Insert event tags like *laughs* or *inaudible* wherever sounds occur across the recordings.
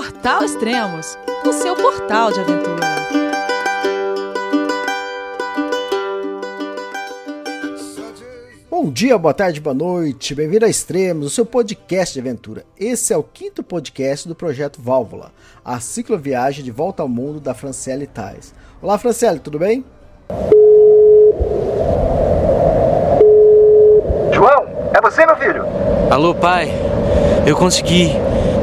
Portal Extremos, o seu portal de aventura. Bom dia, boa tarde, boa noite, bem-vindo a Extremos, o seu podcast de aventura. Esse é o quinto podcast do projeto Válvula, a cicloviagem de volta ao mundo da Franciele Tais. Olá, Franciele, tudo bem? João, é você, meu filho? Alô, pai. Eu consegui.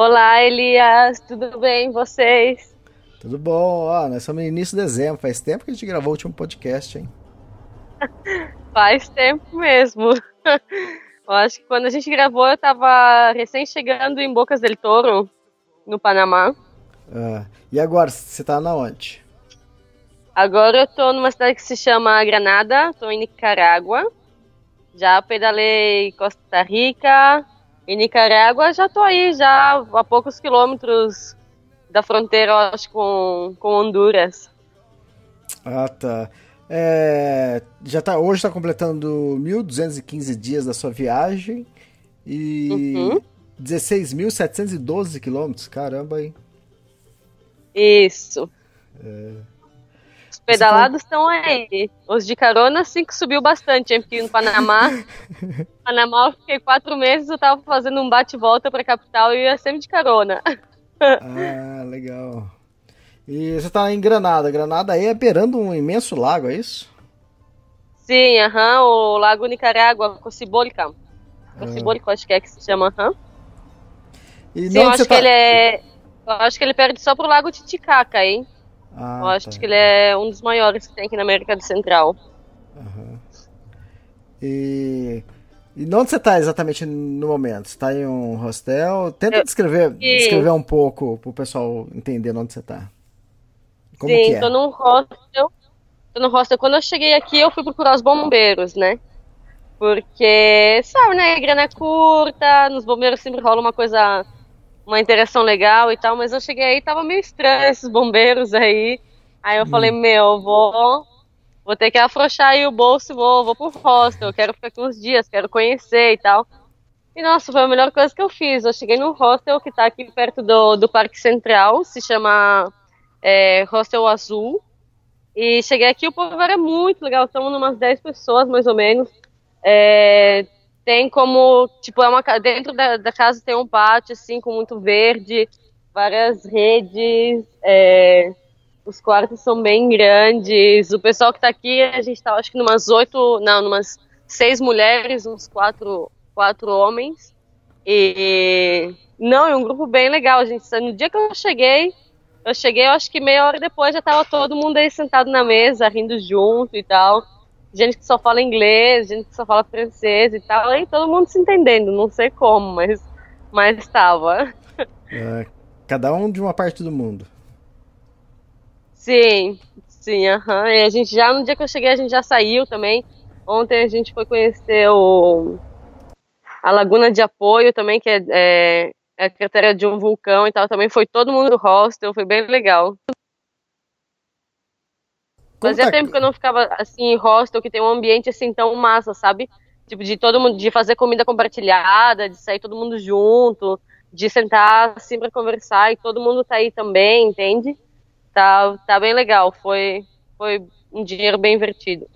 Olá, Elias, tudo bem vocês? Tudo bom? Ó, nós estamos no início de dezembro, faz tempo que a gente gravou o último podcast, hein? *laughs* faz tempo mesmo. *laughs* Eu acho que quando a gente gravou eu estava recém chegando em Bocas del Toro, no Panamá. Ah, e agora, você está na onde? Agora eu estou numa cidade que se chama Granada, estou em Nicarágua. Já pedalei Costa Rica, em Nicarágua já tô aí, já a poucos quilômetros da fronteira, acho, com, com Honduras. Ah, tá. É, já tá, hoje está completando 1.215 dias da sua viagem e uhum. 16.712 quilômetros. Caramba, hein? Isso. É pedalados estão aí. Os de carona, sim que subiu bastante, hein? Porque no Panamá, *laughs* Panamá eu fiquei quatro meses, eu tava fazendo um bate-volta pra capital e ia sempre de carona. ah, legal. E você tá em Granada. Granada aí é beirando um imenso lago, é isso? Sim, aham, o Lago Nicarágua, Cocibolica. Cocibolica, ah. acho que é que se chama, aham. Sim, eu acho tá... que ele é. Eu acho que ele perde só pro Lago Titicaca, hein? Ah, eu acho tá. que ele é um dos maiores que tem aqui na América do Central. Uhum. E, e onde você está exatamente no momento? Você está em um hostel? Tenta eu... descrever, descrever um pouco para o pessoal entender onde você está. Como Sim, estou é? num hostel. Tô no hostel. Quando eu cheguei aqui, eu fui procurar os bombeiros, né? Porque, sabe, né? Grana é curta, nos bombeiros sempre rola uma coisa uma interação legal e tal, mas eu cheguei aí tava meio estranho esses bombeiros aí. Aí eu hum. falei, meu, vou, vou ter que afrouxar aí o bolso e vou, vou pro hostel, eu quero ficar aqui uns dias, quero conhecer e tal. E nossa, foi a melhor coisa que eu fiz. Eu cheguei no hostel que tá aqui perto do, do Parque Central, se chama é, Hostel Azul. E cheguei aqui, o povo era muito legal, estamos umas 10 pessoas mais ou menos. É, tem como, tipo, é uma dentro da, da, casa tem um pátio assim com muito verde, várias redes, é, os quartos são bem grandes. O pessoal que tá aqui, a gente tá acho que numas oito, não, numas seis mulheres, uns quatro, quatro homens. E não, é um grupo bem legal, gente. No dia que eu cheguei, eu cheguei, eu acho que meia hora depois já tava todo mundo aí sentado na mesa, rindo junto e tal gente que só fala inglês, gente que só fala francês e tal, e todo mundo se entendendo, não sei como, mas mas estava. É, cada um de uma parte do mundo. Sim, sim, aham. E a gente já, no dia que eu cheguei, a gente já saiu também. Ontem a gente foi conhecer o, a Laguna de Apoio também, que é, é, é a cratera de um vulcão e tal. Também foi todo mundo do hostel, foi bem legal. Fazia tá... tempo que eu não ficava assim em hostel que tem um ambiente assim tão massa, sabe? Tipo, de todo mundo, de fazer comida compartilhada, de sair todo mundo junto, de sentar assim pra conversar e todo mundo tá aí também, entende? Tá, tá bem legal, foi, foi um dinheiro bem invertido.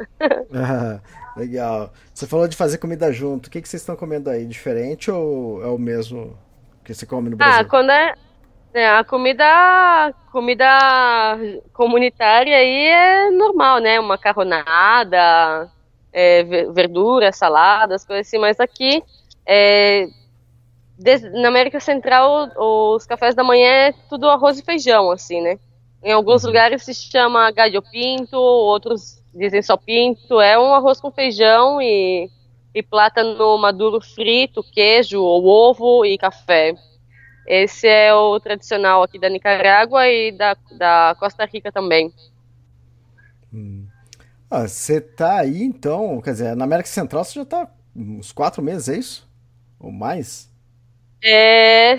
ah, *laughs* *laughs* legal. Você falou de fazer comida junto, o que, que vocês estão comendo aí? Diferente ou é o mesmo que você come no ah, Brasil? Ah, quando é, é, a comida, comida comunitária aí é normal, né? Uma macarronada, é, verdura, saladas, coisas assim. Mas aqui, é, na América Central, os cafés da manhã é tudo arroz e feijão, assim, né? Em alguns uhum. lugares se chama galho pinto, outros dizem só pinto. É um arroz com feijão e, e plátano maduro frito, queijo ou ovo e café. Esse é o tradicional aqui da Nicarágua e da, da Costa Rica também. Hum. Ah, você tá aí então, quer dizer, na América Central você já tá uns quatro meses, é isso? Ou mais? É.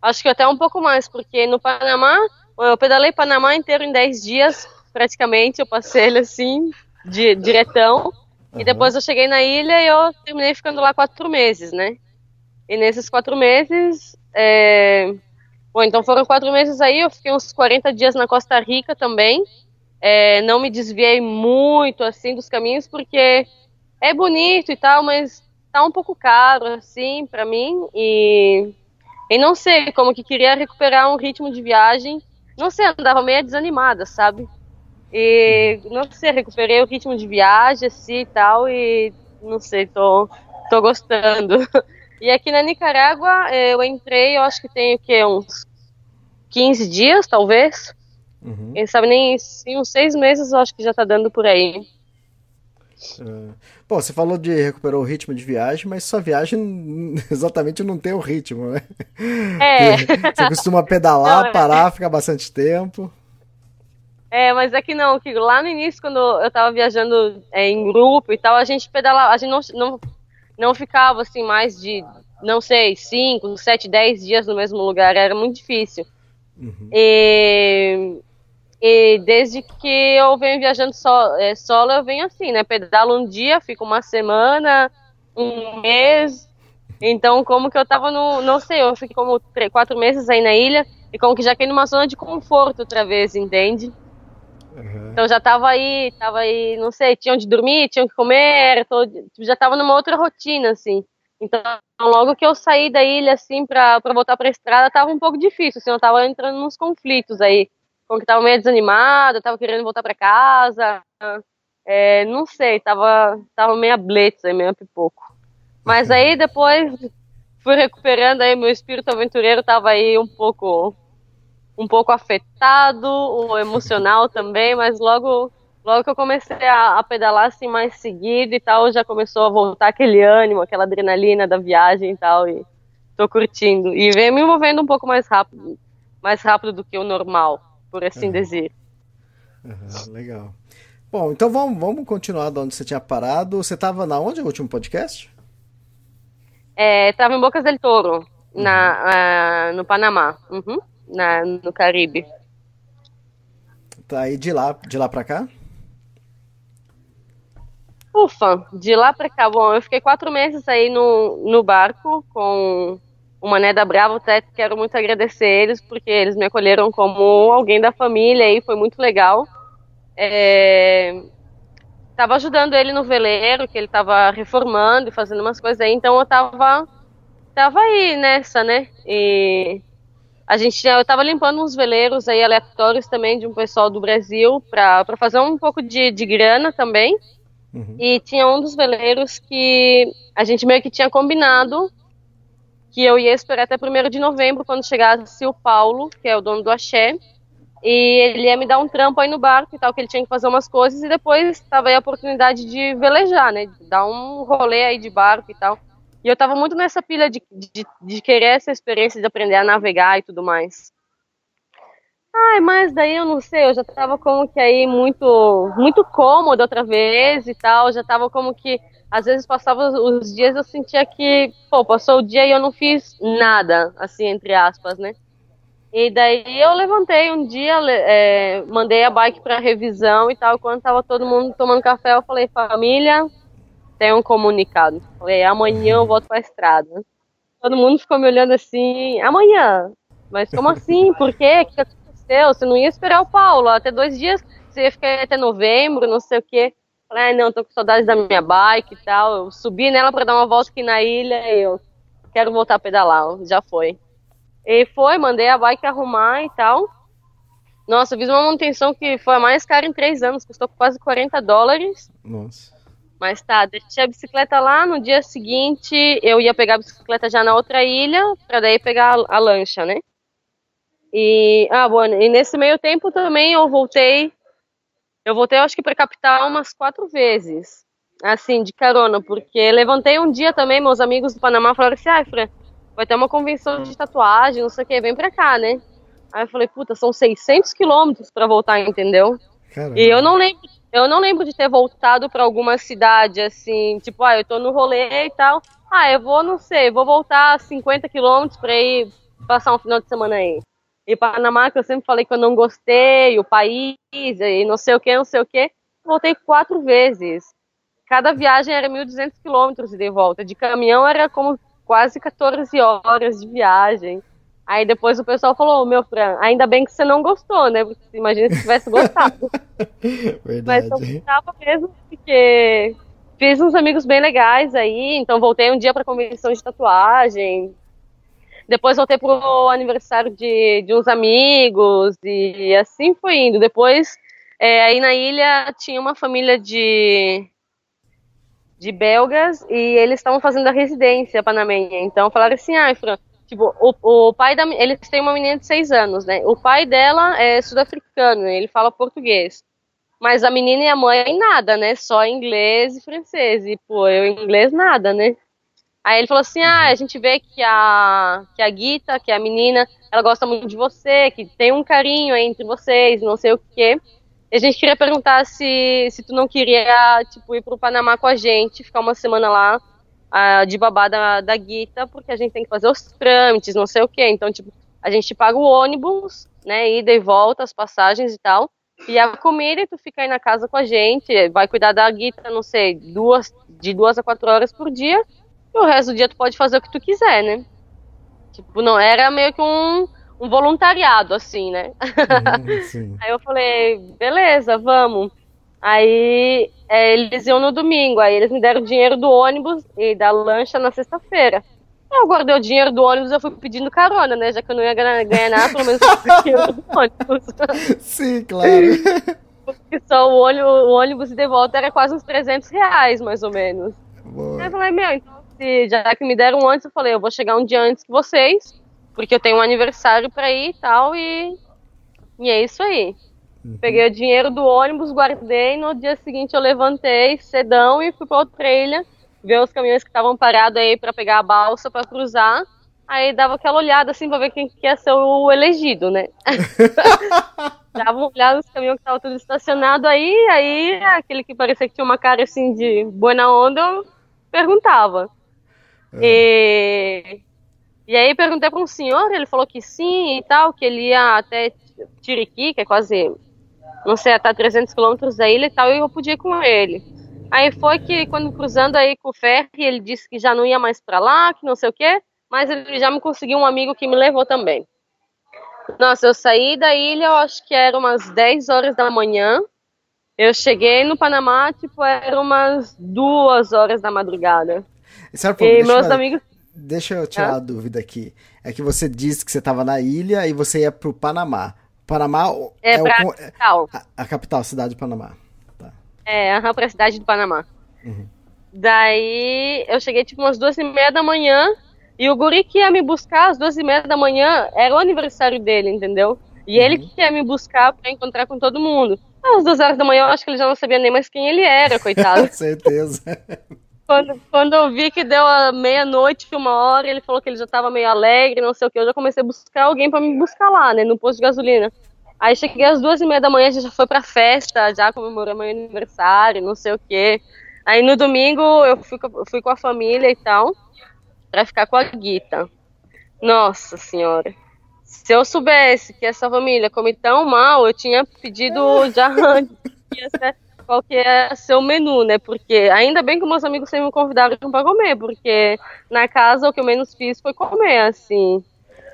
Acho que até um pouco mais, porque no Panamá, eu pedalei Panamá inteiro em 10 dias, praticamente. Eu passei ele assim, de, diretão. Uhum. E depois eu cheguei na ilha e eu terminei ficando lá quatro meses, né? E nesses quatro meses. É... Bom, então foram quatro meses aí, eu fiquei uns 40 dias na Costa Rica também. É, não me desviei muito assim dos caminhos porque é bonito e tal, mas tá um pouco caro assim para mim e e não sei como que queria recuperar um ritmo de viagem. Não sei, andava meio desanimada, sabe? E não sei, recuperei o ritmo de viagem assim e tal e não sei, tô tô gostando. *laughs* E aqui na Nicarágua eu entrei, eu acho que tem o que uns 15 dias, talvez. Uhum. Quem sabe nem em uns seis meses eu acho que já tá dando por aí. Uh, bom, você falou de recuperar o ritmo de viagem, mas sua viagem *laughs* exatamente não tem o ritmo, né? É. *laughs* Você costuma pedalar, não, é. parar, ficar bastante tempo. É, mas é que não, que lá no início, quando eu tava viajando é, em grupo e tal, a gente pedalava, a gente não, não, não ficava assim mais de, não sei, 5, 7, 10 dias no mesmo lugar, era muito difícil. Uhum. E e desde que eu venho viajando so, é, solo, eu venho assim, né? Pedalo um dia, fico uma semana, um mês. Então, como que eu tava no. Não sei, eu fiquei como três, quatro meses aí na ilha e como que já caí numa zona de conforto outra vez, entende? Uhum. Então já tava aí, tava aí, não sei, tinha onde dormir, tinha que comer, tô, já tava numa outra rotina, assim. Então, logo que eu saí da ilha, assim, pra, pra voltar pra estrada, tava um pouco difícil, assim, eu tava entrando nos conflitos aí como que tava meio desanimada, tava querendo voltar para casa. É, não sei, tava, tava meio blitz aí, meio pipoco. Mas aí depois fui recuperando aí, meu espírito aventureiro tava aí um pouco um pouco afetado, o emocional também, mas logo logo que eu comecei a, a, pedalar assim mais seguido e tal, já começou a voltar aquele ânimo, aquela adrenalina da viagem e tal, e tô curtindo. E vem me movendo um pouco mais rápido, mais rápido do que o normal por assim uhum. dizer. Uhum, legal. Bom, então vamos, vamos continuar de onde você tinha parado. Você estava na onde, o último podcast? É, estava em Bocas del Toro, uhum. na, uh, no Panamá, uhum, na, no Caribe. Tá, e de lá, de lá para cá? Ufa, de lá para cá, bom, eu fiquei quatro meses aí no, no barco com o Mané da Brava, até quero muito agradecer eles, porque eles me acolheram como alguém da família e foi muito legal. É... Tava ajudando ele no veleiro, que ele tava reformando e fazendo umas coisas aí, então eu tava, tava aí nessa, né? E a gente, eu tava limpando uns veleiros aí aleatórios também de um pessoal do Brasil para fazer um pouco de, de grana também. Uhum. E tinha um dos veleiros que a gente meio que tinha combinado que eu ia esperar até 1 de novembro, quando chegasse o Paulo, que é o dono do Axé, e ele ia me dar um trampo aí no barco e tal, que ele tinha que fazer umas coisas, e depois tava aí a oportunidade de velejar, né, de dar um rolê aí de barco e tal. E eu tava muito nessa pilha de, de, de querer essa experiência de aprender a navegar e tudo mais. Ai, mas daí eu não sei, eu já tava como que aí muito, muito cômodo outra vez e tal, já tava como que às vezes passava os dias eu sentia que, pô, passou o dia e eu não fiz nada, assim, entre aspas, né? E daí eu levantei um dia, é, mandei a bike para revisão e tal, quando tava todo mundo tomando café, eu falei, família, tem um comunicado. Falei, amanhã eu volto pra estrada. Todo mundo ficou me olhando assim, amanhã? Mas como assim? Por quê? O que aconteceu? Você não ia esperar o Paulo até dois dias, você ia ficar até novembro, não sei o quê. Falei, ah, não, tô com saudades da minha bike e tal. Eu subi nela para dar uma volta aqui na ilha e eu quero voltar a pedalar. Já foi. E foi, mandei a bike arrumar e tal. Nossa, fiz uma manutenção que foi a mais cara em três anos, custou quase 40 dólares. Nossa. Mas tá, deixei a bicicleta lá. No dia seguinte, eu ia pegar a bicicleta já na outra ilha, pra daí pegar a, a lancha, né? E, ah, bom, e nesse meio tempo também eu voltei eu voltei, acho que para capital umas quatro vezes, assim, de carona, porque levantei um dia também, meus amigos do Panamá falaram assim, ah, Fran, vai ter uma convenção de tatuagem, não sei o que, vem pra cá, né? Aí eu falei, puta, são 600 quilômetros pra voltar, entendeu? Caramba. E eu não lembro, eu não lembro de ter voltado pra alguma cidade, assim, tipo, ah, eu tô no rolê e tal. Ah, eu vou, não sei, vou voltar 50 quilômetros pra ir passar um final de semana aí. E Panamá, que eu sempre falei que eu não gostei, o país, e não sei o que, não sei o que, voltei quatro vezes. Cada viagem era 1.200 quilômetros de volta. De caminhão era como quase 14 horas de viagem. Aí depois o pessoal falou, meu Fran, ainda bem que você não gostou, né? Porque imagina se tivesse gostado. *laughs* Verdade. Mas eu gostava mesmo porque fiz uns amigos bem legais aí, então voltei um dia para convenção de tatuagem. Depois voltei pro aniversário de, de uns amigos e assim foi indo. Depois, é, aí na ilha tinha uma família de de belgas e eles estavam fazendo a residência panamenha. Então falaram assim, ah, Fran, tipo, o, o pai da eles têm uma menina de seis anos, né? O pai dela é sul-africano, ele fala português. Mas a menina e a mãe nada, né? Só inglês e francês. E, pô, eu inglês nada, né? Aí ele falou assim: ah, a gente vê que a, que a Guita, que é a menina, ela gosta muito de você, que tem um carinho entre vocês, não sei o quê. E a gente queria perguntar se, se tu não queria, tipo, ir pro Panamá com a gente, ficar uma semana lá de babá da, da Guita, porque a gente tem que fazer os trâmites, não sei o quê. Então, tipo, a gente paga o ônibus, né, ida e volta, as passagens e tal. E a comida, e tu fica aí na casa com a gente, vai cuidar da Guita, não sei, duas, de duas a quatro horas por dia. E o resto do dia tu pode fazer o que tu quiser, né? Tipo, não era meio que um um voluntariado, assim, né? Uhum, *laughs* aí eu falei, beleza, vamos. Aí é, eles iam no domingo, aí eles me deram dinheiro do ônibus e da lancha na sexta-feira. Eu guardei o dinheiro do ônibus eu fui pedindo carona, né? Já que eu não ia ganhar, nada, pelo menos o dinheiro do ônibus. Sim, claro. Porque só o ônibus, o ônibus de volta era quase uns 300 reais, mais ou menos. Boa. Aí eu falei, meu, então, se, já que me deram antes, eu falei, eu vou chegar um dia antes que vocês porque eu tenho um aniversário para ir e tal, e, e é isso aí. Uhum. Peguei o dinheiro do ônibus, guardei, no dia seguinte eu levantei cedão e fui para outra trilha, ver os caminhões que estavam parados aí para pegar a balsa para cruzar. Aí dava aquela olhada assim para ver quem que ia ser o elegido, né? *laughs* dava uma olhada nos caminhões que estavam tudo estacionado aí, aí aquele que parecia que tinha uma cara assim de boa onda, eu perguntava. É. E e aí perguntei para um senhor, ele falou que sim e tal, que ele ia até Tiriqui, que é quase, não sei, até 300 quilômetros da ilha e tal, e eu podia ir com ele. Aí foi que quando cruzando aí com o ferry, ele disse que já não ia mais para lá, que não sei o quê, mas ele já me conseguiu um amigo que me levou também. Nossa, eu saí da ilha, eu acho que era umas 10 horas da manhã. Eu cheguei no Panamá, tipo, era umas duas horas da madrugada. Certo, e meus amigos Deixa eu tirar ah? a dúvida aqui. É que você disse que você estava na ilha e você ia pro Panamá. Panamá é, é pra o, capital. A, a, capital, cidade do Panamá. Tá. É, aham, pra cidade do Panamá. Uhum. Daí eu cheguei tipo umas duas e meia da manhã e o guri que ia me buscar às duas e meia da manhã era o aniversário dele, entendeu? E uhum. ele que ia me buscar para encontrar com todo mundo. Às duas horas da manhã eu acho que ele já não sabia nem mais quem ele era, coitado. *laughs* Certeza. *laughs* Quando, quando eu vi que deu a meia-noite, uma hora, ele falou que ele já tava meio alegre, não sei o que, eu já comecei a buscar alguém para me buscar lá, né, no posto de gasolina. Aí cheguei às duas e meia da manhã, a gente já foi pra festa, já comemorou meu aniversário, não sei o que. Aí no domingo eu fui, fui com a família e tal, pra ficar com a Guita. Nossa senhora. Se eu soubesse que essa família come tão mal, eu tinha pedido já antes qual que é seu menu, né? Porque ainda bem que meus amigos sempre me convidaram para comer, porque na casa o que eu menos fiz foi comer, assim.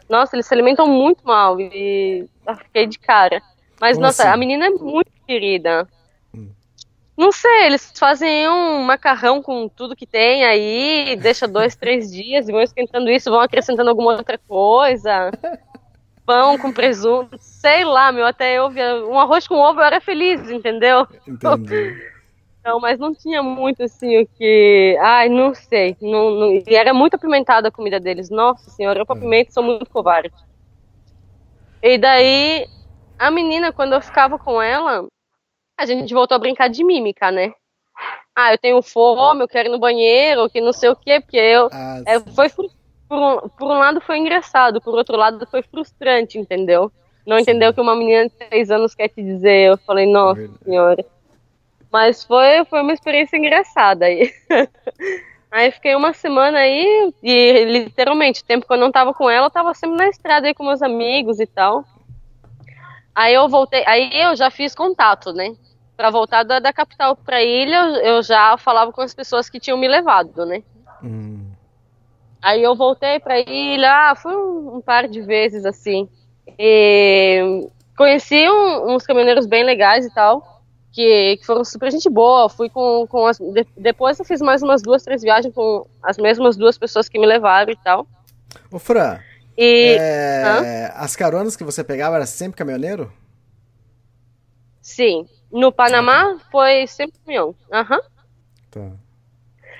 Nossa, eles se alimentam muito mal e eu fiquei de cara. Mas, Como nossa, assim? a menina é muito querida. Hum. Não sei, eles fazem um macarrão com tudo que tem aí, deixa dois, três dias e vão esquentando isso, vão acrescentando alguma outra coisa. *laughs* pão com presunto, sei lá, meu, até eu via um arroz com ovo eu era feliz, entendeu? Entendi. *laughs* Não, mas não tinha muito assim o que. Ai, não sei. Não, não... E era muito apimentada a comida deles. Nossa senhora, eu pra hum. pimenta sou muito covarde. E daí, a menina, quando eu ficava com ela, a gente voltou a brincar de mímica, né? Ah, eu tenho fome, eu quero ir no banheiro, que não sei o quê, porque eu. Ah, é, foi por um, por um lado foi engraçado, por outro lado foi frustrante, entendeu? Não entendeu o que uma menina de seis anos quer te dizer. Eu falei, nossa senhora. Mas foi, foi uma experiência engraçada aí. *laughs* aí fiquei uma semana aí e literalmente, o tempo que eu não tava com ela, eu tava sempre na estrada aí com meus amigos e tal. Aí eu voltei, aí eu já fiz contato, né? Para voltar da, da capital para ilha, eu já falava com as pessoas que tinham me levado, né? Hum. Aí eu voltei para ilha, ah, fui um, um, par de vezes assim. E conheci um, uns caminhoneiros bem legais e tal, que, que foram super gente boa. Fui com, com as, de, depois eu fiz mais umas duas, três viagens com as mesmas duas pessoas que me levaram e tal. Ô Fran, e, é, as caronas que você pegava era sempre caminhoneiro? Sim. No Panamá foi sempre caminhão. Aham. Uhum. Tá.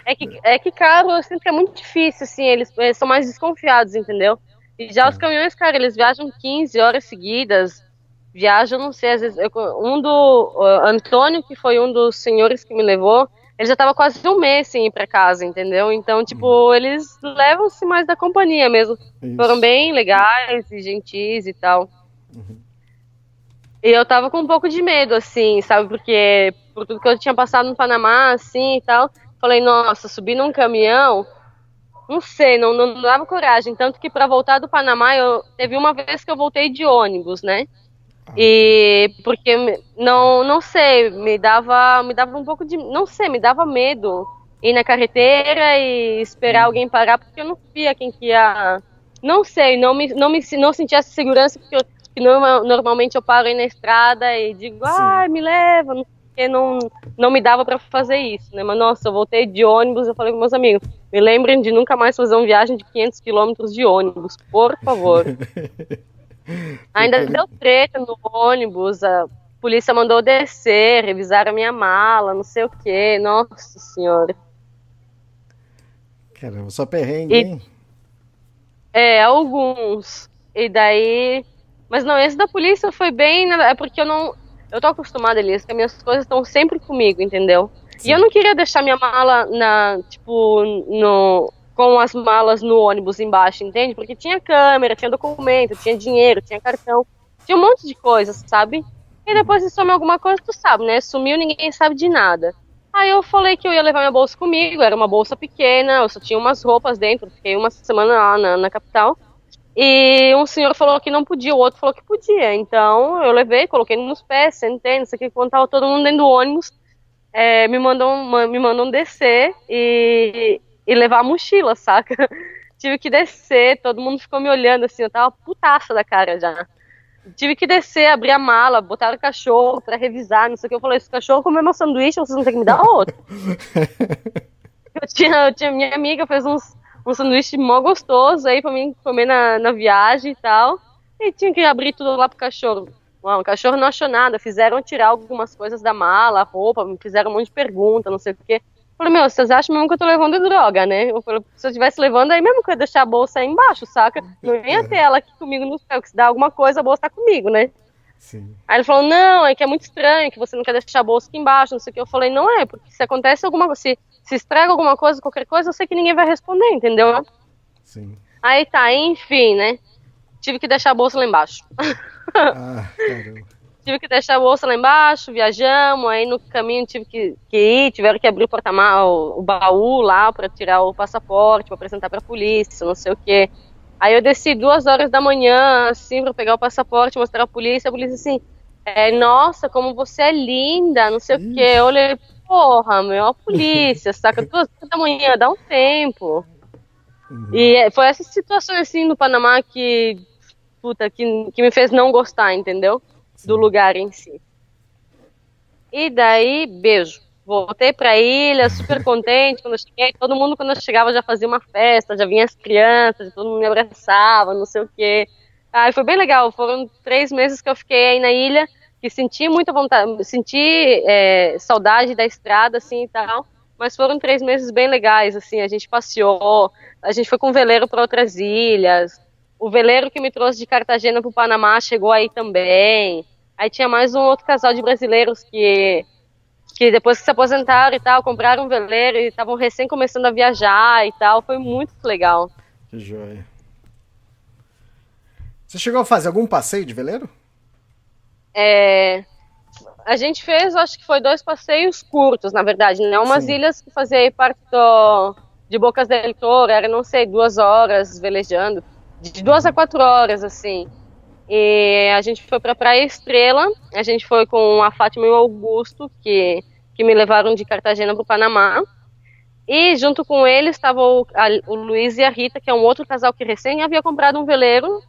É que, é que carro eu sinto que é muito difícil, assim, eles, eles são mais desconfiados, entendeu? E já os caminhões, cara, eles viajam 15 horas seguidas, viajam, não sei, às vezes, eu, um do, uh, Antônio, que foi um dos senhores que me levou, ele já tava quase um mês sem ir pra casa, entendeu? Então, tipo, uhum. eles levam-se mais da companhia mesmo. Isso. Foram bem legais e gentis e tal. Uhum. E eu tava com um pouco de medo, assim, sabe? Porque por tudo que eu tinha passado no Panamá, assim e tal. Falei, nossa, subir num caminhão, não sei, não, não dava coragem. Tanto que para voltar do Panamá, eu teve uma vez que eu voltei de ônibus, né? E porque não, não sei, me dava, me dava um pouco de, não sei, me dava medo ir na carreteira e esperar alguém parar porque eu não via quem que ia, não sei, não me, não me, não sentia essa segurança porque eu, normalmente eu paro aí na estrada e digo, ai, ah, me leva, não porque não, não me dava para fazer isso, né? Mas nossa, eu voltei de ônibus, eu falei com meus amigos, me lembrem de nunca mais fazer uma viagem de 500 quilômetros de ônibus, por favor. *laughs* Ainda deu treta no ônibus, a polícia mandou descer, revisar a minha mala, não sei o que, nossa senhora. Caramba, só perrengue, e, hein? É, alguns. E daí. Mas não, esse da polícia foi bem. É porque eu não. Eu tô acostumada, Elias, que as minhas coisas estão sempre comigo, entendeu? Sim. E eu não queria deixar minha mala na, tipo, no, com as malas no ônibus embaixo, entende? Porque tinha câmera, tinha documento, tinha dinheiro, tinha cartão, tinha um monte de coisas, sabe? E depois se some alguma coisa, tu sabe, né? Sumiu, ninguém sabe de nada. Aí eu falei que eu ia levar minha bolsa comigo, era uma bolsa pequena, eu só tinha umas roupas dentro, fiquei uma semana lá na, na capital. E um senhor falou que não podia, o outro falou que podia. Então eu levei, coloquei nos pés, sentei, não sei o que, quando tava todo mundo dentro do ônibus, é, me, mandam, me mandam descer e, e levar a mochila, saca? *laughs* Tive que descer, todo mundo ficou me olhando assim, eu tava putaça da cara já. Tive que descer, abrir a mala, botar o cachorro para revisar, não sei o que. Eu falei, esse cachorro comeu meu sanduíche, vocês não tem que me dar outro. *laughs* eu, tinha, eu tinha minha amiga, fez uns um sanduíche mó gostoso aí pra mim comer na, na viagem e tal. E tinha que abrir tudo lá pro cachorro. Bom, o cachorro não achou nada, fizeram tirar algumas coisas da mala, roupa, me fizeram um monte de pergunta, não sei o quê. falei, meu, vocês acham mesmo que eu tô levando droga, né? Eu falei, se eu estivesse levando aí mesmo que eu ia deixar a bolsa aí embaixo, saca? Não ia ter ela aqui comigo no céu, que se dá alguma coisa, a bolsa tá comigo, né? Sim. Aí ele falou, não, é que é muito estranho, que você não quer deixar a bolsa aqui embaixo, não sei o que. Eu falei, não é, porque se acontece alguma coisa, se se estraga alguma coisa, qualquer coisa, eu sei que ninguém vai responder, entendeu? Sim. Aí tá, enfim, né? Tive que deixar a bolsa lá embaixo. Ah, *laughs* caramba. tive que deixar a bolsa lá embaixo, viajamos, aí no caminho tive que, que ir, tiveram que abrir o porta o, o baú lá para tirar o passaporte, para apresentar para a polícia, não sei o quê. Aí eu desci duas horas da manhã, assim, para pegar o passaporte, mostrar a polícia, a polícia assim, é, nossa, como você é linda, não sei o quê. Eu olhei, porra, meu, a polícia, *laughs* saca? Duas da manhã, dá um tempo. Uhum. E foi essa situação assim no Panamá que, puta, que, que me fez não gostar, entendeu? Sim. Do lugar em si. E daí, beijo. Voltei pra ilha, super contente quando eu cheguei. Todo mundo, quando eu chegava, já fazia uma festa, já vinha as crianças, todo mundo me abraçava, não sei o quê. Ah, foi bem legal. Foram três meses que eu fiquei aí na ilha que senti muita vontade, senti é, saudade da estrada, assim, e tal, mas foram três meses bem legais, assim, a gente passeou, a gente foi com veleiro para outras ilhas, o veleiro que me trouxe de Cartagena para o Panamá chegou aí também, aí tinha mais um outro casal de brasileiros que que depois que se aposentaram e tal, compraram um veleiro e estavam recém começando a viajar e tal, foi muito legal. Que joia. Você chegou a fazer algum passeio de veleiro? É, a gente fez, acho que foi dois passeios curtos, na verdade, né? Umas Sim. ilhas que fazia parte do, de Bocas del Toro, era, não sei, duas horas velejando, de duas a quatro horas, assim. E a gente foi para Praia Estrela, a gente foi com a Fátima e o Augusto, que, que me levaram de Cartagena para o Panamá. E junto com eles estava o, o Luiz e a Rita, que é um outro casal que recém havia comprado um veleiro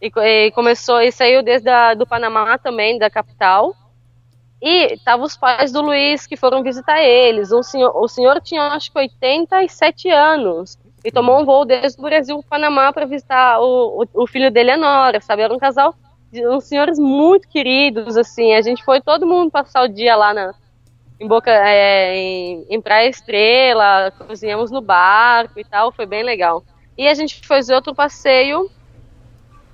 e, e começou e saiu desde a, do Panamá também, da capital. E estavam os pais do Luiz que foram visitar eles. Um senhor, o senhor tinha acho que 87 anos e tomou um voo desde o Brasil para o Panamá para visitar o, o, o, filho dele, a Nora, sabe? Era um casal uns senhores muito queridos, assim. A gente foi todo mundo passar o dia lá na, em Boca, é, em, em Praia Estrela, cozinhamos no barco e tal, foi bem legal. E a gente fez outro passeio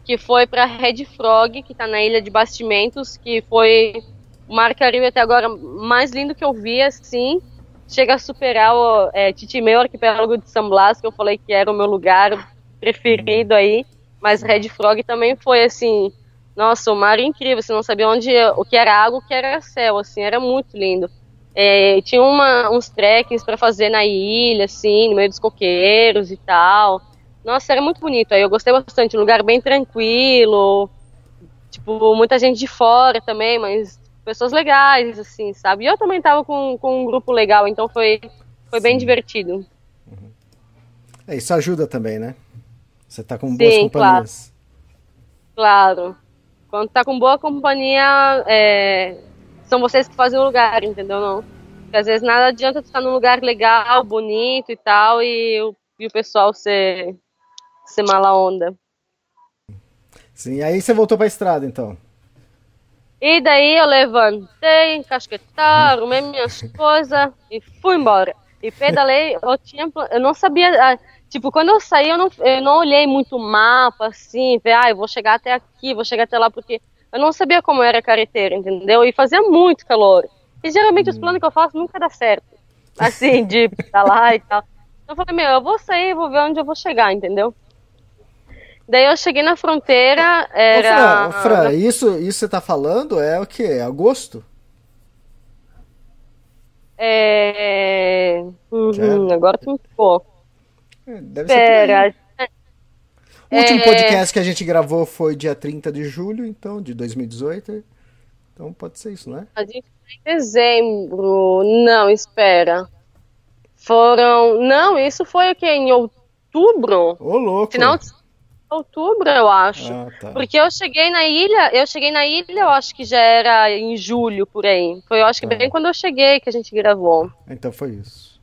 que foi para Red Frog, que está na Ilha de Bastimentos, que foi o Mar Caribe até agora mais lindo que eu vi, assim. Chega a superar o é, Titimeu, arquipélago de San Blas, que eu falei que era o meu lugar preferido aí. Mas Red Frog também foi, assim, nossa, o mar incrível, você não sabia onde, o que era água, o que era céu, assim, era muito lindo. É, tinha uma, uns trekkings para fazer na ilha, assim, no meio dos coqueiros e tal. Nossa, era muito bonito. Aí eu gostei bastante, um lugar bem tranquilo. Tipo, muita gente de fora também, mas pessoas legais, assim, sabe? E eu também tava com, com um grupo legal, então foi, foi bem divertido. Uhum. É, isso ajuda também, né? Você tá com boas Sim, companhias. Claro. claro. Quando tá com boa companhia, é, são vocês que fazem o lugar, entendeu? Não? Porque às vezes nada adianta tu estar num lugar legal, bonito e tal, e o, e o pessoal ser, ser mala onda. Sim, aí você voltou pra estrada, então. E daí eu levantei, encasquetar, arrumei minhas coisas e fui embora. E pedalei, eu tinha, eu não sabia, ah, tipo, quando eu saí eu não, eu não olhei muito o mapa, assim, ver, ah, eu vou chegar até aqui, vou chegar até lá, porque eu não sabia como era a carreteira, entendeu? E fazia muito calor. E geralmente os planos que eu faço nunca dá certo, assim, de pedalar e tal. Então eu falei, meu, eu vou sair, vou ver onde eu vou chegar, entendeu? Daí eu cheguei na fronteira, era... Ô, Fran, Fran isso, isso você tá falando é o que? Agosto? É... Uhum, agora tu me ficou. É, deve Pera. ser O último é... podcast que a gente gravou foi dia 30 de julho, então, de 2018. Então pode ser isso, né? A gente em dezembro. Não, espera. Foram. Não, isso foi o que? Em outubro? Ô, louco. Final de outubro, eu acho. Ah, tá. Porque eu cheguei na ilha, eu cheguei na ilha, eu acho que já era em julho por aí. Foi, eu acho que ah. bem quando eu cheguei que a gente gravou. Então foi isso.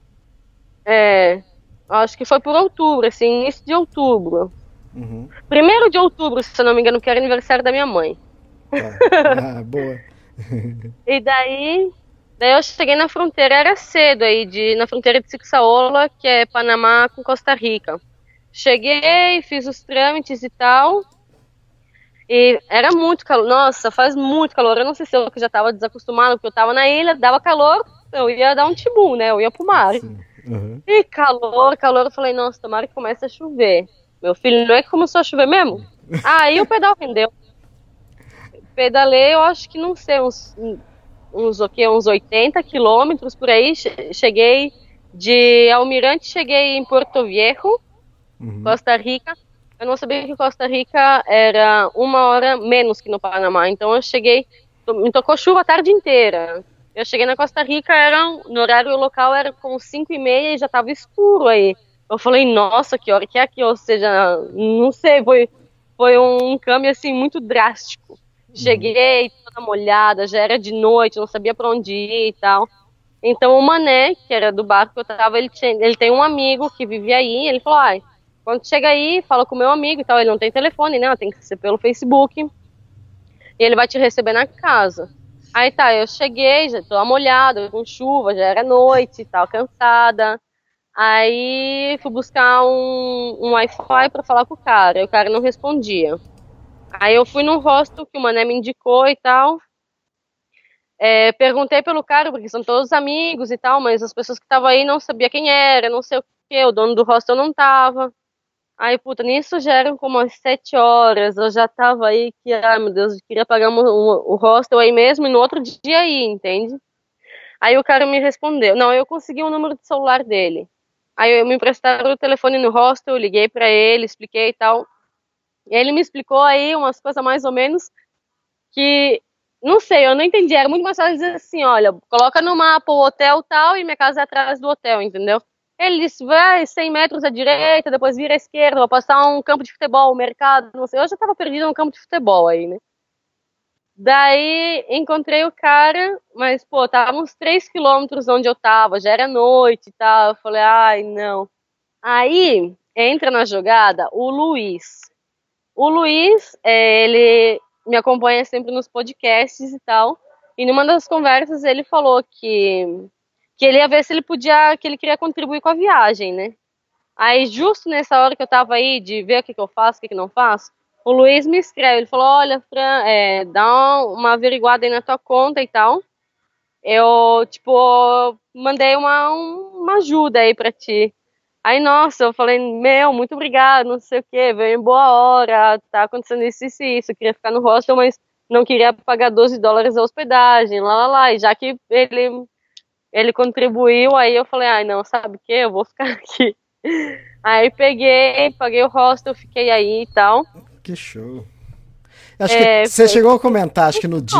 É. Acho que foi por outubro, assim, início de outubro. Uhum. Primeiro de outubro, se eu não me engano, que era aniversário da minha mãe. Tá. Ah, boa. *laughs* e daí, daí eu cheguei na fronteira, era cedo aí, de, na fronteira de Sixaola, que é Panamá com Costa Rica. Cheguei, fiz os trâmites e tal. E era muito calor. Nossa, faz muito calor. Eu não sei se eu já estava desacostumado, porque eu estava na ilha, dava calor, eu ia dar um tibu, né? Eu ia pro mar. Uhum. E calor, calor. Eu falei, nossa, tomara que comece a chover. Meu filho, não é que começou a chover mesmo? Aí o pedal rendeu. Pedalei, eu acho que não sei, uns, uns, o quê? uns 80 quilômetros por aí. Cheguei de Almirante, cheguei em Porto Viejo uhum. Costa Rica. Eu não sabia que Costa Rica era uma hora menos que no Panamá. Então eu cheguei, me tocou chuva a tarde inteira. Eu cheguei na Costa Rica, era, no horário local era com 5 e meia e já estava escuro aí. Eu falei, nossa, que hora que é aqui? Ou seja, não sei, foi, foi um câmbio assim muito drástico. Cheguei toda molhada, já era de noite, não sabia para onde ir e tal. Então o Mané, que era do barco que eu tava, ele, tinha, ele tem um amigo que vivia aí, ele falou, ai, quando chega aí, fala com o meu amigo e tal, ele não tem telefone, né? Tem que ser pelo Facebook. E ele vai te receber na casa. Aí tá, eu cheguei, já tô molhada, com chuva, já era noite e tal, cansada. Aí fui buscar um, um Wi-Fi pra falar com o cara, e o cara não respondia. Aí eu fui num rosto que o mané me indicou e tal. É, perguntei pelo cara, porque são todos amigos e tal, mas as pessoas que estavam aí não sabia quem era, não sei o que, o dono do hostel não tava. Aí, puta, nisso já eram como as sete horas, eu já tava aí que, ai meu Deus, eu queria pagar um, um, o hostel aí mesmo e no outro dia aí, entende? Aí o cara me respondeu, não, eu consegui o um número de celular dele. Aí eu me emprestaram o telefone no hostel, liguei para ele, expliquei e tal. E ele me explicou aí umas coisas mais ou menos que, não sei, eu não entendi, era muito mais fácil dizer assim, olha, coloca no mapa o hotel tal e minha casa é atrás do hotel, entendeu? Ele vai 100 metros à direita, depois vira à esquerda, vou passar um campo de futebol, um mercado, não sei. Eu já estava perdido no campo de futebol aí, né? Daí encontrei o cara, mas, pô, tava uns 3 quilômetros onde eu tava, já era noite e tal. Eu falei, ai, não. Aí entra na jogada o Luiz. O Luiz, é, ele me acompanha sempre nos podcasts e tal. E numa das conversas ele falou que que ele ia ver se ele podia, que ele queria contribuir com a viagem, né? Aí, justo nessa hora que eu tava aí, de ver o que, que eu faço, o que, que não faço, o Luiz me escreve, ele falou, olha, Fran, é, dá uma averiguada aí na tua conta e tal. Eu, tipo, mandei uma, uma ajuda aí pra ti. Aí, nossa, eu falei, meu, muito obrigado, não sei o que, veio em boa hora, tá acontecendo isso, isso e isso, eu queria ficar no hostel, mas não queria pagar 12 dólares a hospedagem, lá, lá, lá, e já que ele ele contribuiu, aí eu falei, ai, não, sabe o que? Eu vou ficar *laughs* aqui. Aí peguei, paguei o hostel, fiquei aí e tal. Que show. Acho é, que você foi... chegou a comentar, acho que no dia,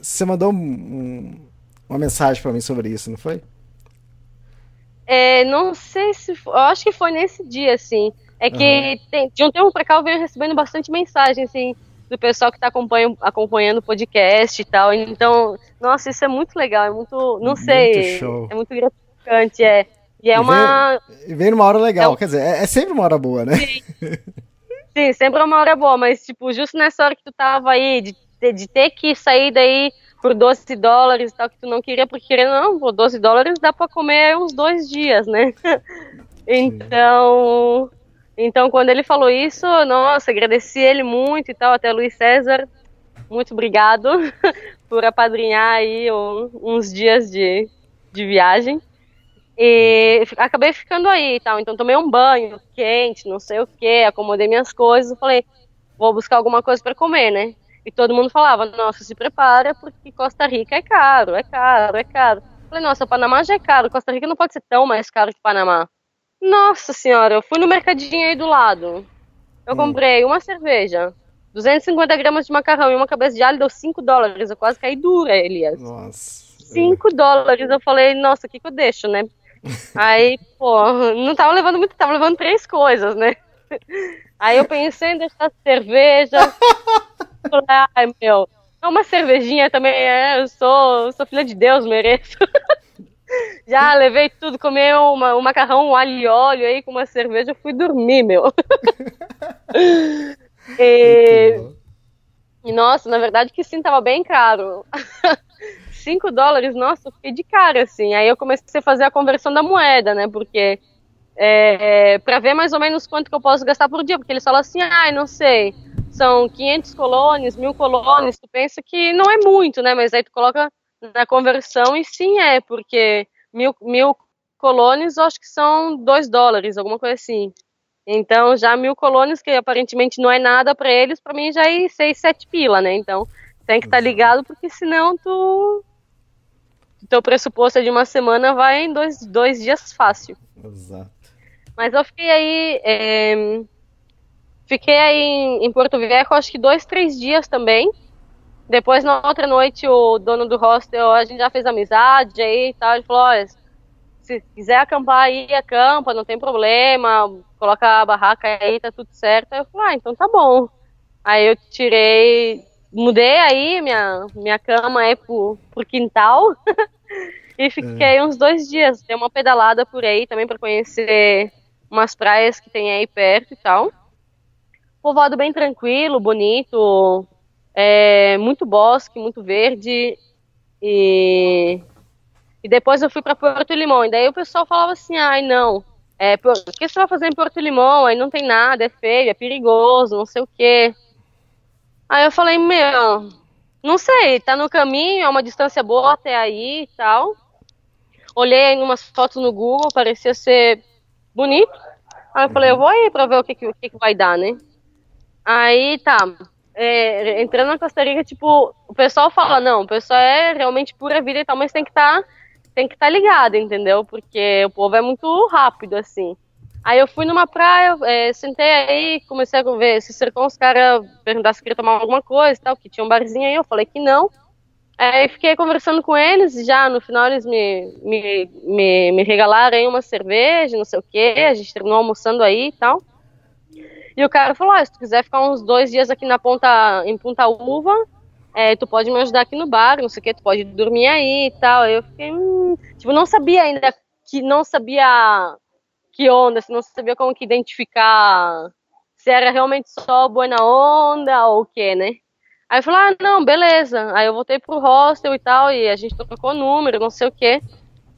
você mandou um, um, uma mensagem para mim sobre isso, não foi? É, não sei se foi, eu acho que foi nesse dia, assim. É que uhum. tem, de um tempo pra cá eu venho recebendo bastante mensagem, assim, do pessoal que está acompanhando, o podcast e tal. Então, nossa, isso é muito legal, é muito, não muito sei, show. é muito gratificante, é. E é e uma. Vem, vem numa hora legal, é, quer dizer, é, é, sempre uma hora boa, né? Sim. Sim, sempre é uma hora boa, mas, tipo, justo nessa hora que tu tava aí, de, de, de ter que sair daí por 12 dólares e tal, que tu não queria, porque querendo não, por 12 dólares dá pra comer uns dois dias, né? *laughs* então, então, quando ele falou isso, nossa, agradeci ele muito e tal, até Luiz César, muito obrigado *laughs* por apadrinhar aí uns dias de, de viagem. E acabei ficando aí e tal, então tomei um banho quente, não sei o que, acomodei minhas coisas, falei, vou buscar alguma coisa para comer, né? E todo mundo falava, nossa, se prepara, porque Costa Rica é caro, é caro, é caro. Falei, nossa, Panamá já é caro, Costa Rica não pode ser tão mais caro que Panamá. Nossa senhora, eu fui no mercadinho aí do lado. Eu hum. comprei uma cerveja, 250 gramas de macarrão e uma cabeça de alho deu 5 dólares. Eu quase caí dura, Elias. Nossa. 5 dólares. Eu falei, nossa, o que, que eu deixo, né? *laughs* Aí, pô, não tava levando muito, tava levando três coisas, né? Aí eu pensei em deixar cerveja. *laughs* falei, ai, meu, uma cervejinha também, é, eu sou, sou filha de Deus, mereço. *laughs* Já levei tudo, comi uma, um macarrão, um alho e óleo aí com uma cerveja, fui dormir, meu. *laughs* e, nossa, na verdade que sim, tava bem caro. *laughs* 5 dólares, nossa, eu fiquei de cara, assim. Aí eu comecei a fazer a conversão da moeda, né? Porque é, é, para ver mais ou menos quanto que eu posso gastar por dia, porque eles falam assim, ai, ah, não sei, são 500 colones, mil colones, tu pensa que não é muito, né? Mas aí tu coloca na conversão, e sim é, porque mil, mil colones acho que são dois dólares, alguma coisa assim. Então, já mil colones, que aparentemente não é nada para eles, para mim já é seis, sete pila, né? Então, tem que estar tá ligado, porque senão tu. Teu pressuposto é de uma semana vai em dois, dois dias fácil. Exato. Mas eu fiquei aí. É, fiquei aí em, em Porto Velho, acho que dois, três dias também. Depois, na outra noite, o dono do hostel, a gente já fez amizade aí e tal. Ele falou: olha, se quiser acampar aí, acampa, não tem problema, coloca a barraca aí, tá tudo certo. Aí eu falei: ah, então tá bom. Aí eu tirei, mudei aí minha, minha cama aí pro, pro quintal *laughs* e fiquei é. uns dois dias. Dei uma pedalada por aí também para conhecer umas praias que tem aí perto e tal. Povoado bem tranquilo, bonito, é, muito bosque, muito verde. E, e depois eu fui para Porto Limão. E daí o pessoal falava assim: ai, não, é, por, o que você vai fazer em Porto Limão? Aí não tem nada, é feio, é perigoso, não sei o quê. Aí eu falei: meu, não sei, tá no caminho, é uma distância boa até aí e tal. Olhei umas fotos no Google, parecia ser bonito. Aí eu falei, eu vou aí pra ver o que, que, o que, que vai dar, né? Aí tá. É, entrando na Costa Rica, tipo, o pessoal fala, não, o pessoal é realmente pura vida e tal, mas tem que estar tá, tem que estar tá ligado, entendeu? Porque o povo é muito rápido, assim. Aí eu fui numa praia, é, sentei aí, comecei a ver, se cercou os caras, perguntar se queria tomar alguma coisa e tal, que tinha um barzinho aí, eu falei que não. Aí fiquei conversando com eles, já no final eles me, me, me, me regalaram aí uma cerveja, não sei o que, a gente terminou almoçando aí e tal. E o cara falou, ah, se tu quiser ficar uns dois dias aqui na ponta, em Punta Uva, é, tu pode me ajudar aqui no bar, não sei o que, tu pode dormir aí e tal. Eu fiquei, hum, tipo, não sabia ainda, que não sabia que onda, se não sabia como que identificar se era realmente só boa na onda ou o que, né? Aí eu falei, ah, não, beleza. Aí eu voltei pro hostel e tal, e a gente trocou número, não sei o que.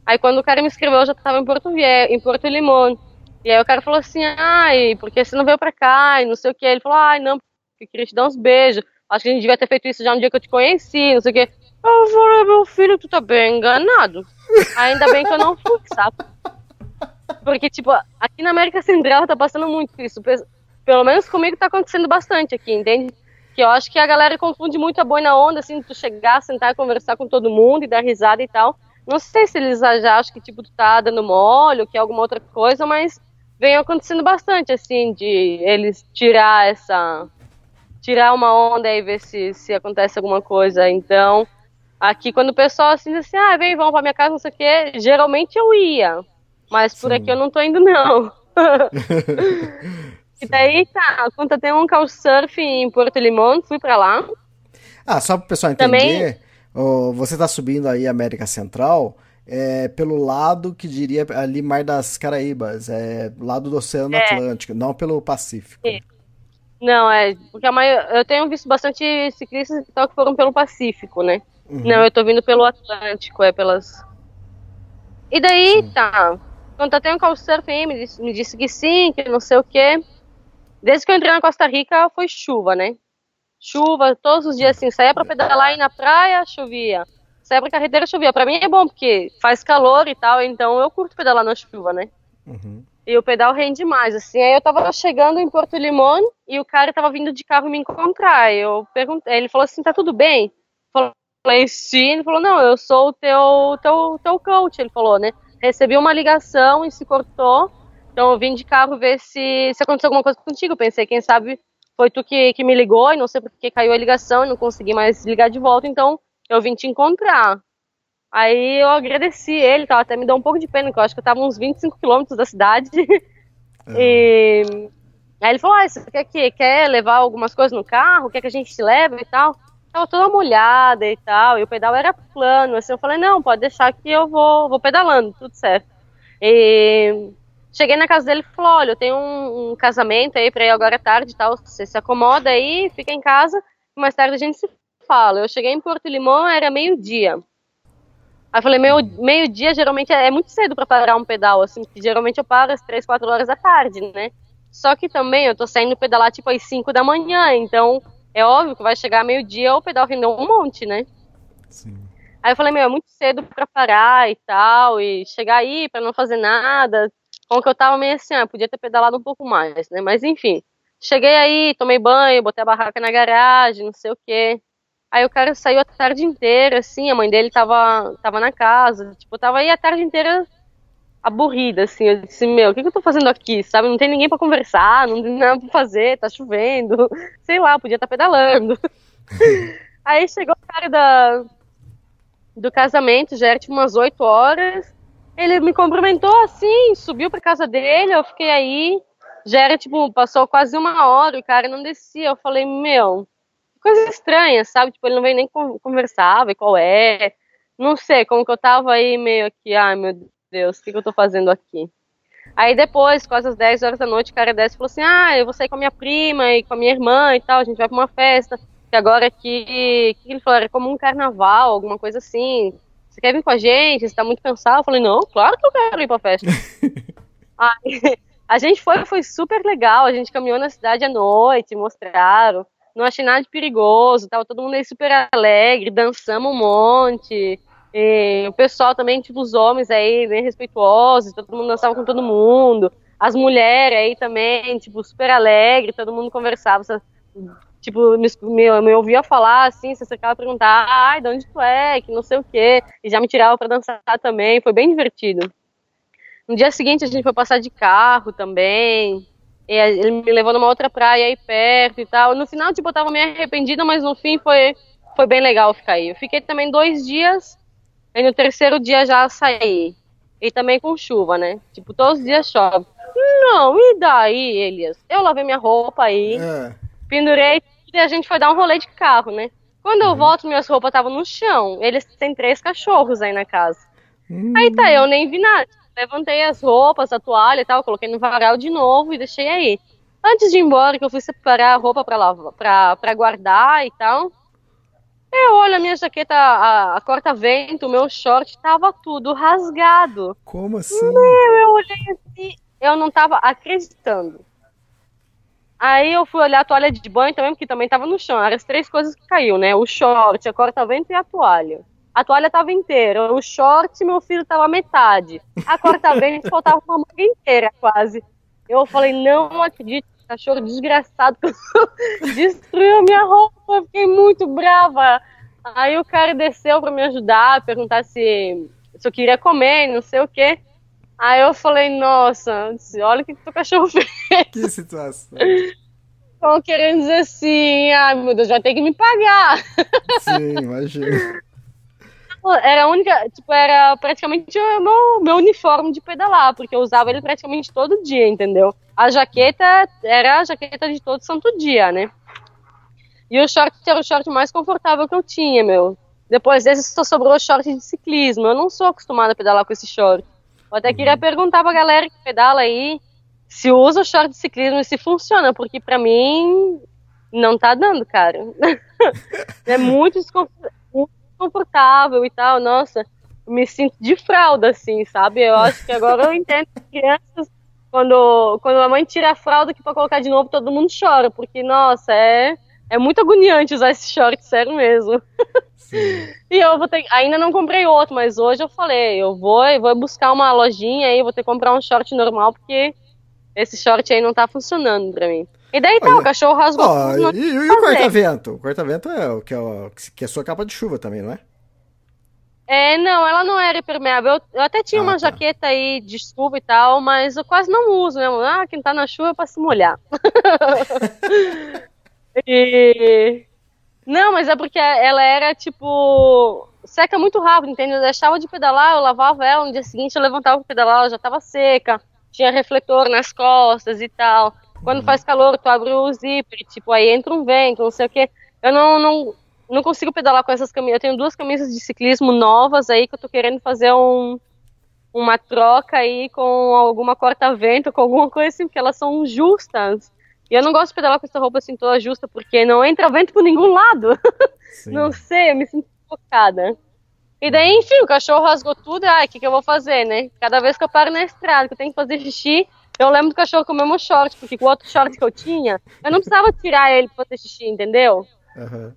Aí quando o cara me escreveu, eu já tava em Porto, Vie em Porto Limão. E aí o cara falou assim, ai, por que você não veio pra cá? E não sei o que. Ele falou, ai, não, porque eu queria te dar uns beijos. Acho que a gente devia ter feito isso já no dia que eu te conheci, não sei o que. Eu falei, meu filho, tu tá bem enganado. Ainda bem que eu não fui, sabe? Porque, tipo, aqui na América Central tá passando muito isso. Pelo menos comigo tá acontecendo bastante aqui, entende? Que eu acho que a galera confunde muito a boina onda, assim, tu chegar, sentar e conversar com todo mundo e dar risada e tal. Não sei se eles já acham que, tipo, tu tá dando mole ou que é alguma outra coisa, mas vem acontecendo bastante, assim, de eles tirar essa. tirar uma onda e ver se, se acontece alguma coisa. Então, aqui, quando o pessoal assim diz assim, ah, vem, vamos pra minha casa, não sei o quê, geralmente eu ia. Mas por Sim. aqui eu não tô indo, não. *laughs* e daí, tá, quando tem um couchsurf em Porto Limão, fui pra lá. Ah, só pro pessoal entender, Também... oh, você tá subindo aí América Central, é, pelo lado que diria ali Mar das Caraíbas, é lado do Oceano é. Atlântico, não pelo Pacífico. É. Não, é, porque a maior, eu tenho visto bastante ciclistas que foram pelo Pacífico, né? Uhum. Não, eu tô vindo pelo Atlântico, é pelas. E daí, Sim. tá. Contatei um couchsurfing, me disse, me disse que sim, que não sei o quê. Desde que eu entrei na Costa Rica, foi chuva, né? Chuva, todos os dias assim, saía pra pedalar e na praia, chovia. Saía pra carreteira, chovia. Pra mim é bom, porque faz calor e tal, então eu curto pedalar na chuva, né? Uhum. E o pedal rende mais, assim. Aí eu tava chegando em Porto Limão e o cara tava vindo de carro me encontrar. Eu perguntei, ele falou assim, tá tudo bem? Eu falei, sim. Ele falou, não, eu sou o teu, teu, teu coach, ele falou, né? recebi uma ligação e se cortou. Então eu vim de carro ver se, se aconteceu alguma coisa contigo. pensei, quem sabe foi tu que, que me ligou e não sei porque caiu a ligação e não consegui mais ligar de volta. Então eu vim te encontrar. Aí eu agradeci ele, tá? até me deu um pouco de pena, porque eu acho que eu tava uns 25 quilômetros da cidade. *laughs* E aí ele falou: ah, você quer, que, quer levar algumas coisas no carro? Quer que a gente te leve e tal? tava toda molhada e tal, e o pedal era plano, assim, eu falei, não, pode deixar que eu vou, vou pedalando, tudo certo. E cheguei na casa dele e falou, olha, eu tenho um, um casamento aí pra ir agora à tarde e tal, você se acomoda aí, fica em casa, mais tarde a gente se fala. Eu cheguei em Porto Limão, era meio-dia. Aí eu falei, meio, meio-dia geralmente é, é, muito cedo para parar um pedal, assim, porque geralmente eu paro às 3, 4 horas da tarde, né? Só que também eu tô saindo pedalar tipo às 5 da manhã, então é óbvio que vai chegar meio-dia o pedal rendeu um monte, né? Sim. Aí eu falei, meu, é muito cedo pra parar e tal, e chegar aí pra não fazer nada. Como que eu tava meio assim, ah, podia ter pedalado um pouco mais, né? Mas enfim. Cheguei aí, tomei banho, botei a barraca na garagem, não sei o quê. Aí o cara saiu a tarde inteira, assim, a mãe dele tava, tava na casa, tipo, tava aí a tarde inteira aburrida, assim. Eu disse, meu, o que, que eu tô fazendo aqui, sabe? Não tem ninguém para conversar, não tem nada pra fazer, tá chovendo, *laughs* sei lá, podia estar tá pedalando. *laughs* Aí chegou o cara da, do casamento, já era tipo umas 8 horas. Ele me cumprimentou assim, subiu pra casa dele, eu fiquei aí. Já era tipo, passou quase uma hora, o cara não descia. Eu falei, meu, coisa estranha, sabe? Tipo, ele não veio nem conversar, ver qual é. Não sei, como que eu tava aí meio aqui, ai meu Deus, o que, que eu tô fazendo aqui? Aí depois, quase às 10 horas da noite, o cara desce e falou assim: Ah, eu vou sair com a minha prima e com a minha irmã e tal, a gente vai pra uma festa. Que agora aqui, o que ele falou? Era como um carnaval, alguma coisa assim. Você quer vir com a gente? Você tá muito cansado? Eu falei: Não, claro que eu quero ir pra festa. *laughs* Aí, a gente foi, foi super legal. A gente caminhou na cidade à noite, mostraram. Não achei nada de perigoso, tava todo mundo aí super alegre, dançamos um monte. E o pessoal também, tipo, os homens aí, bem respeituosos, todo mundo dançava com todo mundo. as mulheres aí também, tipo, super alegre, todo mundo conversava, tipo, me, me, me ouvia falar assim, você ficava perguntar, ai, de onde tu é, que não sei o quê, e já me tirava para dançar também, foi bem divertido. No dia seguinte a gente foi passar de carro também, ele me levou numa outra praia aí perto e tal. No final, tipo, eu tava meio arrependida, mas no fim foi, foi bem legal ficar aí. Eu fiquei também dois dias, aí no terceiro dia já saí. E também com chuva, né? Tipo, todos os dias chove. Não, e daí, Elias? Eu lavei minha roupa aí, é. pendurei e a gente foi dar um rolê de carro, né? Quando eu uhum. volto, minhas roupas estavam no chão. Eles têm três cachorros aí na casa. Uhum. Aí tá, eu nem vi nada. Levantei as roupas, a toalha e tal, coloquei no varal de novo e deixei aí. Antes de ir embora, que eu fui separar a roupa pra, lavar, pra, pra guardar e tal, eu olho a minha jaqueta, a, a corta-vento, o meu short, tava tudo rasgado. Como assim? Meu, eu olhei assim, eu não tava acreditando. Aí eu fui olhar a toalha de banho também, porque também tava no chão. Eram as três coisas que caiu, né? O short, a corta-vento e a toalha. A toalha tava inteira. O short, meu filho, tava metade. A corta-vento *laughs* faltava uma manga inteira, quase. Eu falei, não acredito, cachorro desgraçado *laughs* destruiu minha roupa. Eu fiquei muito brava. Aí o cara desceu para me ajudar, perguntar se, se eu queria comer, não sei o quê. Aí eu falei, nossa, olha o que, que o cachorro *laughs* fez. Que situação. Estão querendo dizer assim, ai meu Deus, vai ter que me pagar. Sim, imagina era a única, tipo, era praticamente o meu, meu uniforme de pedalar, porque eu usava ele praticamente todo dia, entendeu? A jaqueta era a jaqueta de todo santo dia, né? E o short era o short mais confortável que eu tinha, meu. Depois desse só sobrou o short de ciclismo. Eu não sou acostumada a pedalar com esse short. Eu até queria uhum. perguntar pra galera que pedala aí se usa o short de ciclismo e se funciona, porque pra mim não tá dando, cara. *laughs* é muito desconfortável confortável e tal, nossa, me sinto de fralda, assim, sabe? Eu acho que agora eu entendo que crianças, quando, quando a mãe tira a fralda que para colocar de novo, todo mundo chora, porque, nossa, é, é muito agoniante usar esse short, sério mesmo. *laughs* e eu vou ter, ainda não comprei outro, mas hoje eu falei, eu vou, eu vou buscar uma lojinha aí, vou ter que comprar um short normal, porque esse short aí não tá funcionando pra mim. E daí tá, o cachorro rasgou. E, e o corta-vento? O corta-vento é o que, é o que é a sua capa de chuva também, não é? É, não, ela não era impermeável. Eu, eu até tinha ah, uma tá. jaqueta aí de chuva e tal, mas eu quase não uso, né? Ah, quem tá na chuva é pra se molhar. *laughs* e... Não, mas é porque ela era tipo. seca muito rápido, entendeu? Eu deixava de pedalar, eu lavava ela, no dia seguinte eu levantava pra pedalar, ela já tava seca, tinha refletor nas costas e tal. Quando faz calor, tu abre o zíper, tipo, aí entra um vento, não sei o que. Eu não, não, não consigo pedalar com essas camisas. Eu tenho duas camisas de ciclismo novas aí que eu tô querendo fazer um, uma troca aí com alguma corta-vento, com alguma coisa assim, porque elas são justas. E eu não gosto de pedalar com essa roupa assim toda justa, porque não entra vento por nenhum lado. não sei, eu me sinto focada. E daí, enfim, o cachorro rasgou tudo, ai, o que, que eu vou fazer, né? Cada vez que eu paro na estrada, que eu tenho que fazer xixi, eu lembro do cachorro com o mesmo short, porque com o outro short que eu tinha, eu não precisava tirar ele pra fazer xixi, entendeu? Uhum.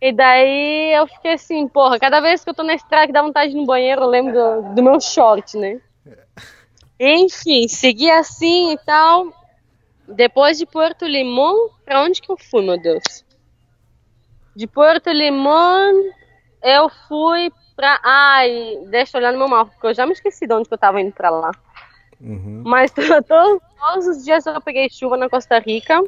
E daí eu fiquei assim, porra, cada vez que eu tô na estrada que dá vontade de ir no banheiro, eu lembro do, do meu short, né? Enfim, segui assim e tal. Depois de Porto Limão, pra onde que eu fui, meu Deus? De Porto Limão, eu fui pra. Ai, deixa eu olhar no meu mapa, porque eu já me esqueci de onde que eu tava indo pra lá. Uhum. Mas todos, *laughs* todos os dias eu peguei chuva na Costa Rica.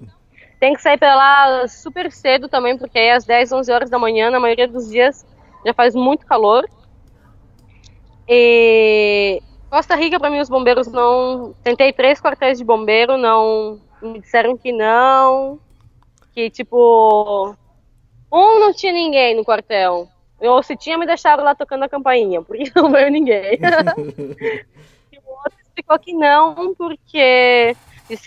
Tem que sair pra lá super cedo também, porque aí às 10, 11 horas da manhã, na maioria dos dias, já faz muito calor. E Costa Rica, para mim, os bombeiros não. Tentei três quartéis de bombeiro, não. Me disseram que não. Que, tipo. Um não tinha ninguém no quartel. Ou se tinha, me deixaram lá tocando a campainha, porque *laughs* não veio ninguém. *laughs* ficou que não, porque,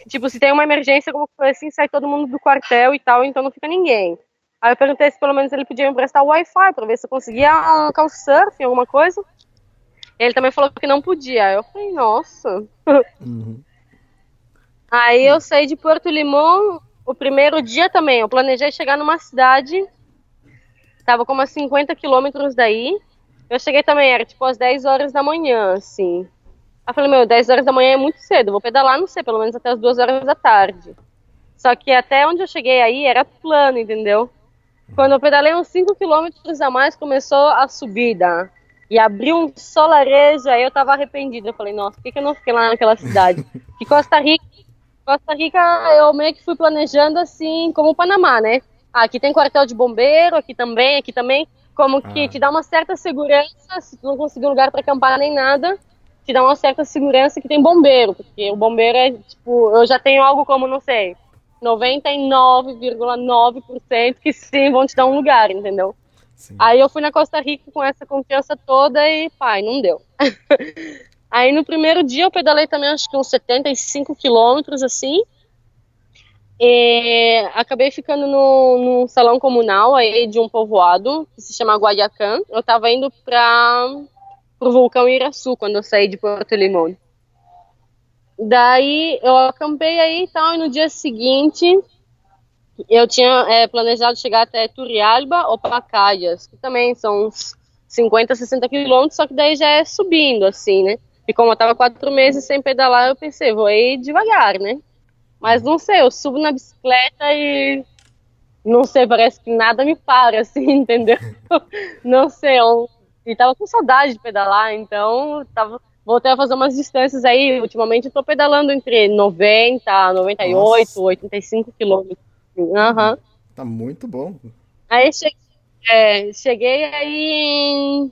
tipo, se tem uma emergência, como foi assim, sai todo mundo do quartel e tal, então não fica ninguém. Aí eu perguntei se pelo menos ele podia me emprestar o Wi-Fi pra ver se eu conseguia um couchsurfing, alguma coisa. Ele também falou que não podia. Aí eu falei, nossa. Uhum. Aí eu saí de Porto Limão o primeiro dia também. Eu planejei chegar numa cidade, tava como a 50 quilômetros daí. Eu cheguei também, era tipo às 10 horas da manhã, assim. Eu falei, meu, 10 horas da manhã é muito cedo, vou pedalar, não sei, pelo menos até as 2 horas da tarde. Só que até onde eu cheguei aí era plano, entendeu? Quando eu pedalei uns 5 quilômetros a mais, começou a subida. E abriu um solarejo, aí eu tava arrependida. Eu falei, nossa, por que, que eu não fiquei lá naquela cidade? *laughs* Que Costa Rica, Costa Rica eu meio que fui planejando assim, como o Panamá, né? Ah, aqui tem quartel de bombeiro, aqui também, aqui também. Como que ah. te dá uma certa segurança, se tu não conseguir lugar para acampar nem nada, te dá uma certa segurança que tem bombeiro, porque o bombeiro é, tipo, eu já tenho algo como, não sei, 99,9% que sim vão te dar um lugar, entendeu? Sim. Aí eu fui na Costa Rica com essa confiança toda e, pai, não deu. *laughs* Aí no primeiro dia eu pedalei também acho que uns 75 quilômetros, assim, e acabei ficando no, num salão comunal aí de um povoado que se chama Guayacán. Eu estava indo para o vulcão Iraçu quando eu saí de Porto Limão. Daí eu acampei aí e tal, e no dia seguinte eu tinha é, planejado chegar até Turialba ou Pacaias, que também são uns 50, 60 quilômetros, só que daí já é subindo, assim, né? E como eu tava quatro meses sem pedalar, eu pensei, vou ir devagar, né? Mas não sei, eu subo na bicicleta e não sei, parece que nada me para, assim, *laughs* entendeu? não sei, eu, e tava com saudade de pedalar, então tava, voltei a fazer umas distâncias aí. Ultimamente eu tô pedalando entre 90, 98, Nossa. 85 quilômetros. Uhum. Tá muito bom. Aí cheguei, é, cheguei aí em,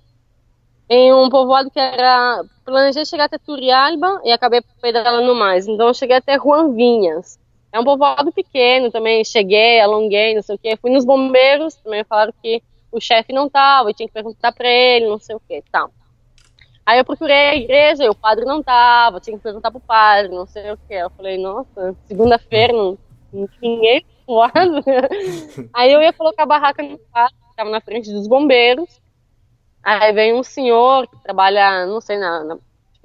em um povoado que era planejei chegar até Turialba e acabei pedalando mais. Então eu cheguei até Juan Vinhas. É um povoado pequeno também. Cheguei, alonguei, não sei o que. Fui nos bombeiros, também falaram que o chefe não tava, eu tinha que perguntar para ele, não sei o que, tal. Aí eu procurei a igreja, e o padre não tava, tinha que perguntar pro padre, não sei o que. Eu falei, nossa, segunda-feira não, não tinha ninguém voado. *laughs* Aí eu ia colocar a barraca no padre, tava na frente dos bombeiros. Aí vem um senhor que trabalha, não sei, na, na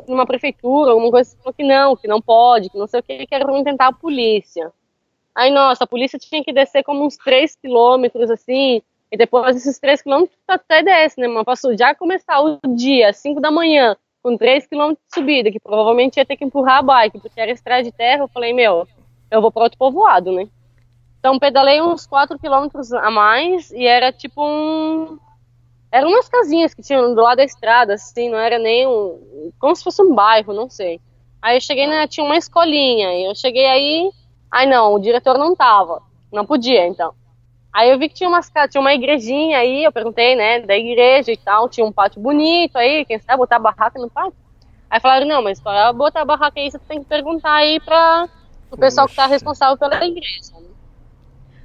numa prefeitura, alguma coisa, falou que não, que não pode, que não sei o que, que era tentar a polícia. Aí, nossa, a polícia tinha que descer como uns 3 quilômetros, assim, e depois desses 3 quilômetros até desce, né, mas passou já começar o dia, 5 da manhã, com 3 quilômetros de subida, que provavelmente ia ter que empurrar a bike, porque era estrada de terra, eu falei, meu, eu vou para outro povoado, né. Então, pedalei uns 4 quilômetros a mais, e era tipo um, eram umas casinhas que tinham do lado da estrada, assim, não era nem um. como se fosse um bairro, não sei. Aí eu cheguei, né, tinha uma escolinha, e eu cheguei aí. Ai não, o diretor não tava. Não podia, então. Aí eu vi que tinha, umas, tinha uma igrejinha aí, eu perguntei, né, da igreja e tal, tinha um pátio bonito aí, quem sabe botar barraca no pátio. Aí falaram, não, mas para botar barraca aí, você tem que perguntar aí para o pessoal que tá responsável pela igreja. Né?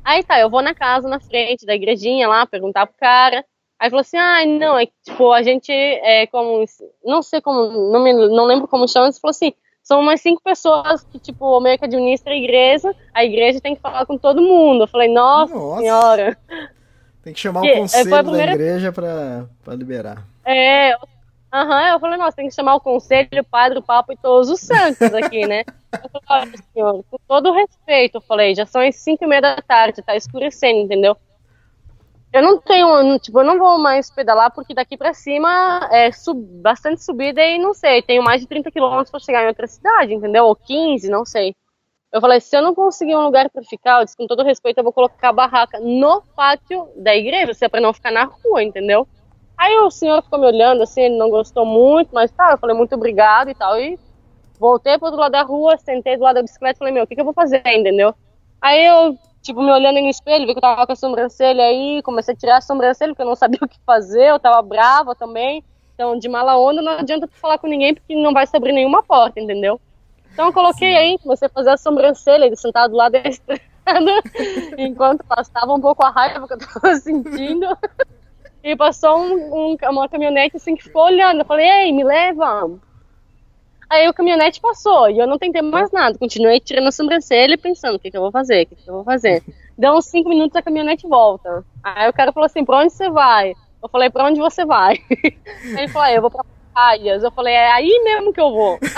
Aí tá, eu vou na casa, na frente da igrejinha lá, perguntar pro cara. Aí falou assim, ah, não, é que, tipo, a gente é como, não sei como, não, me, não lembro como chama, mas falou assim, são umas cinco pessoas que, tipo, meio que administra a igreja, a igreja tem que falar com todo mundo. Eu falei, nossa, nossa. senhora. Tem que chamar que, o conselho primeira... da igreja pra, pra liberar. É, aham, uhum, eu falei, nossa, tem que chamar o conselho, o padre, o papa e todos os santos aqui, né? Eu falei, olha, senhor, com todo respeito, eu falei, já são as cinco e meia da tarde, tá escurecendo, entendeu? Eu não tenho, tipo, eu não vou mais pedalar porque daqui para cima é sub, bastante subida e não sei, tenho mais de 30 quilômetros para chegar em outra cidade, entendeu? Ou 15, não sei. Eu falei, se eu não conseguir um lugar para ficar, eu disse, com todo respeito, eu vou colocar a barraca no pátio da igreja, se é para não ficar na rua, entendeu? Aí o senhor ficou me olhando assim, ele não gostou muito, mas tá, eu falei muito obrigado e tal, e voltei pro outro lado da rua, sentei do lado da bicicleta e falei, meu, o que, que eu vou fazer, entendeu? Aí eu tipo, me olhando no espelho, vi que eu tava com a sobrancelha aí, comecei a tirar a sobrancelha porque eu não sabia *laughs* o que fazer, eu tava brava também. Então, de mala onda, não adianta tu falar com ninguém porque não vai se abrir nenhuma porta, entendeu? Então, eu coloquei Sim. aí, comecei a fazer a sobrancelha, ele sentado do lado *laughs* da estrada, enquanto passava um pouco a raiva que eu tava *laughs* sentindo. e passou um, um, uma caminhonete assim que ficou olhando. Eu falei, ei, me leva. Aí o caminhonete passou e eu não tentei mais nada. Continuei tirando a sobrancelha e pensando: o que, que eu vou fazer? O que, que eu vou fazer? *laughs* Deu uns cinco minutos a caminhonete volta. Aí o cara falou assim: pra onde você vai? Eu falei: pra onde você vai? *laughs* Ele falou: ah, eu vou pra praias. Eu falei: é aí mesmo que eu vou. *laughs*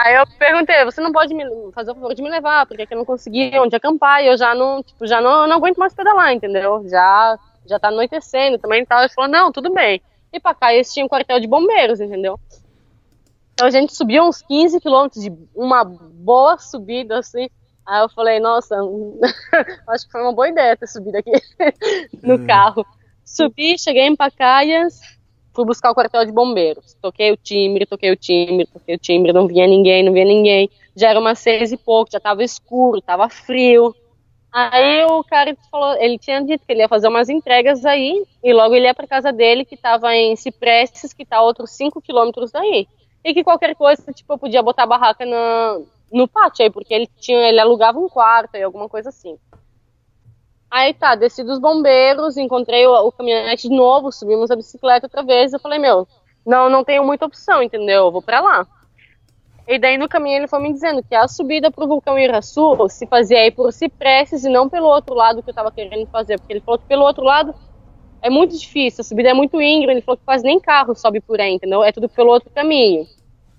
Aí eu perguntei, você não pode me fazer o favor de me levar, porque eu não consegui onde acampar, e eu já não, tipo, já não, não aguento mais pedalar, entendeu? Já, já tá anoitecendo também e tal. Ele falou, não, tudo bem. E pra cá eles tinham um quartel de bombeiros, entendeu? Então a gente subiu uns 15 quilômetros de uma boa subida, assim. Aí eu falei, nossa, *laughs* acho que foi uma boa ideia ter subido aqui *laughs* no uhum. carro. Subi, cheguei em Pacaias, fui buscar o quartel de bombeiros. Toquei o timbre, toquei o timbre, toquei o timbre, não vinha ninguém, não vinha ninguém. Já era umas seis e pouco, já tava escuro, tava frio. Aí o cara falou, ele tinha dito que ele ia fazer umas entregas aí, e logo ele ia para casa dele, que tava em Ciprestes, que tá outros 5 quilômetros daí. E que qualquer coisa, tipo, eu podia botar a barraca na, no pátio aí, porque ele tinha, ele alugava um quarto e alguma coisa assim. Aí tá, desci dos bombeiros, encontrei o, o caminhonete de novo, subimos a bicicleta outra vez, eu falei, meu, não, não tenho muita opção, entendeu? Eu vou para lá. E daí no caminho ele foi me dizendo que a subida pro vulcão Iraçu se fazia aí por Ciprestes e não pelo outro lado que eu tava querendo fazer, porque ele falou que pelo outro lado é muito difícil, a subida é muito íngreme, ele falou que quase nem carro sobe por aí, entendeu? É tudo pelo outro caminho.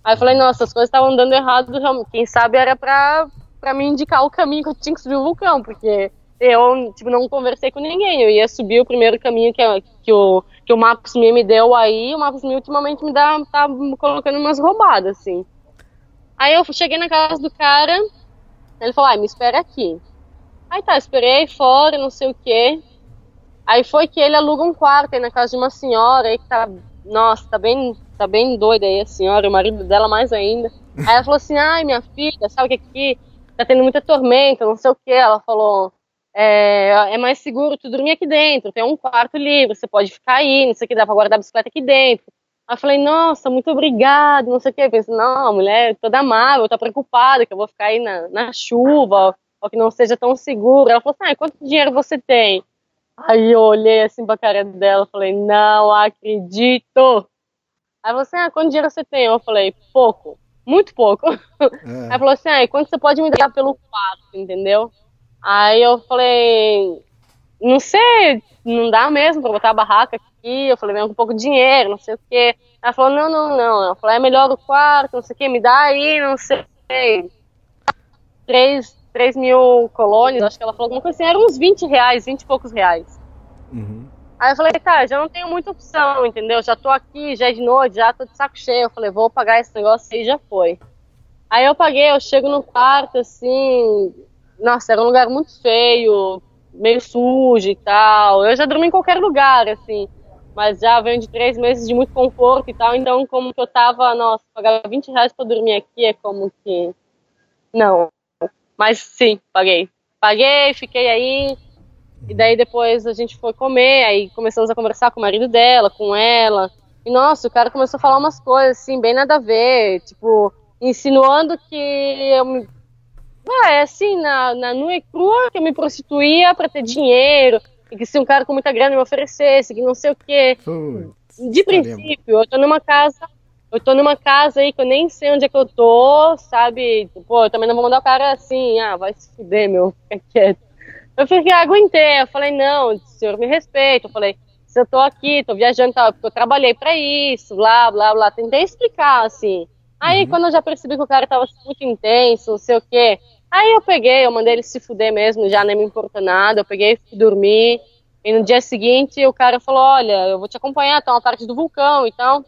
Aí eu falei, nossa, as coisas estavam andando errado, quem sabe era pra, pra me indicar o caminho que eu tinha que subir o vulcão, porque eu tipo, não conversei com ninguém, eu ia subir o primeiro caminho que, que, o, que o Maps me deu aí, o Maps me ultimamente me dá, tá colocando umas roubadas, assim. Aí eu cheguei na casa do cara, ele falou, ah, me espera aqui. Aí tá, esperei fora, não sei o quê. Aí foi que ele aluga um quarto aí na casa de uma senhora aí que tá, nossa, tá bem, tá bem doida aí a senhora, o marido dela mais ainda. Aí ela falou assim, ai, minha filha, sabe que aqui tá tendo muita tormenta, não sei o quê. Ela falou, é, é, mais seguro tu dormir aqui dentro, tem um quarto livre, você pode ficar aí, não sei o que, dá pra guardar a bicicleta aqui dentro. Aí eu falei, nossa, muito obrigado, não sei o que. Eu pensei, não, mulher toda amável, tá preocupada que eu vou ficar aí na, na chuva, ou que não seja tão seguro. Ela falou assim, ah, quanto dinheiro você tem? Aí eu olhei assim pra cara dela, falei, não acredito. Aí você, assim, ah, quanto dinheiro você tem? Eu falei, pouco, muito pouco. É. Aí falou assim, ah, quanto você pode me dar pelo quarto, entendeu? Aí eu falei, não sei, não dá mesmo pra botar a barraca aqui. Eu falei, vem com pouco dinheiro, não sei o quê. Ela falou, não, não, não. Ela falou, é melhor o quarto, não sei o quê, me dá aí, não sei. Três, três mil colônias, acho que ela falou alguma coisa assim, eram uns 20 reais, 20 e poucos reais. Uhum. Aí eu falei, cara, já não tenho muita opção, entendeu? Já tô aqui, já é de noite, já tô de saco cheio. Eu falei, vou pagar esse negócio aí já foi. Aí eu paguei, eu chego no quarto, assim, nossa, era um lugar muito feio, meio sujo e tal. Eu já dormi em qualquer lugar, assim, mas já venho de três meses de muito conforto e tal, então como que eu tava, nossa, pagar 20 reais pra dormir aqui é como que. Não. Mas sim, paguei. Paguei, fiquei aí, e daí depois a gente foi comer, aí começamos a conversar com o marido dela, com ela. E nossa, o cara começou a falar umas coisas assim, bem nada a ver, tipo, insinuando que eu me ah, é assim, na, na nua e crua, que eu me prostituía para ter dinheiro, e que se um cara com muita grana me oferecesse, que não sei o quê. Putz, de princípio, eu tô numa casa, eu tô numa casa aí que eu nem sei onde é que eu tô, sabe? Pô, eu também não vou mandar o cara assim, ah, vai se fuder, meu, fica quieto. Eu fiquei, aguentei, eu falei, não, o senhor me respeita, eu falei, se eu tô aqui, tô viajando, tá, porque eu trabalhei para isso, blá, blá, blá, tentei explicar, assim. Aí, uhum. quando eu já percebi que o cara tava muito intenso, não sei o quê, Aí eu peguei, eu mandei ele se fuder mesmo, já nem me importa nada. Eu peguei, fui dormir. E no dia seguinte o cara falou: Olha, eu vou te acompanhar, tá uma parte do vulcão e tal.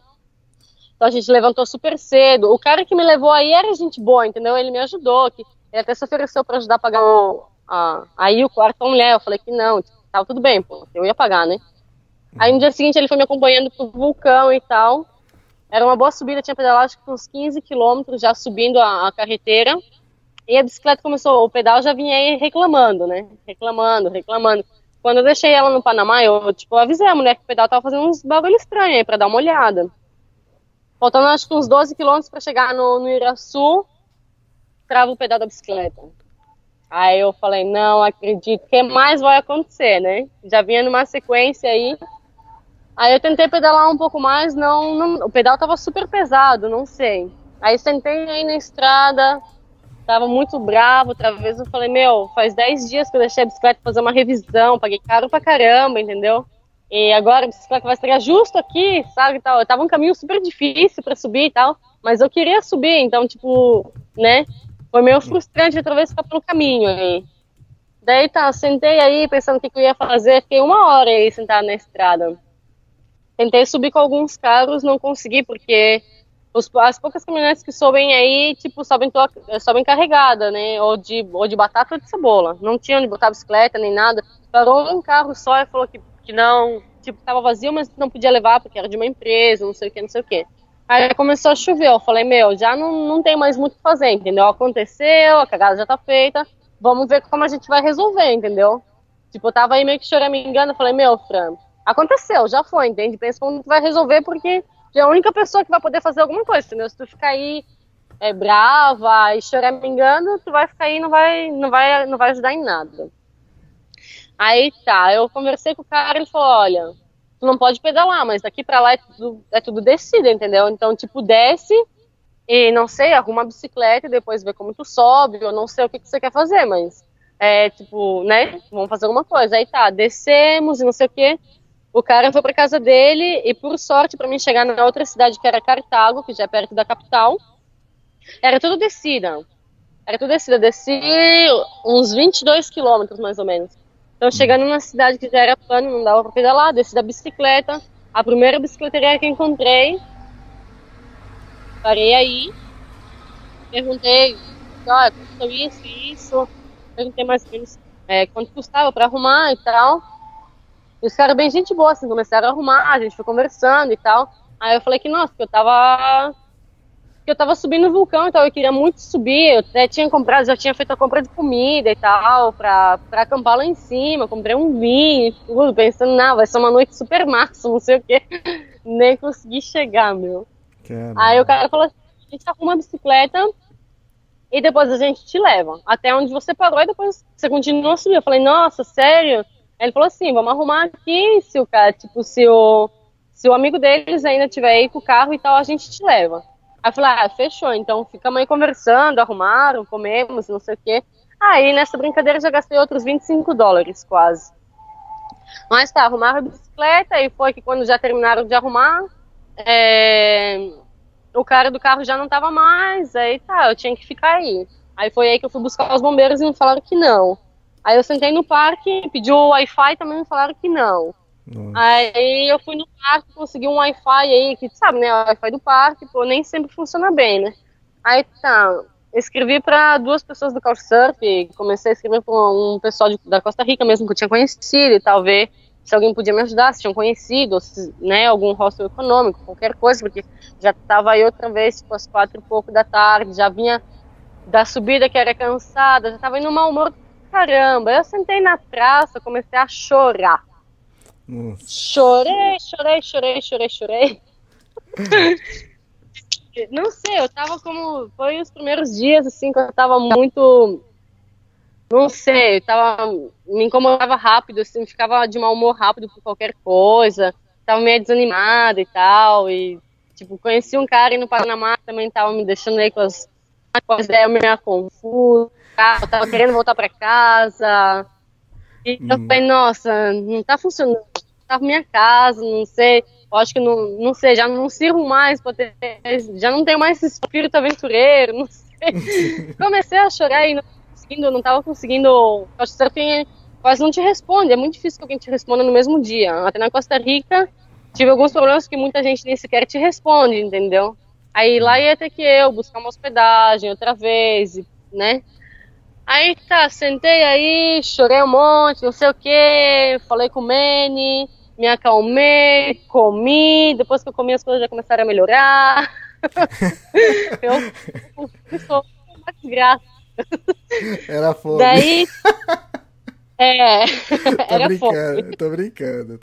Então a gente levantou super cedo. O cara que me levou aí era gente boa, entendeu? Ele me ajudou. Que, ele até se ofereceu para ajudar a pagar o, a, aí o quarto com a mulher. Eu falei que não, tava tudo bem, pô, eu ia pagar, né? Aí no dia seguinte ele foi me acompanhando pro vulcão e tal. Era uma boa subida, tinha pedalado acho que uns 15 quilômetros já subindo a, a carreteira. E a bicicleta começou, o pedal já vinha aí reclamando, né? Reclamando, reclamando. Quando eu deixei ela no Panamá, eu, tipo, avisei a mulher que o pedal tava fazendo uns bagulho estranho aí pra dar uma olhada. Faltando acho que uns 12 quilômetros pra chegar no, no Iraçu, trava o pedal da bicicleta. Aí eu falei, não acredito, o que mais vai acontecer, né? Já vinha numa sequência aí. Aí eu tentei pedalar um pouco mais, não, não o pedal tava super pesado, não sei. Aí sentei aí na estrada, Tava muito bravo. Outra vez eu falei, meu, faz 10 dias que eu deixei a bicicleta fazer uma revisão, paguei caro pra caramba, entendeu? E agora a bicicleta vai estrear justo aqui, sabe? Tal. Eu tava um caminho super difícil para subir e tal, mas eu queria subir, então, tipo, né? Foi meio frustrante ficar pelo caminho aí. Daí tá, sentei aí pensando o que, que eu ia fazer, fiquei uma hora aí sentada na estrada. Tentei subir com alguns carros, não consegui porque os, as poucas caminhonetes que sobem aí, tipo, sobem, sobem carregada, né? Ou de, ou de batata ou de cebola. Não tinha onde botar bicicleta nem nada. Parou um carro só e falou que, que não, tipo, tava vazio, mas não podia levar porque era de uma empresa, não sei o que, não sei o que. Aí começou a chover, eu falei, meu, já não, não tem mais muito o que fazer, entendeu? Aconteceu, a cagada já tá feita, vamos ver como a gente vai resolver, entendeu? Tipo, eu tava aí meio que choramingando, eu falei, meu, Fran, aconteceu, já foi, entende? Pensa como tu vai resolver, porque é a única pessoa que vai poder fazer alguma coisa, entendeu? Se tu ficar aí é, brava e choramingando, tu vai ficar aí não vai, não vai, não vai ajudar em nada. Aí tá, eu conversei com o cara, ele falou, olha, tu não pode pedalar, mas daqui para lá é tudo, é tudo descida, entendeu? Então, tipo, desce e, não sei, arruma a bicicleta e depois vê como tu sobe, eu não sei o que, que você quer fazer, mas, é, tipo, né, vamos fazer alguma coisa. Aí tá, descemos e não sei o que. O cara foi para casa dele e, por sorte, para mim chegar na outra cidade que era Cartago, que já é perto da capital, era tudo descida. Era tudo descida. Desci uns 22 quilômetros, mais ou menos. Então, chegando na cidade que já era plano, não dava para pedalar, desci da bicicleta. A primeira bicicleteria que encontrei, parei aí, perguntei, olha, custou isso, isso, perguntei mais ou menos é, quanto custava para arrumar e tal. E os caras bem gente boa, assim, começaram a arrumar, a gente foi conversando e tal. Aí eu falei que, nossa, que eu tava. Que eu tava subindo o vulcão, então eu queria muito subir. Eu até tinha comprado, já tinha feito a compra de comida e tal, pra, pra acampar lá em cima. Comprei um vinho e tudo, pensando, não, vai ser uma noite super massa, não sei o quê. *laughs* Nem consegui chegar, meu. Caramba. Aí o cara falou assim: a gente arruma a bicicleta e depois a gente te leva até onde você parou e depois você continua a subir. Eu falei, nossa, sério? Ele falou assim, vamos arrumar aqui, se o cara, tipo, se o, se o amigo deles ainda tiver aí com o carro e tal, a gente te leva. Aí falei, ah, fechou, então ficamos aí conversando, arrumaram, comemos, não sei o quê. Aí nessa brincadeira já gastei outros 25 dólares quase. Mas tá, arrumaram a bicicleta e foi que quando já terminaram de arrumar, é, o cara do carro já não tava mais, aí tá, eu tinha que ficar aí. Aí foi aí que eu fui buscar os bombeiros e me falaram que não. Aí eu sentei no parque, pedi o Wi-Fi também me falaram que não. Nossa. Aí eu fui no parque, consegui um Wi-Fi aí, que sabe, né? Wi-Fi do parque, pô, nem sempre funciona bem, né? Aí tá, escrevi para duas pessoas do Couchsurf, comecei a escrever para um pessoal de, da Costa Rica mesmo que eu tinha conhecido e tal, ver se alguém podia me ajudar, se tinham conhecido, se, né, algum hostel econômico, qualquer coisa, porque já estava aí outra vez, tipo, às quatro e pouco da tarde, já vinha da subida que era cansada, já estava indo mau humor caramba. Eu sentei na praça, comecei a chorar. Nossa. Chorei, chorei, chorei, chorei, chorei. *laughs* Não sei, eu tava como. Foi os primeiros dias, assim, que eu tava muito. Não sei, eu tava. Me incomodava rápido, assim, ficava de mau humor rápido por qualquer coisa. Tava meio desanimada e tal. E, tipo, conheci um cara aí no Panamá também tava me deixando aí com as, com as ideias meio confusas eu tava querendo voltar para casa. E eu hum. falei, nossa, não tá funcionando. Tá minha casa, não sei. Eu acho que não, não sei, já não sirvo mais pra ter. Já não tenho mais esse espírito aventureiro, não sei. *laughs* Comecei a chorar e não conseguindo, não tava conseguindo. Acho que surfing quase não te responde. É muito difícil que alguém te responda no mesmo dia. Até na Costa Rica tive alguns problemas que muita gente nem sequer te responde, entendeu? Aí lá ia ter que eu buscar uma hospedagem outra vez, né? Aí tá, sentei aí, chorei um monte, não sei o que, falei com o Manny, me acalmei, comi, depois que eu comi as coisas já começaram a melhorar. *laughs* eu sou uma desgraça. Era fome. Daí. *laughs* É, tô *laughs* era brincando, fome. Tô brincando.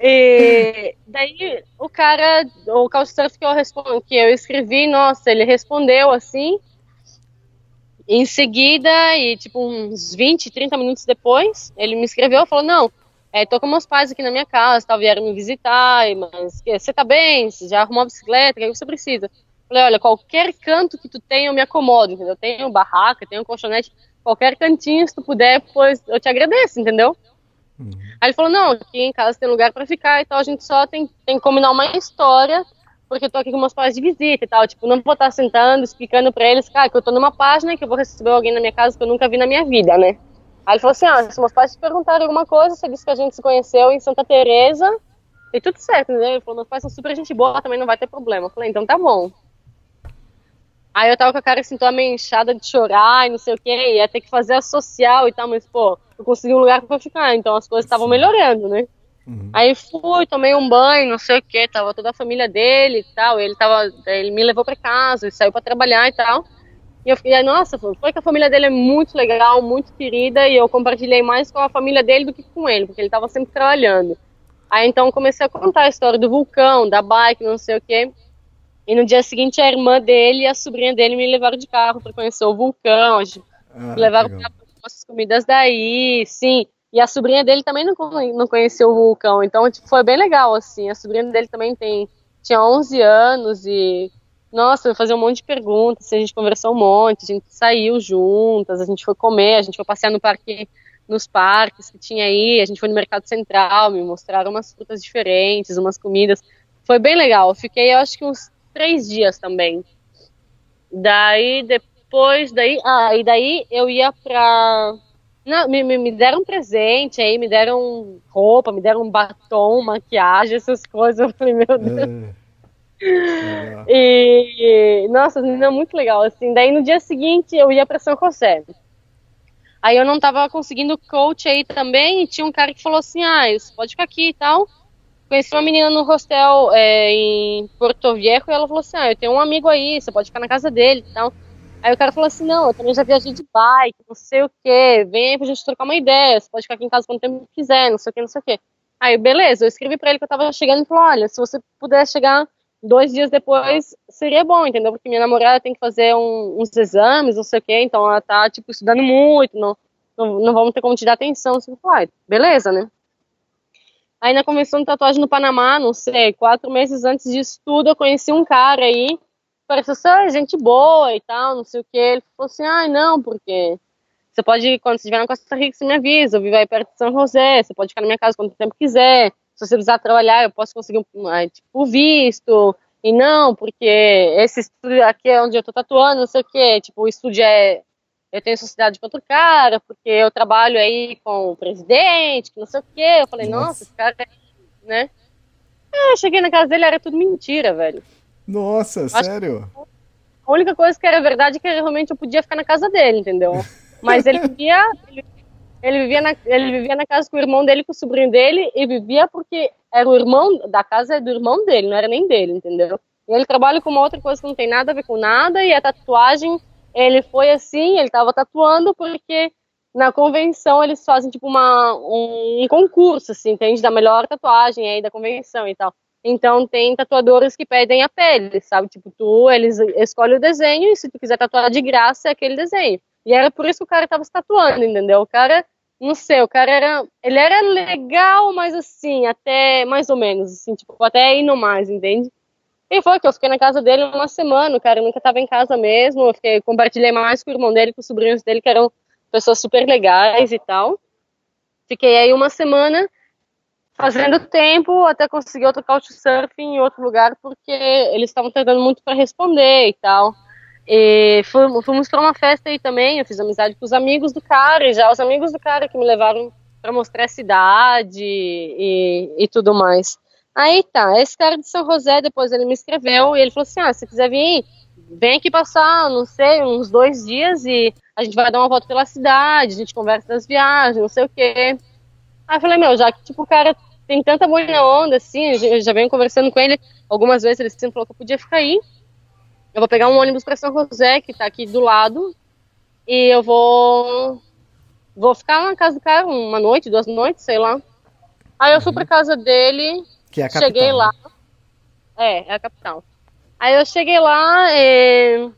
E daí o cara, o Couchsurf que eu respondo, que eu escrevi, nossa, ele respondeu assim. Em seguida, e tipo uns 20, 30 minutos depois, ele me escreveu e falou: Não, é, tô com meus pais aqui na minha casa, tal, vieram me visitar, mas você tá bem? Você já arrumou a bicicleta? O que você precisa? Falei: Olha, qualquer canto que tu tenha, eu me acomodo, entendeu? Eu tenho barraca, tenho colchonete, qualquer cantinho, se tu puder, pois eu te agradeço, entendeu? Uhum. Aí ele falou: Não, aqui em casa tem lugar para ficar e tal, a gente só tem, tem que combinar uma história porque eu tô aqui com meus pais de visita e tal. Tipo, não vou estar sentando, explicando pra eles, cara, que eu tô numa página que eu vou receber alguém na minha casa que eu nunca vi na minha vida, né? Aí ele falou assim, ah, se meus pais te perguntarem alguma coisa, você disse que a gente se conheceu em Santa Teresa tem tudo certo, né? Ele falou, meus pais são super gente boa, também não vai ter problema. Eu falei, então tá bom. Aí eu tava com a cara assim, toda meio inchada de chorar e não sei o que, ia ter que fazer a social e tal, mas pô, eu consegui um lugar pra ficar, então as coisas estavam melhorando, né? Uhum. Aí fui, tomei um banho, não sei o que, tava toda a família dele e tal, ele tava, ele me levou para casa, e saiu para trabalhar e tal. E eu fiquei, nossa, foi que a família dele é muito legal, muito querida, e eu compartilhei mais com a família dele do que com ele, porque ele tava sempre trabalhando. Aí então comecei a contar a história do vulcão, da bike, não sei o que. E no dia seguinte a irmã dele e a sobrinha dele me levaram de carro para conhecer o vulcão. Ah, levaram para as comidas daí, sim. E a sobrinha dele também não, não conheceu o vulcão, então tipo, foi bem legal, assim. A sobrinha dele também tem, tinha 11 anos e, nossa, eu fazer um monte de perguntas, a gente conversou um monte, a gente saiu juntas, a gente foi comer, a gente foi passear no parque, nos parques que tinha aí, a gente foi no Mercado Central, me mostraram umas frutas diferentes, umas comidas. Foi bem legal, eu fiquei, eu acho que uns três dias também. Daí, depois, daí, ah, e daí eu ia pra. Não, me, me deram um presente aí, me deram roupa, me deram um batom, maquiagem, essas coisas. Eu falei, meu Deus. É. E, nossa, não, muito legal, assim. Daí no dia seguinte eu ia para São José. Aí eu não tava conseguindo coach aí também, e tinha um cara que falou assim, ah, você pode ficar aqui e tal conheci uma menina no hostel é, em Porto Viejo e ela falou assim: Ah, eu tenho um amigo aí, você pode ficar na casa dele e tal. Aí o cara falou assim: Não, eu também já viajei de bike, não sei o que, vem aí pra gente trocar uma ideia, você pode ficar aqui em casa quanto tempo quiser, não sei o que, não sei o que. Aí, beleza, eu escrevi pra ele que eu tava chegando e falou: Olha, se você puder chegar dois dias depois, seria bom, entendeu? Porque minha namorada tem que fazer um, uns exames, não sei o que, então ela tá, tipo, estudando muito, não, não, não vamos ter como te dar atenção. Falou, ah, beleza, né? Aí na convenção de tatuagem no Panamá, não sei, quatro meses antes disso tudo, eu conheci um cara aí, pareceu ser gente boa e tal, não sei o que. Ele falou assim, ai ah, não, porque você pode, quando você estiver na Costa Rica, você me avisa, eu vivo aí perto de São José, você pode ficar na minha casa quanto tempo quiser. Se você precisar trabalhar, eu posso conseguir um tipo, visto. E não, porque esse estúdio aqui é onde eu tô tatuando, não sei o que, tipo, o estúdio é eu tenho sociedade com outro cara, porque eu trabalho aí com o presidente, que não sei o quê. Eu falei, nossa, nossa esse cara, né? É, eu cheguei na casa dele, era tudo mentira, velho. Nossa, sério? A única coisa que era verdade é que realmente eu podia ficar na casa dele, entendeu? Mas ele vivia, ele, ele, vivia na, ele vivia na casa com o irmão dele, com o sobrinho dele, e vivia porque era o irmão da casa é do irmão dele, não era nem dele, entendeu? E ele trabalha com uma outra coisa que não tem nada a ver com nada, e a tatuagem ele foi assim, ele estava tatuando porque na convenção eles fazem tipo uma, um, um, concurso, assim, entende? Da melhor tatuagem aí da convenção e tal. Então tem tatuadores que pedem a pele, sabe? Tipo, tu, eles escolhem o desenho e se tu quiser tatuar de graça é aquele desenho. E era por isso que o cara tava se tatuando, entendeu? O cara, não sei, o cara era, ele era legal, mas assim, até mais ou menos, assim, tipo, até indo mais, entende? E foi que eu fiquei na casa dele uma semana, o cara nunca estava em casa mesmo, eu fiquei, compartilhei mais com o irmão dele, com os sobrinhos dele, que eram pessoas super legais e tal. Fiquei aí uma semana fazendo tempo até conseguir outro couchsurfing em outro lugar, porque eles estavam tentando muito para responder e tal. E fomos para uma festa aí também, eu fiz amizade com os amigos do cara, e já os amigos do cara que me levaram para mostrar a cidade e, e tudo mais. Aí tá, esse cara de São José, depois ele me escreveu e ele falou assim: ah, se quiser vir, vem aqui passar, não sei, uns dois dias e a gente vai dar uma volta pela cidade, a gente conversa das viagens, não sei o quê. Aí eu falei, meu, já que tipo, o cara tem tanta boa onda assim, eu já venho conversando com ele algumas vezes, ele sempre falou que eu podia ficar aí. Eu vou pegar um ônibus para São José, que tá aqui do lado, e eu vou vou ficar na casa do cara uma noite, duas noites, sei lá. Aí eu fui pra casa dele, que é a capital. Cheguei lá. Né? É, é a capital. Aí eu cheguei lá, e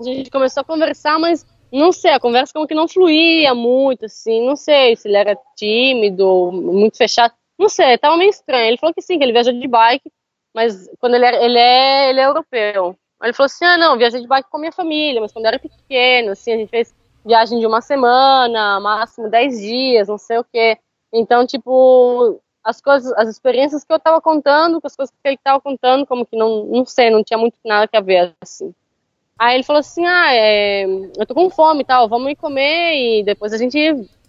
a gente começou a conversar, mas não sei, a conversa como que não fluía muito, assim, não sei se ele era tímido, muito fechado, não sei, tava meio estranho. Ele falou que sim, que ele viajou de bike, mas quando ele, era, ele, é, ele é europeu. Ele falou assim, ah, não, viajei de bike com minha família, mas quando eu era pequeno, assim, a gente fez viagem de uma semana, máximo dez dias, não sei o quê. Então, tipo, as coisas, as experiências que eu estava contando, com as coisas que ele estava contando, como que não, não sei, não tinha muito nada a ver, assim. Aí ele falou assim, ah, é, eu tô com fome e tal, vamos ir comer e depois a gente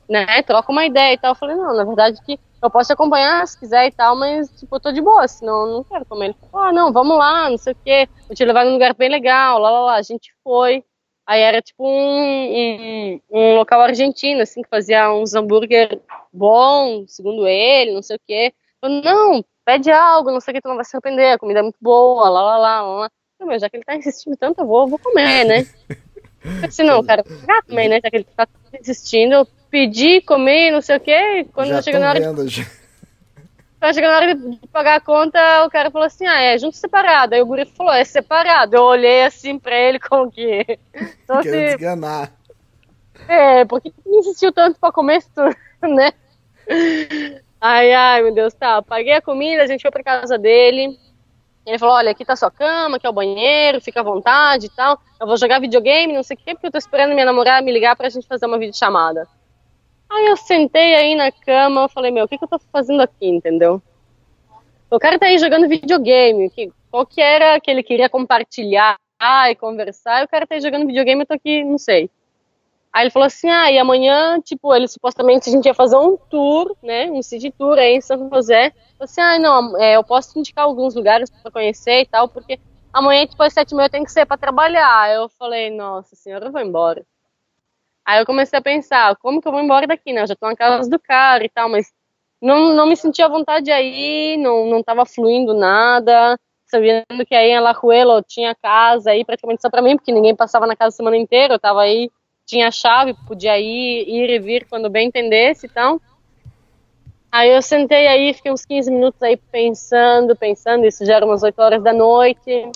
né, troca uma ideia e tal. Eu falei, não, na verdade que eu posso te acompanhar se quiser e tal, mas, tipo, eu tô de boa, senão eu não quero comer. Ele falou, ah, não, vamos lá, não sei o quê, vou te levar num lugar bem legal, lá, lá, lá. A gente foi, aí era, tipo, um, um, um local argentino, assim, que fazia uns hambúrguer bom, segundo ele, não sei o quê. Eu, não, pede algo, não sei o que, tu não vai se arrepender, a comida é muito boa, lá, lá, lá, lá. Eu, meu, já que ele tá insistindo tanto, eu vou, vou comer, né? Se não, cara, também, né? Já que ele tá insistindo, eu pedi, comi, não sei o quê. Quando já chega na hora. Vendo, já. *laughs* Quando chega na hora de pagar a conta, o cara falou assim: ah, é junto separado. Aí o guri falou: é separado. Eu olhei assim pra ele como que. *laughs* Então, assim, desganar. É, porque insistiu tanto pra comer isso, *laughs* né? Ai, ai, meu Deus, tá. Paguei a comida, a gente foi pra casa dele. Ele falou: olha, aqui tá sua cama, aqui é o banheiro, fica à vontade e tal. Eu vou jogar videogame, não sei o quê, porque eu tô esperando minha namorada me ligar pra gente fazer uma videochamada. Aí eu sentei aí na cama, eu falei, meu, o que, que eu tô fazendo aqui, entendeu? O cara tá aí jogando videogame, que, qual que era que ele queria compartilhar e conversar, e o cara tá aí jogando videogame, eu tô aqui, não sei. Aí ele falou assim, ah, e amanhã, tipo, ele supostamente a gente ia fazer um tour, né, um city tour aí em São José. Eu assim, ah, não, é, eu posso te indicar alguns lugares para conhecer e tal, porque amanhã, tipo, às sete e meia eu tenho que ser para trabalhar. Eu falei, nossa senhora, eu vou embora. Aí eu comecei a pensar, como que eu vou embora daqui, né? Eu já tô na casa do cara e tal, mas não, não me sentia à vontade aí, não, não tava fluindo nada, sabendo que aí em Alajuela eu tinha casa aí praticamente só pra mim, porque ninguém passava na casa a semana inteira, eu tava aí, tinha chave, podia ir, ir e vir quando bem entendesse e tal. Aí eu sentei aí, fiquei uns 15 minutos aí pensando, pensando, isso já era umas 8 horas da noite.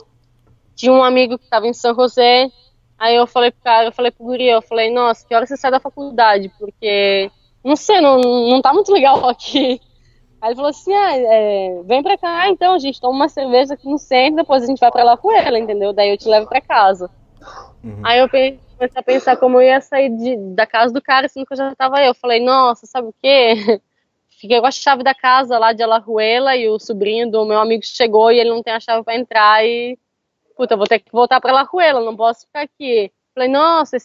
Tinha um amigo que estava em São José, Aí eu falei pro cara, eu falei pro guri, eu falei, nossa, que hora você sai da faculdade? Porque, não sei, não, não tá muito legal *laughs* aqui. Aí ele falou assim, ah, é, vem pra cá, então, a gente toma uma cerveja aqui no centro, depois a gente vai pra lá com ela, entendeu? Daí eu te levo pra casa. Uhum. Aí eu comecei a pensar como eu ia sair de, da casa do cara, sendo que eu já tava aí. Eu falei, nossa, sabe o quê? *laughs* Fiquei com a chave da casa lá de Alajuela e o sobrinho do meu amigo chegou e ele não tem a chave pra entrar e puta, vou ter que voltar pra La Ruela, não posso ficar aqui. Falei, nossa,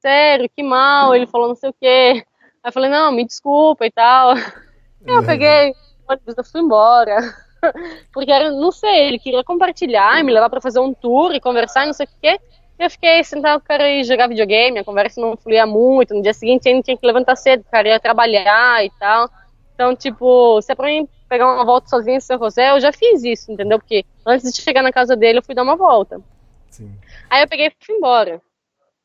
sério, que mal. Ele falou não sei o quê. Aí eu falei, não, me desculpa e tal. Aí *laughs* eu peguei, eu fui embora. *laughs* Porque era, não sei, ele queria compartilhar, me levar para fazer um tour e conversar e não sei o quê. Eu fiquei sentado com o cara e jogar videogame, a conversa não fluía muito. No dia seguinte ainda tinha que levantar cedo, o cara ia trabalhar e tal. Então, tipo, se é pra mim pegar uma volta sozinha em São José, eu já fiz isso, entendeu? Porque antes de chegar na casa dele, eu fui dar uma volta. Sim. Aí eu peguei e fui embora.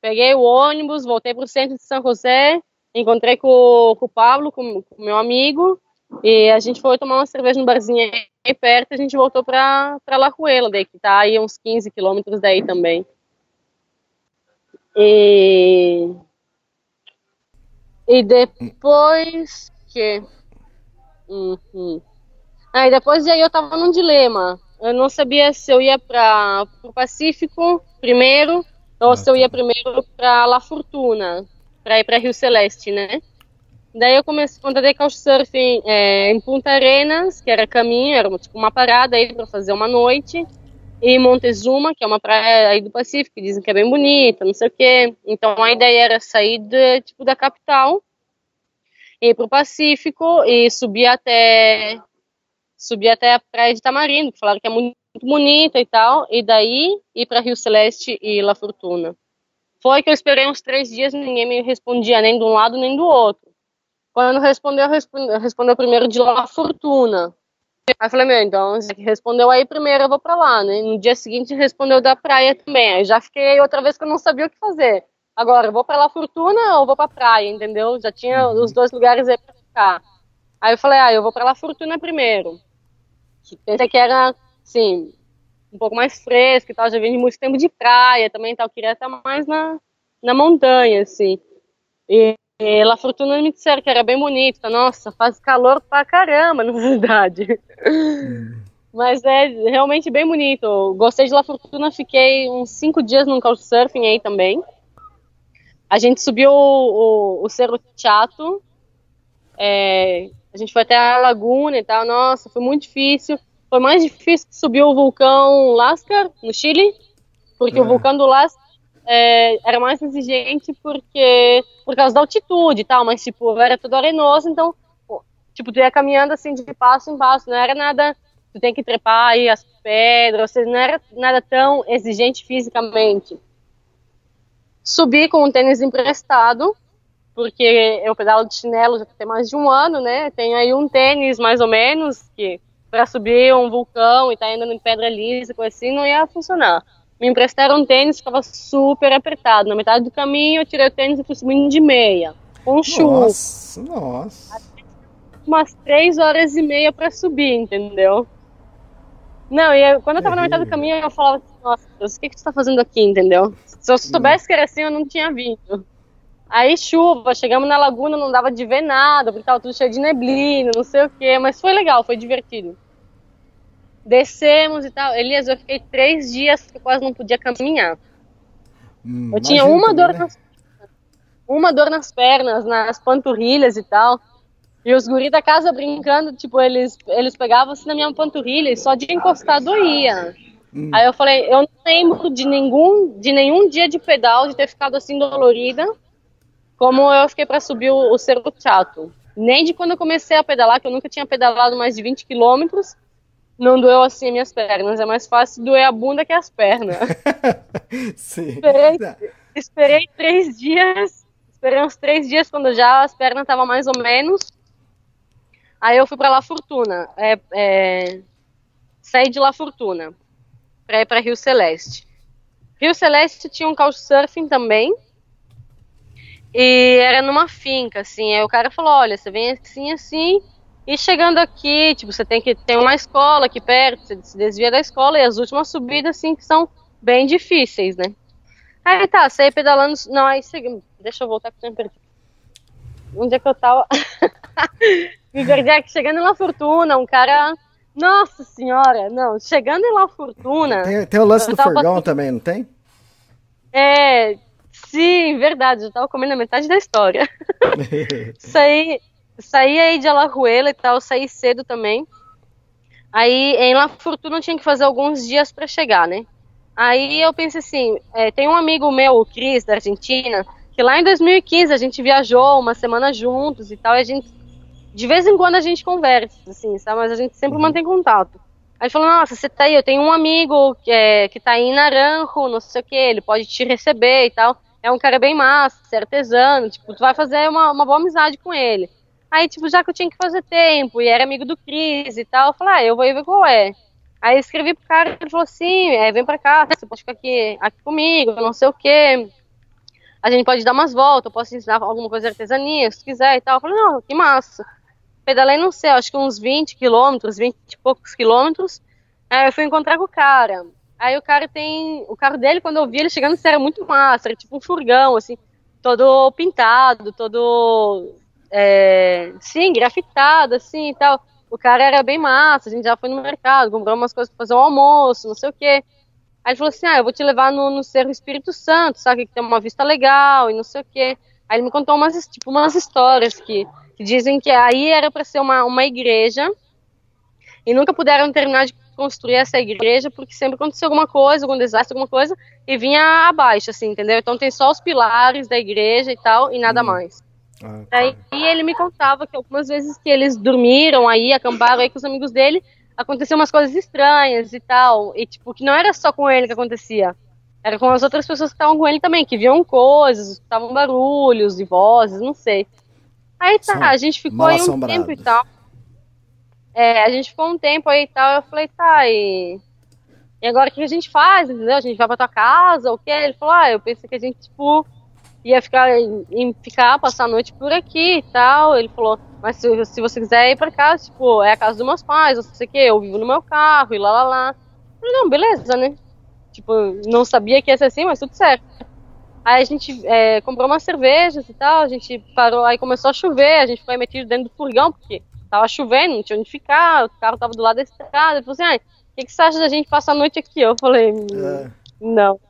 Peguei o ônibus, voltei pro centro de São José, encontrei com, com o Pablo, com o meu amigo, e a gente foi tomar uma cerveja no barzinho aí perto, a gente voltou pra, pra La Ruela, daí, que tá aí uns 15 quilômetros daí também. E... E depois que... Uhum. Aí depois aí eu tava num dilema. Eu não sabia se eu ia para o Pacífico primeiro ou se eu ia primeiro para La Fortuna, para ir para Rio Celeste, né? Daí eu comecei, contratei couchsurfing é, em Punta Arenas, que era caminho, era tipo uma parada aí para fazer uma noite, e Montezuma, que é uma praia aí do Pacífico, que dizem que é bem bonita, não sei o quê. Então a ideia era sair de, tipo da capital, ir para o Pacífico e subir até subir até a praia de Tamarindo, que falaram que é muito bonita e tal, e daí ir para Rio Celeste e La Fortuna. Foi que eu esperei uns três dias, ninguém me respondia nem de um lado nem do outro. Quando respondeu, respondeu, respondeu primeiro de La Fortuna. Aí eu falei, meu, então, que respondeu aí primeiro, eu vou pra lá, né? No dia seguinte respondeu da praia também. Aí já fiquei outra vez que eu não sabia o que fazer. Agora, eu vou pra La Fortuna ou vou pra praia, entendeu? Já tinha os dois lugares aí pra ficar. Aí eu falei, ah, eu vou pra La Fortuna primeiro que pensa que era, assim, um pouco mais fresco e tal, já vim de muito tempo de praia também tal, queria estar mais na, na montanha, assim. E, e La Fortuna me disseram que era bem bonito, nossa, faz calor pra caramba, *laughs* na verdade. Hum. Mas é realmente bem bonito. Gostei de La Fortuna, fiquei uns cinco dias num couchsurfing aí também. A gente subiu o, o, o Cerro Chato, é, a gente foi até a laguna e tal. Nossa, foi muito difícil. Foi mais difícil subir o vulcão Lascar, no Chile, porque é. o vulcão do Lascar é, era mais exigente porque por causa da altitude e tal, mas tipo, era tudo arenoso, então tipo, tu ia caminhando assim de passo em passo, não era nada, tu tem que trepar aí as pedras, ou seja, não era nada tão exigente fisicamente. Subi com um tênis emprestado, porque eu pedalo de chinelo já tem mais de um ano, né? Tenho aí um tênis mais ou menos que para subir um vulcão e tá andando em pedra lisa, coisa assim, não ia funcionar. Me emprestaram um tênis, ficava super apertado. Na metade do caminho eu tirei o tênis e fui subindo de meia, com chuva. Nossa, nossa. Umas três horas e meia para subir, entendeu? Não, e eu, quando eu tava na metade do caminho, eu falava assim, nossa, Deus, o que, que tu tá fazendo aqui, entendeu? Se eu soubesse que era assim, eu não tinha vindo. Aí chuva, chegamos na laguna, não dava de ver nada, porque tava tudo cheio de neblina, não sei o quê, mas foi legal, foi divertido. Descemos e tal. Elias, eu fiquei três dias que quase não podia caminhar. Hum, eu tinha uma dor, né? nas, uma dor nas pernas, nas panturrilhas e tal. E os guris da casa brincando, tipo, eles, eles pegavam assim na minha panturrilha e só de encostar doía. Hum. Aí eu falei, eu não lembro de nenhum, de nenhum dia de pedal de ter ficado assim dolorida, como eu fiquei para subir o, o Cerro Chato. Nem de quando eu comecei a pedalar, que eu nunca tinha pedalado mais de 20 quilômetros, não doeu assim as minhas pernas. É mais fácil doer a bunda que as pernas. *laughs* Sim. Esperei, esperei três dias, esperei uns três dias quando já as pernas estavam mais ou menos. Aí eu fui para La Fortuna, é, é, saí de La Fortuna para ir para Rio Celeste. Rio Celeste tinha um couchsurfing também, e era numa finca, assim. Aí o cara falou: olha, você vem assim, assim. E chegando aqui, tipo, você tem que ter uma escola aqui perto, você se desvia da escola e as últimas subidas, assim, que são bem difíceis, né? Aí tá, saí pedalando. Não, aí segui. Deixa eu voltar que eu tinha perdido. Onde é que eu tava? Me perdi aqui, chegando em La Fortuna, um cara. Nossa senhora, não, chegando em La Fortuna. Tem, tem o lance do furgão passando... também, não tem? É, Sim, verdade, eu tava comendo a metade da história. *laughs* saí, saí aí de Alajuela e tal, saí cedo também. Aí em La Fortuna tinha que fazer alguns dias para chegar, né? Aí eu pensei assim, é, tem um amigo meu, o Cris, da Argentina, que lá em 2015 a gente viajou uma semana juntos e tal, e a gente, de vez em quando a gente conversa, assim, sabe? Mas a gente sempre uhum. mantém contato. Aí falou, nossa, você tá aí, eu tenho um amigo que, é, que tá aí em Naranjo, não sei o que, ele pode te receber e tal é um cara bem massa, é artesano, tipo, tu vai fazer uma, uma boa amizade com ele. Aí, tipo, já que eu tinha que fazer tempo, e era amigo do Cris e tal, eu falei, ah, eu vou ver qual é. Aí escrevi pro cara, ele falou assim, é, vem pra cá, você pode ficar aqui, aqui comigo, não sei o quê. A gente pode dar umas voltas, eu posso te ensinar alguma coisa de artesania, se quiser e tal. Eu falei, não, que massa. Pedalei, não sei, acho que uns 20 quilômetros, 20 e poucos quilômetros. Aí eu fui encontrar com o cara. Aí o cara tem. O carro dele, quando eu vi ele chegando, era muito massa, era tipo um furgão, assim, todo pintado, todo. É, sim, grafitado, assim e tal. O cara era bem massa, a gente já foi no mercado, comprou umas coisas pra fazer um almoço, não sei o quê. Aí ele falou assim: ah, eu vou te levar no, no Cerro Espírito Santo, sabe? Que tem uma vista legal e não sei o quê. Aí ele me contou umas, tipo, umas histórias que, que dizem que aí era para ser uma, uma igreja e nunca puderam terminar de construir essa igreja porque sempre aconteceu alguma coisa, algum desastre, alguma coisa, e vinha abaixo, assim, entendeu? Então tem só os pilares da igreja e tal, e nada hum. mais. Ah, tá. Aí ele me contava que algumas vezes que eles dormiram aí, acamparam aí com os amigos dele, aconteciam umas coisas estranhas e tal, e tipo, que não era só com ele que acontecia, era com as outras pessoas que estavam com ele também, que viam coisas, escutavam barulhos e vozes, não sei. Aí tá, a gente ficou aí um tempo e tal. É, a gente ficou um tempo aí e tal, eu falei, tá, e, e agora o que a gente faz, entendeu? A gente vai pra tua casa, o quê? Ele falou, ah, eu pensei que a gente, tipo, ia ficar, em ficar, passar a noite por aqui e tal. Ele falou, mas se, se você quiser ir pra casa, tipo, é a casa dos meus pais, não sei o quê, eu vivo no meu carro e lá, lá, lá. Eu falei, não, beleza, né? Tipo, não sabia que ia ser assim, mas tudo certo. Aí a gente é, comprou umas cervejas e tal, a gente parou, aí começou a chover, a gente foi metido dentro do furgão, porque tava chovendo, não tinha onde ficar, o carro tava do lado da estrada. Ele falou assim: ah, o que, que você acha da gente passar a noite aqui? Eu falei: é.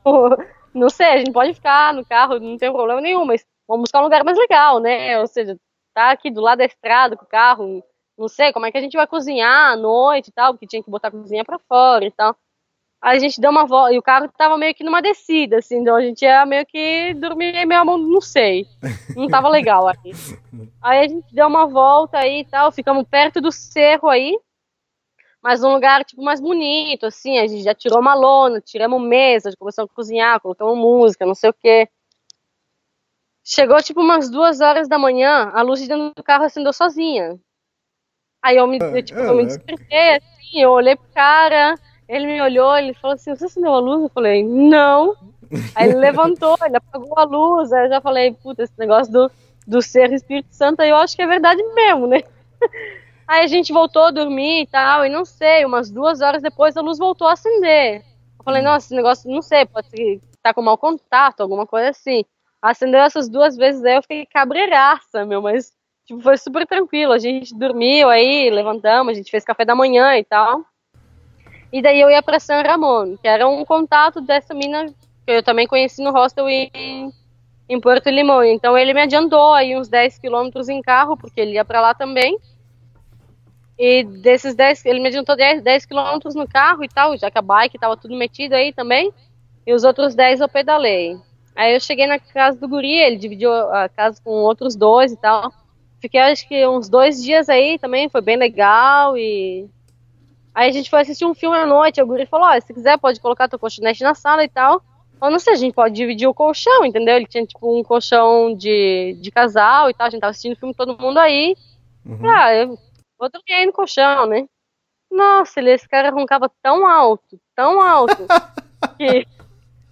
*laughs* não, sei, a gente pode ficar no carro, não tem problema nenhum, mas vamos buscar um lugar mais legal, né? Ou seja, tá aqui do lado da estrada com o carro, não sei como é que a gente vai cozinhar à noite e tal, porque tinha que botar a cozinha pra fora e tal. Aí a gente deu uma volta, e o carro tava meio que numa descida, assim, então a gente ia meio que dormir meio mão, não sei. Não tava legal aí. *laughs* Aí a gente deu uma volta aí e tal, ficamos perto do cerro aí, mas num lugar, tipo, mais bonito, assim, a gente já tirou uma lona, tiramos mesa, começamos a cozinhar, colocamos música, não sei o quê. Chegou, tipo, umas duas horas da manhã, a luz de dentro do carro acendeu sozinha. Aí eu me, eu, tipo, eu me despertei, assim, eu olhei pro cara, ele me olhou, ele falou assim, você acendeu a luz? Eu falei, não. Aí ele levantou, ele apagou a luz, aí eu já falei, puta, esse negócio do, do ser Espírito Santo aí eu acho que é verdade mesmo, né? *laughs* Aí a gente voltou a dormir e tal, e não sei, umas duas horas depois a luz voltou a acender. Eu falei, nossa, esse negócio, não sei, pode ser tá com mau contato, alguma coisa assim. Acendeu essas duas vezes, aí eu fiquei cabreiraça, meu, mas tipo, foi super tranquilo. A gente dormiu aí, levantamos, a gente fez café da manhã e tal. E daí eu ia para San Ramon, que era um contato dessa mina que eu também conheci no hostel em, em Porto Limão. Então ele me adiantou aí uns 10 quilômetros em carro, porque ele ia para lá também. E desses 10, ele me adiantou 10, 10 quilômetros no carro e tal, já que a bike tava tudo metido aí também. E os outros 10 eu pedalei. Aí eu cheguei na casa do guri, ele dividiu a casa com outros dois e tal. Fiquei acho que uns dois dias aí também, foi bem legal e Aí a gente foi assistir um filme à noite, o guri falou, oh, se quiser pode colocar teu colchonete na sala e tal. Eu não sei, a gente pode dividir o colchão, entendeu? Ele tinha, tipo, um colchão de, de casal e tal, a gente tava assistindo o filme todo mundo aí. Uhum. Ah, eu vou dormir aí no colchão, né? Nossa, ele, esse cara roncava tão alto, tão alto, *laughs* que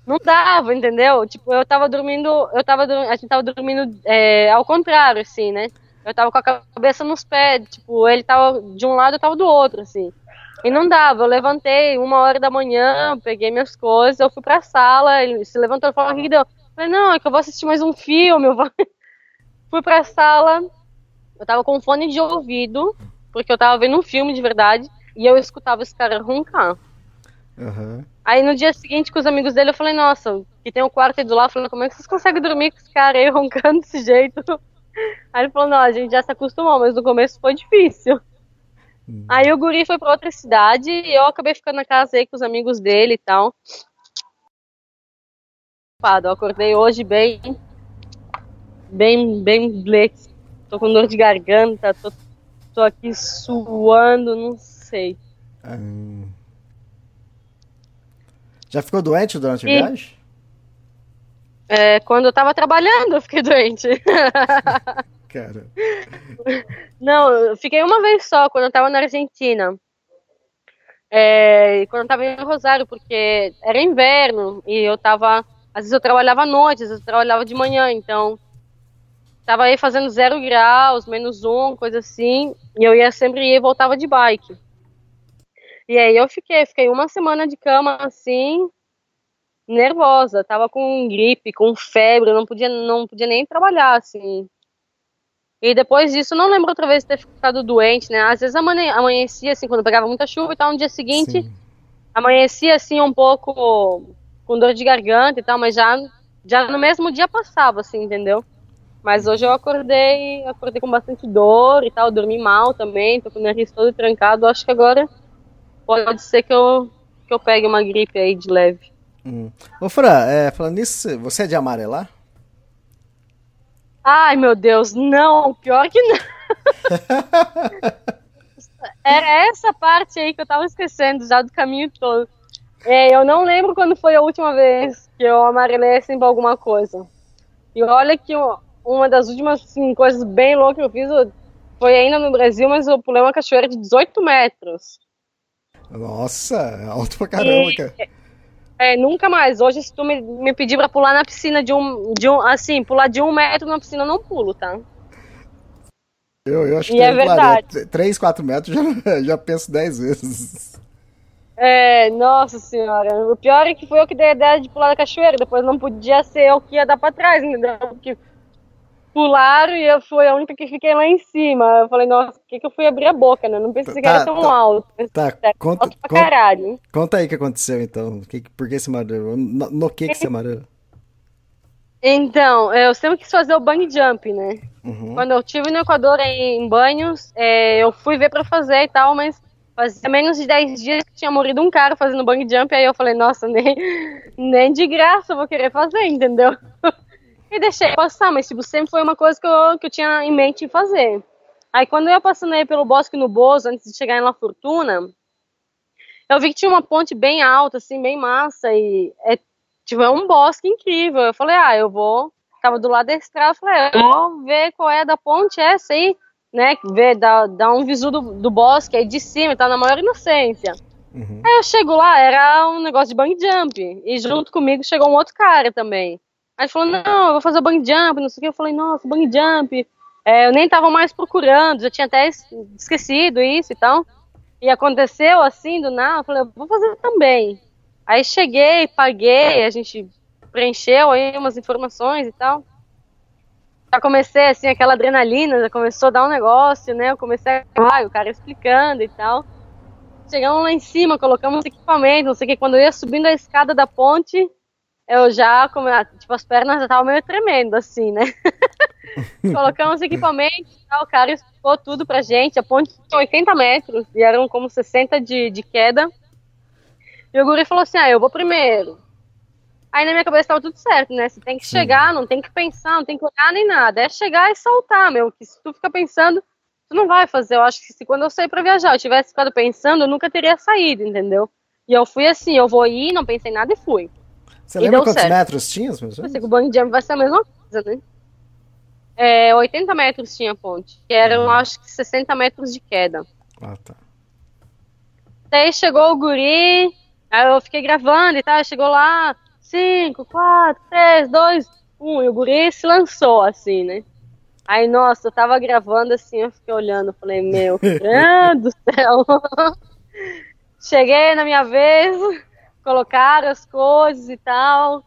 não dava, entendeu? Tipo, eu tava dormindo, eu tava, a gente tava dormindo é, ao contrário, assim, né? Eu tava com a cabeça nos pés, tipo, ele tava de um lado, eu tava do outro, assim. E não dava, eu levantei uma hora da manhã, peguei minhas coisas, eu fui pra sala, ele se levantou e falou, o que deu? Eu falei, não, é que eu vou assistir mais um filme, eu vou... *laughs* fui pra sala, eu tava com fone de ouvido, porque eu tava vendo um filme de verdade, e eu escutava esse cara roncar. Uhum. Aí no dia seguinte, com os amigos dele, eu falei, nossa, que tem um quarto aí do lado, falando, como é que vocês conseguem dormir com esse cara aí roncando desse jeito? *laughs* Aí ele falou, não, a gente já se acostumou, mas no começo foi difícil. Hum. Aí o guri foi pra outra cidade e eu acabei ficando na casa aí com os amigos dele e tal. Eu acordei hoje bem. Bem, bem blex. Tô com dor de garganta, tô, tô aqui suando, não sei. Hum. Já ficou doente durante a viagem? É, quando eu tava trabalhando, eu fiquei doente. *laughs* Cara. Não, eu fiquei uma vez só, quando eu tava na Argentina. É, quando eu tava em Rosário, porque era inverno e eu tava. Às vezes eu trabalhava à noite, às vezes eu trabalhava de manhã, então. Tava aí fazendo zero graus, menos um, coisa assim. E eu ia sempre ir e voltava de bike. E aí eu fiquei, fiquei uma semana de cama assim, nervosa. Tava com gripe, com febre, não podia, não podia nem trabalhar, assim. E depois disso, não lembro outra vez de ter ficado doente, né? Às vezes amanhecia, assim, quando pegava muita chuva e tal, no dia seguinte, Sim. amanhecia, assim, um pouco com dor de garganta e tal, mas já, já no mesmo dia passava, assim, entendeu? Mas hoje eu acordei, acordei com bastante dor e tal, dormi mal também, tô com o nariz todo trancado, acho que agora pode ser que eu, que eu pegue uma gripe aí de leve. Hum. Ô Fran, é, falando nisso, você é de amarelar? Ai, meu Deus, não, pior que não. *laughs* Era essa parte aí que eu tava esquecendo já do caminho todo. É, eu não lembro quando foi a última vez que eu amarelei assim pra alguma coisa. E olha que uma das últimas assim, coisas bem loucas que eu fiz foi ainda no Brasil, mas eu pulei uma cachoeira de 18 metros. Nossa, é alto pra caramba, e, cara. É, nunca mais. Hoje, se tu me, me pedir pra pular na piscina de um, de um. Assim, pular de um metro na piscina, eu não pulo, tá? Eu, eu acho e que é verdade. 3, 4 metros *laughs* já, já penso 10 vezes. É, nossa senhora. O pior é que foi eu que dei a ideia de pular na cachoeira. Depois não podia ser eu que ia dar pra trás, entendeu? Porque pularam e eu fui a única que fiquei lá em cima. Eu falei, nossa, por que, que eu fui abrir a boca, né? Não pensei tá, que era tão tá, alto. Tá, é, conta, alto conta, caralho. Conta aí o que aconteceu, então. Que, por que você marou? No, no que, que você marou? Então, eu sempre quis fazer o bang jump, né? Uhum. Quando eu estive no Equador em, em banhos, é, eu fui ver pra fazer e tal, mas Fazia menos de 10 dias que tinha morrido um cara fazendo bang jump, aí eu falei, nossa, nem, nem de graça eu vou querer fazer, entendeu? E deixei passar, mas tipo, sempre foi uma coisa que eu, que eu tinha em mente fazer. Aí quando eu ia passando aí pelo bosque no Bozo, antes de chegar em La Fortuna, eu vi que tinha uma ponte bem alta, assim, bem massa, e é, tipo, é um bosque incrível. Eu falei, ah, eu vou. Tava do lado da estrada, eu falei, eu vou ver qual é da ponte essa aí né, ver, dar, dar um visu do, do bosque aí de cima, tá na maior inocência. Uhum. Aí eu chego lá, era um negócio de bang jump, e junto comigo chegou um outro cara também. Aí falou, não, eu vou fazer o bang jump, não sei o que, eu falei, nossa, bang jump, é, eu nem tava mais procurando, já tinha até esquecido isso e tal. E aconteceu assim, do nada, eu falei, vou fazer também. Aí cheguei, paguei, a gente preencheu aí umas informações e tal já comecei assim, aquela adrenalina, já começou a dar um negócio, né? Eu comecei a o cara explicando e tal. Chegamos lá em cima, colocamos equipamento, não sei o que. Quando eu ia subindo a escada da ponte, eu já, ah, tipo, as pernas já estavam meio tremendo, assim, né? *laughs* colocamos equipamento e tal, o cara explicou tudo pra gente. A ponte tinha 80 metros e eram como 60 de, de queda. E o guri falou assim: ah, eu vou primeiro. Aí na minha cabeça tava tudo certo, né? Você tem que Sim. chegar, não tem que pensar, não tem que olhar nem nada. É chegar e saltar, meu. Que se tu fica pensando, tu não vai fazer. Eu acho que se quando eu saí pra viajar eu tivesse ficado pensando, eu nunca teria saído, entendeu? E eu fui assim, eu vou ir, não pensei nada e fui. Você e lembra quantos certo. metros tinha? Sei que o bungee jump vai ser a mesma coisa, né? É, 80 metros tinha a ponte, que eram, uhum. acho que 60 metros de queda. Ah, tá. Aí chegou o guri, aí eu fiquei gravando e tal, chegou lá, 5, 4, 3, 2, 1. E o guri se lançou, assim, né? Aí, nossa, eu tava gravando assim, eu fiquei olhando, falei, meu *laughs* do céu. Cheguei na minha vez, colocaram as coisas e tal.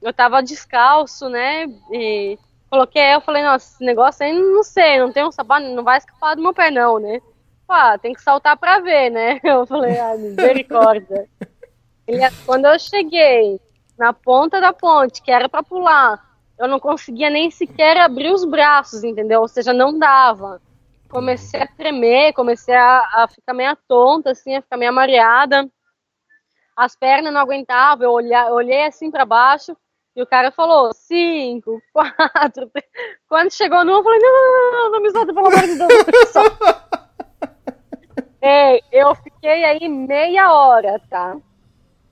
Eu tava descalço, né? E coloquei, eu falei, nossa, esse negócio aí não sei, não tem um sapato, não vai escapar do meu pé, não, né? Pá, tem que saltar pra ver, né? *laughs* Eu falei, ah, misericórdia. E quando eu cheguei na ponta da ponte, que era para pular, eu não conseguia nem sequer abrir os braços, entendeu? Ou seja, não dava. Comecei a tremer, comecei a, a ficar meio tonta, assim, a ficar meio mareada. As pernas não aguentavam, eu, olhar, eu olhei assim para baixo e o cara falou: cinco, *laughs* quatro. Três. Quando chegou no, eu falei: não, não, não, não me solta, pelo amor de Deus. é, *laughs* eu fiquei aí meia hora, tá?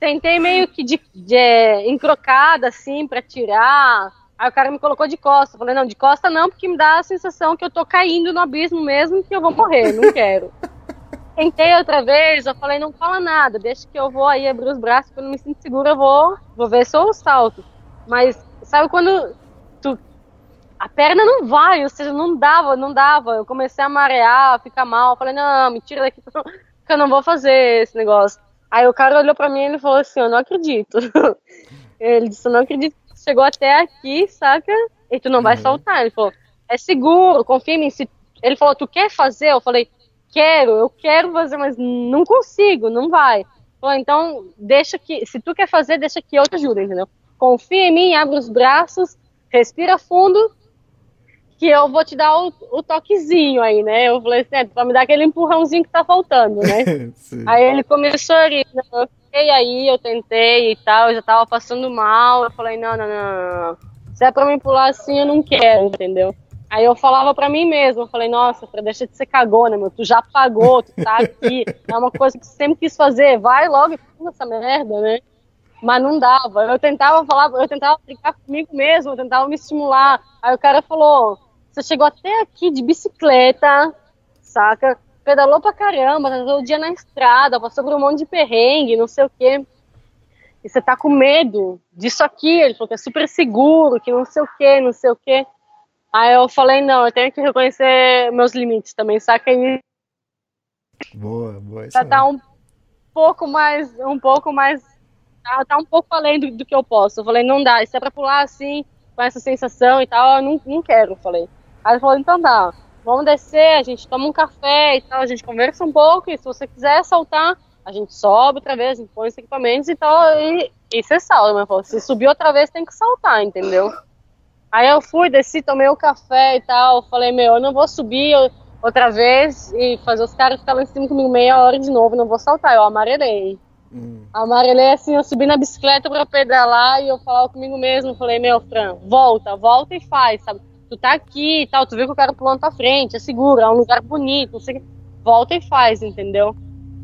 Tentei meio que de, de encrocada, assim, para tirar. Aí o cara me colocou de costa. falei, não, de costa não, porque me dá a sensação que eu tô caindo no abismo mesmo, que eu vou morrer, não quero. *laughs* Tentei outra vez, eu falei, não fala nada, deixa que eu vou aí abrir os braços, quando eu me sinto segura, eu vou, vou ver se eu salto. Mas, sabe quando tu, a perna não vai, ou seja, não dava, não dava. Eu comecei a marear, ficar mal, falei, não, me tira daqui, *laughs* que eu não vou fazer esse negócio. Aí o cara olhou pra mim e ele falou assim, eu não acredito. *laughs* ele disse, eu não acredito que chegou até aqui, saca? E tu não vai uhum. saltar. Ele falou, é seguro, confia em mim. Se... Ele falou, tu quer fazer? Eu falei, quero, eu quero fazer, mas não consigo, não vai. Então, deixa que, se tu quer fazer, deixa que eu te ajudo, entendeu? Confia em mim, abre os braços, respira fundo que eu vou te dar o, o, toquezinho aí, né? Eu falei assim, é, pra me dar aquele empurrãozinho que tá faltando, né? *laughs* aí ele começou a rir, eu fiquei aí, eu tentei e tal, eu já tava passando mal, eu falei, não, não, não, não, se é pra me pular assim, eu não quero, entendeu? Aí eu falava pra mim mesmo, eu falei, nossa, deixa de ser cagona, meu, tu já pagou, tu tá aqui, *laughs* é uma coisa que sempre quis fazer, vai logo e faz essa merda, né? Mas não dava, eu tentava falar, eu tentava brincar comigo mesmo, eu tentava me estimular, aí o cara falou, você chegou até aqui de bicicleta, saca? Pedalou pra caramba, tá todo dia na estrada, passou por um monte de perrengue, não sei o quê. E você tá com medo disso aqui. Ele falou que é super seguro, que não sei o quê, não sei o quê. Aí eu falei, não, eu tenho que reconhecer meus limites também, saca? E boa, boa. Já tá um pouco mais, um pouco mais, tá, tá um pouco além do, do, que eu posso. Eu falei, não dá, isso é pra pular assim, com essa sensação e tal, eu não, não quero, falei. Aí ele falou, então dá, vamos descer, a gente toma um café e tal, a gente conversa um pouco, e se você quiser saltar, a gente sobe outra vez, a gente põe os equipamentos e tal, e, e você salta. Mas falou, se subir outra vez tem que saltar, entendeu? Aí eu fui, desci, tomei o um café e tal, falei, meu, eu não vou subir, outra vez e fazer os caras ficarem em cima comigo meia hora de novo, não vou saltar, eu amarelei. Hum. Amarelei assim, eu subi na bicicleta pra pedalar e eu falava comigo mesmo, falei, meu, Fran, volta, volta e faz, sabe? Tu tá aqui e tal, tu viu que o cara pulando pra frente, é seguro, é um lugar bonito, não sei Volta e faz, entendeu?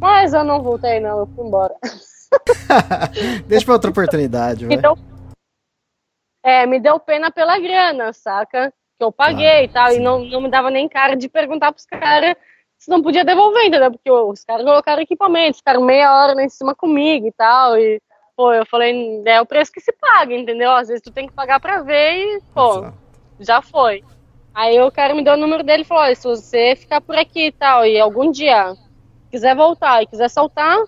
Mas eu não voltei, não, eu fui embora. *laughs* Deixa pra outra oportunidade, vai. É, me deu pena pela grana, saca? Que eu paguei ah, e tal, sim. e não, não me dava nem cara de perguntar pros caras se não podia devolver, entendeu? Porque os caras colocaram equipamento, ficaram meia hora lá em cima comigo e tal, e, pô, eu falei, é o preço que se paga, entendeu? Às vezes tu tem que pagar pra ver e, pô, Exato. já foi. Aí o cara me deu o número dele e falou, se você ficar por aqui e tal, e algum dia quiser voltar e quiser saltar,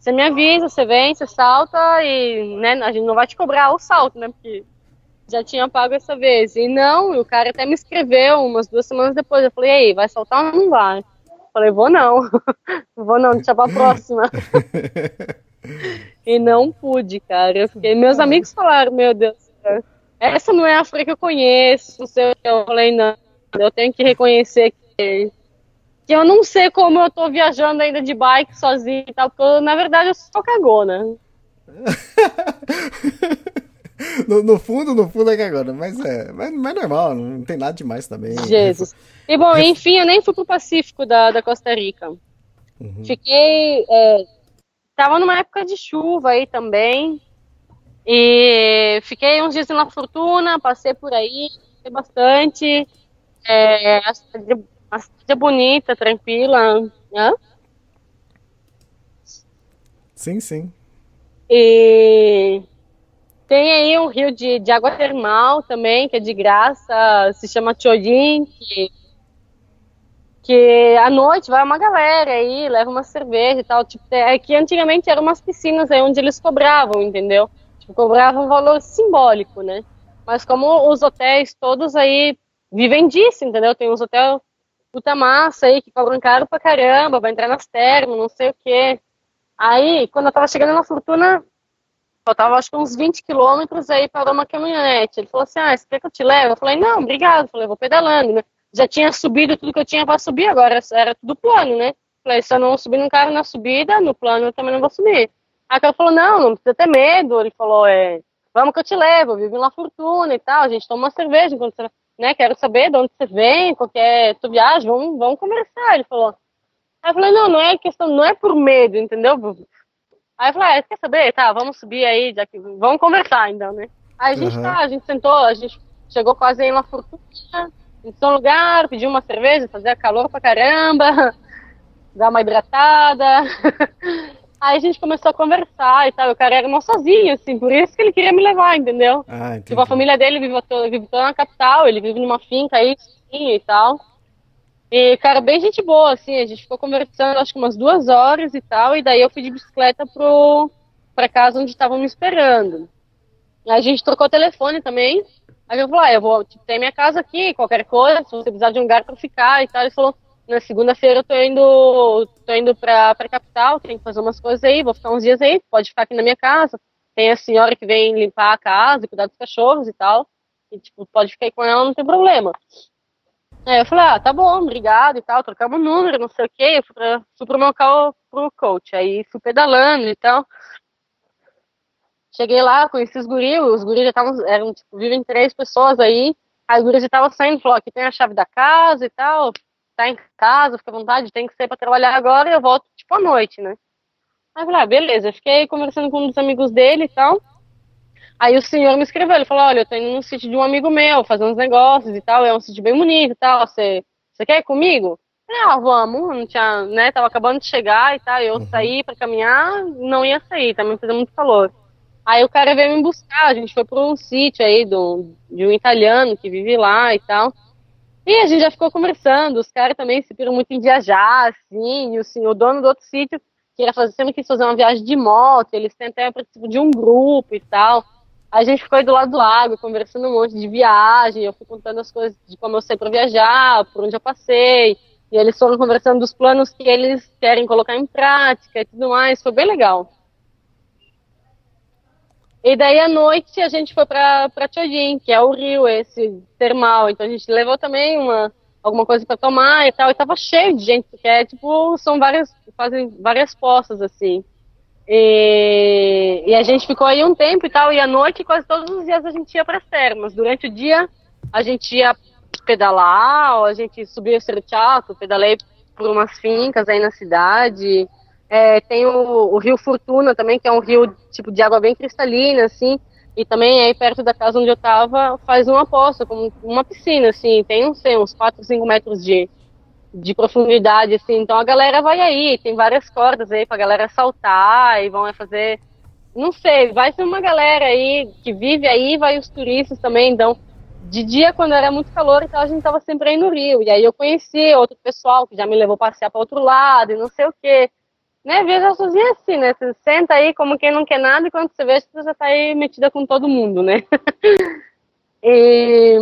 você me avisa, você vem, você salta e, né, a gente não vai te cobrar o salto, né, porque já tinha pago essa vez. E não, o cara até me escreveu umas duas semanas depois. Eu falei, e aí, vai saltar ou não vai? Eu falei, vou não. *laughs* vou não, deixa pra próxima. *laughs* e não pude, cara. Eu fiquei, meus amigos falaram, meu Deus, essa não é a África que eu conheço. Eu falei, não, eu tenho que reconhecer que, que eu não sei como eu tô viajando ainda de bike sozinha e tal, porque eu, na verdade eu sou cagona. *laughs* *laughs* no, no, fundo, no fundo é que agora, mas é, mas, mas é normal, não tem nada demais também. Jesus. E bom, enfim, eu nem fui pro Pacífico da, da Costa Rica. Uhum. Fiquei. É, tava numa época de chuva aí também. E fiquei uns dias na Fortuna, passei por aí, passei bastante. É, a, cidade, a cidade é bonita, tranquila. Hã? Sim, sim. E tem aí um rio de, de água termal também, que é de graça, se chama Chorin, que, que à noite vai uma galera aí, leva uma cerveja e tal. Tipo, é que antigamente eram umas piscinas aí onde eles cobravam, entendeu? Tipo, cobravam um valor simbólico, né? Mas como os hotéis todos aí vivem disso, entendeu? Tem uns hotéis puta massa aí que cobram caro pra caramba, vai entrar nas termas, não sei o quê. Aí, quando eu tava chegando na Fortuna, faltava acho que uns 20 quilômetros, aí parou uma caminhonete. Ele falou assim, ah, você quer que eu te leve? Eu falei, não, obrigado. Eu falei, vou pedalando, né? Já tinha subido tudo que eu tinha para subir, agora era tudo plano, né? Eu falei, se eu não subir num carro na subida, no plano eu também não vou subir. Aí ela falou, não, não precisa ter medo. Ele falou, é, vamos que eu te levo, eu vivo Fortuna e tal, a gente toma uma cerveja enquanto você, né, quero saber de onde você vem, qualquer tu viagem, vamos, vamos conversar. Ele falou. Aí eu falei, não, não é questão, não é por medo, entendeu? Aí eu falei, ah, quer saber? Tá, vamos subir aí, já que vamos conversar então, né? Aí a gente uhum. tá, a gente sentou, a gente chegou quase em La Fortuna, em um lugar, pediu uma cerveja, fazia calor pra caramba, *laughs* dar uma hidratada. *laughs* Aí a gente começou a conversar e tal. O cara era mal sozinho, assim, por isso que ele queria me levar, entendeu? Ah, tipo, a família dele vive, vive toda na capital, ele vive numa finca aí, e tal. E, cara, bem gente boa, assim, a gente ficou conversando acho que umas duas horas e tal, e daí eu fui de bicicleta pro, pra casa onde estavam me esperando. A gente trocou telefone também. Aí eu falei, ah, eu vou, tipo, tem minha casa aqui, qualquer coisa, se você precisar de um lugar pra ficar e tal. Ele falou, na segunda-feira eu tô indo, tô indo pra, pra capital, tenho que fazer umas coisas aí, vou ficar uns dias aí, pode ficar aqui na minha casa. Tem a senhora que vem limpar a casa, cuidar dos cachorros e tal. E, tipo, pode ficar aí com ela, não tem problema. Aí eu falei, ah, tá bom, obrigado e tal, trocamos número, não sei o quê. Eu fui, pra, fui pro meu carro pro coach. Aí fui pedalando e tal. Cheguei lá, conheci os guris, os guris já estavam, eram, tipo, vivem três pessoas aí. Aí os guris já estavam saindo, falou, aqui tem a chave da casa e tal, tá em casa, fica à vontade, tem que sair pra trabalhar agora eu volto, tipo, à noite, né? Aí eu falei, ah, beleza. Eu fiquei conversando com um dos amigos dele e tal. Aí o senhor me escreveu, ele falou, olha, eu tô indo no sítio de um amigo meu, fazer uns negócios e tal, é um sítio bem bonito e tal, você, você quer ir comigo? Ah, vamos, não tinha, né, tava acabando de chegar e tal, eu uhum. saí pra caminhar, não ia sair, também fazia muito calor. Aí o cara veio me buscar, a gente foi para um sítio aí do, de um italiano que vive lá e tal. E a gente já ficou conversando, os caras também se piram muito em viajar, assim, e o, dono do outro sítio queria fazer, sempre quis fazer uma viagem de moto, eles têm até participo de um grupo e tal. A gente aí do lado do lago, conversando um monte de viagem, eu fui contando as coisas de como eu sei para viajar, por onde eu passei, e eles foram conversando dos planos que eles querem colocar em prática e tudo mais, foi bem legal. E daí à noite a gente foi para Chodin, que é o rio esse termal. Então a gente levou também uma, alguma coisa para tomar e tal, e tava cheio de gente, porque é tipo, são várias, fazem várias postas assim. E, e, a gente ficou aí um tempo e tal, e à noite quase todos os dias a gente ia para as termas. Durante o dia a gente ia pedalar, ou a gente subia o Cerchato, pedalei por umas fincas aí na cidade. É, tem o, o, Rio Fortuna também, que é um rio tipo de água bem cristalina, assim, e também aí perto da casa onde eu tava faz uma poça, como uma piscina, assim, tem não sei, uns 4, 5 metros de, de profundidade, assim, então a galera vai aí, tem várias cordas aí pra galera saltar e vão fazer, não sei, vai ser uma galera aí que vive aí, vai os turistas também, então de dia, quando era muito calor, então a gente tava sempre aí no Rio. E aí eu conheci outro pessoal que já me levou passear para outro lado e não sei o quê. Né, veja sozinha assim, né? Você senta aí como quem não quer nada e quando você vê, você já tá aí metida com todo mundo, né? *laughs* e,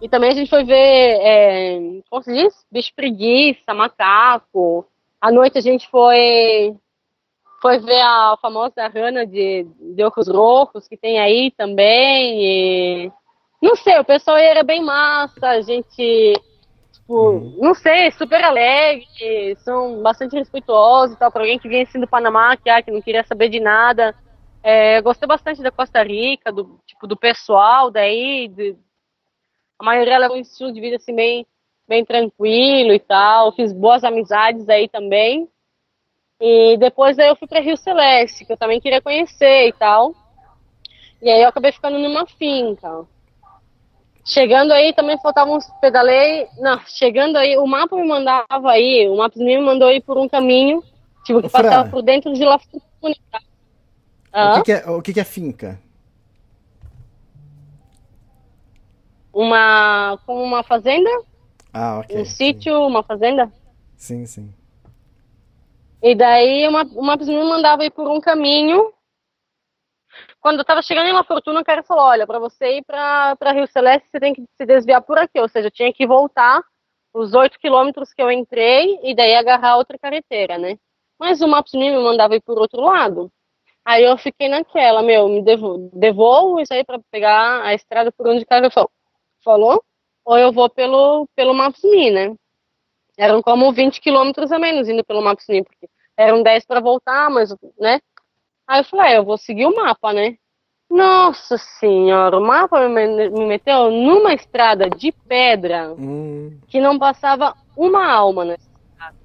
e também a gente foi ver, é, como se diz? Bicho preguiça, macaco. À noite a gente foi foi ver a famosa rana de, de Ocos Rojos, que tem aí também. E não sei, o pessoal era bem massa, a gente, tipo, uhum. não sei, super alegre, são bastante respeituosos e tal, para alguém que vinha assim do Panamá, que, ah, que não queria saber de nada. É, gostei bastante da Costa Rica, do tipo do pessoal daí, de, a maioria leva um estilo de vida assim bem, bem tranquilo e tal. Fiz boas amizades aí também. E depois aí eu fui para Rio Celeste, que eu também queria conhecer e tal. E aí eu acabei ficando numa finca. Chegando aí também faltavam uns pedalei. Não, chegando aí, o mapa me mandava aí, o mapa me mandou ir por um caminho, tipo, que passava por dentro de La Fortuna. Ah? O, que, que, é, o que, que é finca? Uma. como uma fazenda? Ah, ok. Um sim. sítio, uma fazenda? Sim, sim. E daí uma, o mapa me mandava ir por um caminho quando eu estava chegando em La Fortuna, o cara falou: olha, para você ir para Rio Celeste, você tem que se desviar por aqui. Ou seja, eu tinha que voltar os 8 quilômetros que eu entrei e daí agarrar outra carreteira, né? Mas o Maps me mandava ir por outro lado. Aí eu fiquei naquela, meu, me devolvo, devolvo isso aí para pegar a estrada por onde o cara falou, ou eu vou pelo, pelo Maps.me, né? Eram como 20 quilômetros a menos indo pelo Maps.me, porque eram 10 para voltar, mas, né? Aí eu falei, ah, eu vou seguir o mapa, né? Nossa senhora, o mapa me, me meteu numa estrada de pedra hum. que não passava uma alma nessa estrada.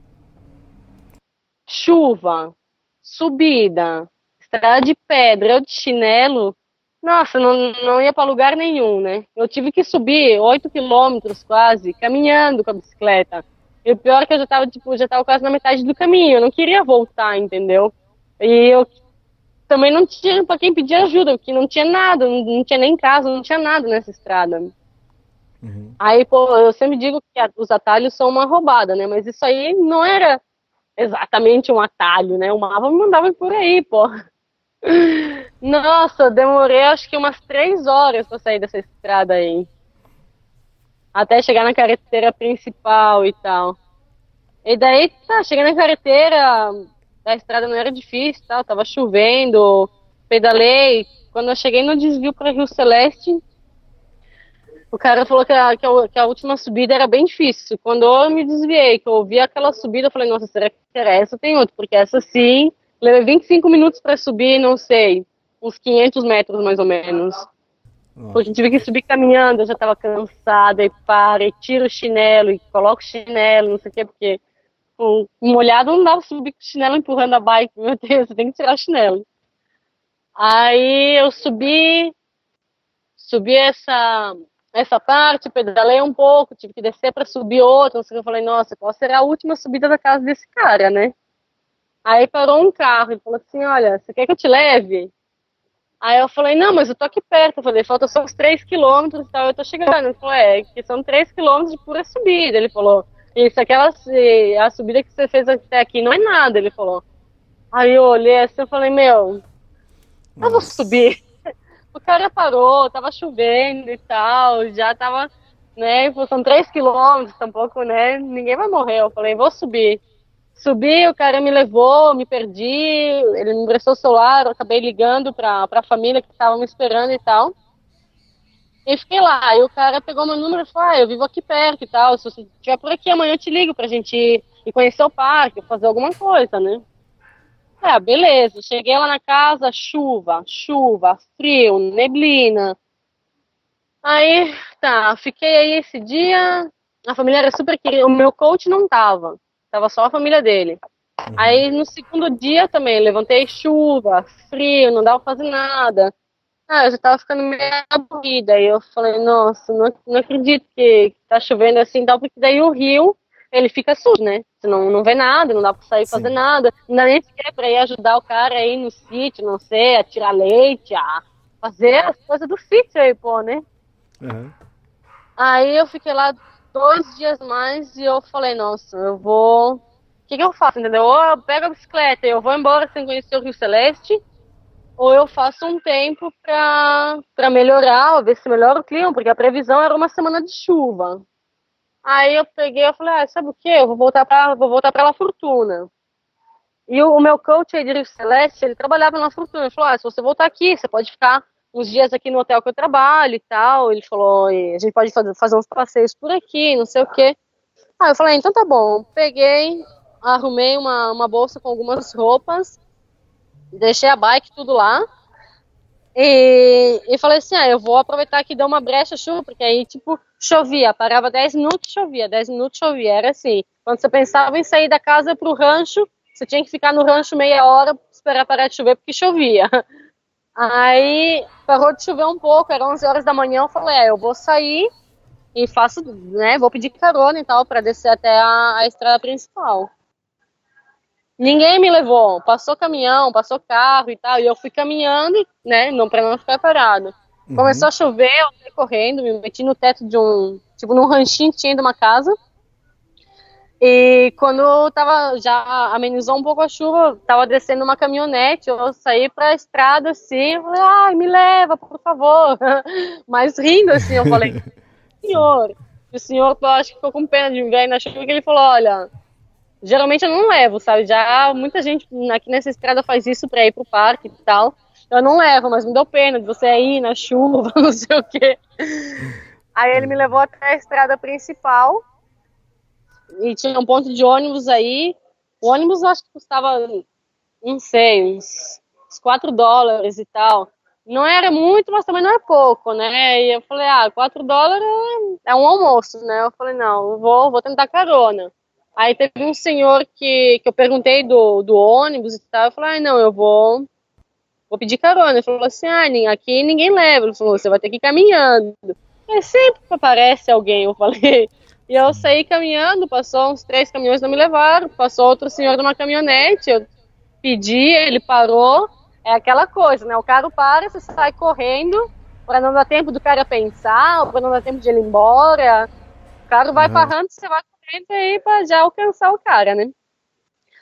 Chuva, subida, estrada de pedra, eu de chinelo. Nossa, não, não ia para lugar nenhum, né? Eu tive que subir 8 quilômetros quase, caminhando com a bicicleta. E o pior é que eu já tava, tipo, já tava quase na metade do caminho. Eu não queria voltar, entendeu? E eu também não tinha para quem pedir ajuda, porque não tinha nada, não, não, tinha nem casa, não tinha nada nessa estrada. Uhum. Aí, pô, eu sempre digo que os atalhos são uma roubada, né? Mas isso aí não era exatamente um atalho, né? O mapa me mandava por aí, pô. Nossa, demorei acho que umas três horas para sair dessa estrada aí. Até chegar na carreteira principal e tal. E daí, tá, cheguei na carreteira, a estrada não era difícil, tal, tava chovendo, pedalei. Quando eu cheguei no desvio para Rio Celeste, o cara falou que a, que a, que, a, última subida era bem difícil. Quando eu me desviei, que eu ouvi aquela subida, eu falei, nossa, será que essa tem outra? Porque essa sim, levei 25 minutos para subir, não sei, uns 500 metros mais ou menos. Nossa. Porque tive que subir caminhando, eu já estava cansada, e para, e tiro o chinelo, e coloco o chinelo, não sei o quê, porque um, molhado não dá pra subir com o chinelo empurrando a bike, meu Deus, você tem que tirar o chinelo. Aí eu subi, subi essa, essa parte, pedalei um pouco, tive que descer para subir outra, não sei eu falei, nossa, qual será a última subida da casa desse cara, né? Aí parou um carro e falou assim, olha, você quer que eu te leve? Aí eu falei, não, mas eu tô aqui perto. Eu falei, falta só uns 3 quilômetros e tal, eu tô chegando. Ele falou, é, que são 3 quilômetros de pura subida. Ele falou, isso, aquela a subida que você fez até aqui não é nada, ele falou. Aí eu olhei assim e falei, meu, eu vou subir. *laughs* O cara parou, tava chovendo e tal, já tava, né, são três quilômetros, tampouco, né, ninguém vai morrer. Eu falei, vou subir. Subi, o cara me levou, me perdi, ele me emprestou o celular, eu acabei ligando pra, pra família que estava me esperando e tal. E fiquei lá. E o cara pegou meu número e falou: Ah, eu vivo aqui perto e tal. Se você estiver por aqui amanhã eu te ligo pra gente ir, ir conhecer o parque, fazer alguma coisa, né? É, beleza. Cheguei lá na casa, chuva, chuva, frio, neblina. Aí, tá, fiquei aí esse dia. A família era super querida. O meu coach não tava. Tava só a família dele. Uhum. Aí no segundo dia também, levantei chuva, frio, não dava pra fazer nada. Ah, eu já tava ficando meio aburrida. Aí eu falei, nossa, não, não acredito que tá chovendo assim tal, porque daí o rio, ele fica sujo, né? Você não, não vê nada, não dá pra sair Sim. fazer nada. Não dá nem sequer pra ir ajudar o cara aí no sítio, não sei, a tirar leite, a fazer as coisas do sítio aí, pô, né? Uhum. Aí eu fiquei lá dois dias mais e eu falei, nossa, eu vou. O que, que eu faço, entendeu? Ou eu pego a bicicleta e eu vou embora sem conhecer o Rio Celeste, ou eu faço um tempo pra, pra melhorar, ver se melhora o clima, porque a previsão era uma semana de chuva. Aí eu peguei e falei, ah, sabe o que? Eu vou voltar pra, vou voltar pra La Fortuna. E o, o meu coach aí de Rio Celeste, ele trabalhava na Fortuna. Ele falou, ah, se você voltar aqui, você pode ficar uns dias aqui no hotel que eu trabalho e tal. Ele falou, a gente pode fazer, uns passeios por aqui, não sei o quê. Aí eu falei, então tá bom. Peguei, arrumei uma, uma bolsa com algumas roupas, deixei a bike tudo lá. E, e falei assim, ah, eu vou aproveitar que deu uma brecha chuva, porque aí, tipo, chovia, parava 10 minutos, chovia, 10 minutos, chovia, era assim. Quando você pensava em sair da casa pro rancho, você tinha que ficar no rancho meia hora, esperar parar de chover, porque chovia. *laughs* Aí parou de chover um pouco, eram 11 horas da manhã, eu falei, é, eu vou sair e faço, né, vou pedir carona e tal, para descer até a, a estrada principal. Ninguém me levou, passou caminhão, passou carro e tal, e eu fui caminhando, né, não para não ficar parado. Uhum. Começou a chover, eu fui correndo, me meti no teto de um, tipo, num ranchinho que tinha de uma casa. E quando tava, já amenizou um pouco a chuva, tava descendo uma caminhonete, eu saí pra estrada assim, falei, ai, me leva, por favor. *laughs* Mas rindo assim, eu falei, *laughs* senhor, o senhor, eu acho que ficou com pena de me ver na chuva, que ele falou, olha, geralmente eu não levo, sabe? Já muita gente aqui nessa estrada faz isso pra ir pro parque e tal. Eu não levo, mas me deu pena de você ir na chuva, *laughs* não sei o quê. Aí ele me levou até a estrada principal e tinha um ponto de ônibus aí. O ônibus acho que custava, não sei, uns, uns 4 dólares e tal. Não era muito, mas também não é pouco, né? E eu falei, ah, 4 dólares é um almoço, né? Eu falei, não, eu vou, vou tentar carona. Aí teve um senhor que, que eu perguntei do, do ônibus e tal, eu falei, ah, não, eu vou, vou pedir carona. Ele falou assim, ah, aqui ninguém leva. Ele falou, você vai ter que ir caminhando. É sempre aparece alguém, eu falei. E eu saí caminhando, passou uns três caminhões, não me levaram. Passou outro senhor numa caminhonete, eu pedi, ele parou. É aquela coisa, né? O carro para, você sai correndo, para não dar tempo do cara pensar, para não dar tempo de ele ir embora. O carro vai uhum. parando, você vai correndo aí para já alcançar o cara, né?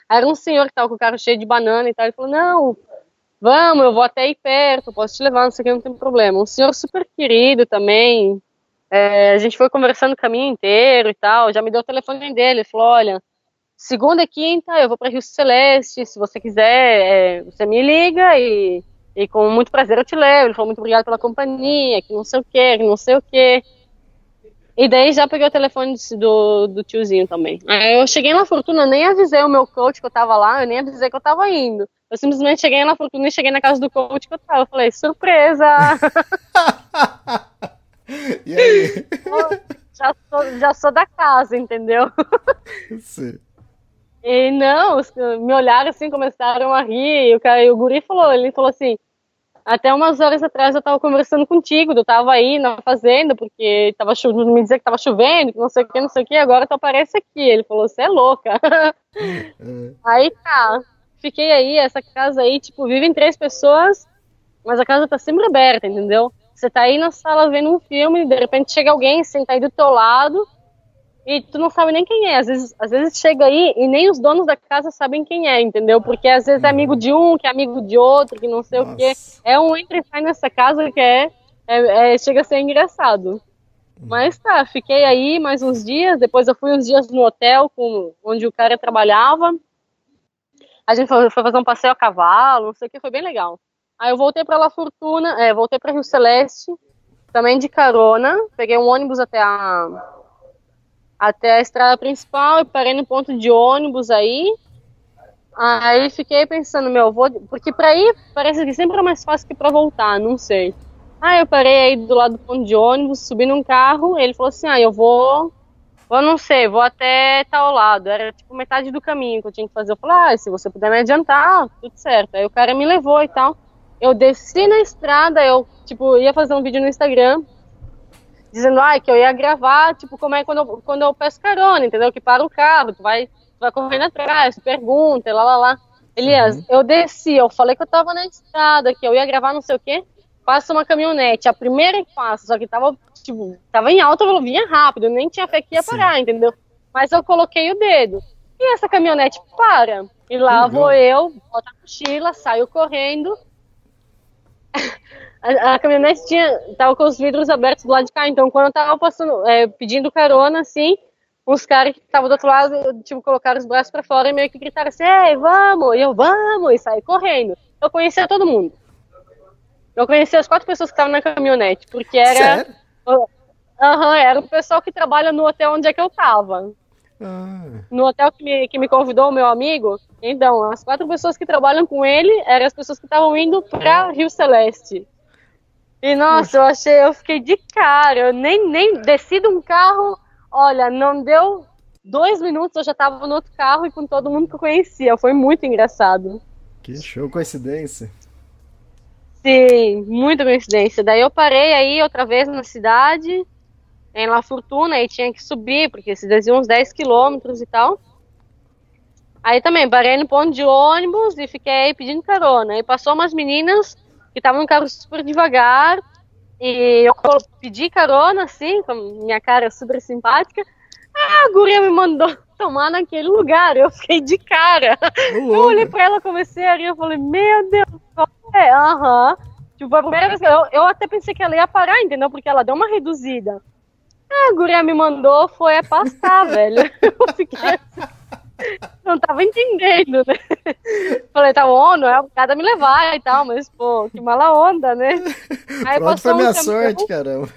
Era um senhor que tava com o carro cheio de banana e tal. Ele falou: Não, vamos, eu vou até aí perto, posso te levar, não sei o que, não tem problema. Um senhor super querido também, é, a gente foi conversando o caminho inteiro e tal. Já me deu o telefone dele. Ele falou: olha, segunda e quinta eu vou para Rio Celeste. Se você quiser, é, você me liga e, e com muito prazer eu te levo. Ele falou: muito obrigado pela companhia, que não sei o que não sei o que. E daí já peguei o telefone do, do tiozinho também. Aí eu cheguei na Fortuna, nem avisei o meu coach que eu tava lá, eu nem avisei que eu tava indo. Eu simplesmente cheguei na Fortuna e cheguei na casa do coach que eu tava. Eu falei, surpresa! *laughs* *laughs* E aí? já, sou, já sou da casa, entendeu? Sim. E não, me olharam assim, começaram a rir. E o, cara, e o guri falou, ele falou assim, até umas horas atrás eu tava conversando contigo, tu tava aí na fazenda, porque tava chovendo, me dizer que tava chovendo, que não sei o que, não sei o que, agora tu aparece aqui. Ele falou, você é louca. É. *laughs* Aí tá, fiquei aí, essa casa aí, tipo, vivem três pessoas, mas a casa tá sempre aberta, entendeu? Você tá aí na sala vendo um filme, de repente chega alguém, senta aí do teu lado, e tu não sabe nem quem é. Às vezes, às vezes chega aí e nem os donos da casa sabem quem é, entendeu? Porque às vezes é amigo de um, que é amigo de outro, que não sei Nossa. o quê. É um entra e sai nessa casa que é, é, é, chega a ser engraçado. Mas tá, fiquei aí mais uns dias, depois eu fui uns dias no hotel com, onde o cara trabalhava. A gente foi, foi fazer um passeio a cavalo, não sei o que, foi bem legal. Aí eu voltei para La Fortuna, é, voltei para Rio Celeste também de carona, peguei um ônibus até a até a estrada principal e parei no ponto de ônibus aí. Aí fiquei pensando, meu, vou. Porque pra ir parece que sempre é mais fácil que pra voltar, não sei. Aí eu parei aí do lado do ponto de ônibus, subi num carro, ele falou assim: ah, eu vou. Eu não sei, vou até tal lado. Era tipo metade do caminho que eu tinha que fazer. Eu falei, ah, se você puder me adiantar, tudo certo. Aí o cara me levou e tal. Eu desci na estrada, eu, tipo, ia fazer um vídeo no Instagram, dizendo, ai, que eu ia gravar, tipo, como é quando eu, quando eu peço carona, entendeu? Que para o carro, tu vai, tu vai correndo atrás, pergunta, lá, lá, lá. Elias, uhum. eu desci, eu falei que eu tava na estrada, que eu ia gravar não sei o quê, passa uma caminhonete, a primeira que passa, só que tava, tipo, tava em alta, eu vinha rápido, nem tinha fé que ia Sim. parar, entendeu? Mas eu coloquei o dedo. E essa caminhonete para. E lá uhum. vou eu, boto a mochila, saio correndo, a, a, caminhonete tinha, tava com os vidros abertos do lado de cá, então quando eu tava passando, é, pedindo carona, assim, os caras que estavam do outro lado, tipo, colocaram os braços para fora e meio que gritaram assim, ei, vamos, e eu, vamos, e saí correndo. Eu conhecia todo mundo. Eu conhecia as quatro pessoas que estavam na caminhonete, porque era... Aham, uhum, era o pessoal que trabalha no hotel onde é que eu tava. Ah. No hotel que me, que me convidou o meu amigo, então, as quatro pessoas que trabalham com ele eram as pessoas que estavam indo para Rio Celeste. E nossa, eu achei, eu fiquei de cara, eu nem, nem desci de um carro, olha, não deu dois minutos, eu já tava no outro carro e com todo mundo que eu conhecia. Foi muito engraçado. Que show, coincidência. Sim, muita coincidência. Daí eu parei aí outra vez na cidade, em La Fortuna, e tinha que subir, porque se descia uns 10 quilômetros e tal. Aí também parei no ponto de ônibus e fiquei pedindo carona. Aí passou umas meninas que tava no carro super devagar. E eu pedi carona, assim, com minha cara super simpática. Ah, a guria me mandou *laughs* tomar naquele lugar. Eu fiquei de cara. eu olhei pra ela, comecei a rir. Eu falei, meu Deus, é? Aham. Tipo, a primeira vez que eu, eu até pensei que ela ia parar, entendeu? Porque ela deu uma reduzida. Ah, a guria me mandou foi é passar, *laughs* velho. Eu fiquei assim não tava entendendo, né? Falei, tá bom, não é o cara me levar e tal, mas, pô, que mala onda, né? Aí Pronto foi um minha caminhão, sorte, caramba.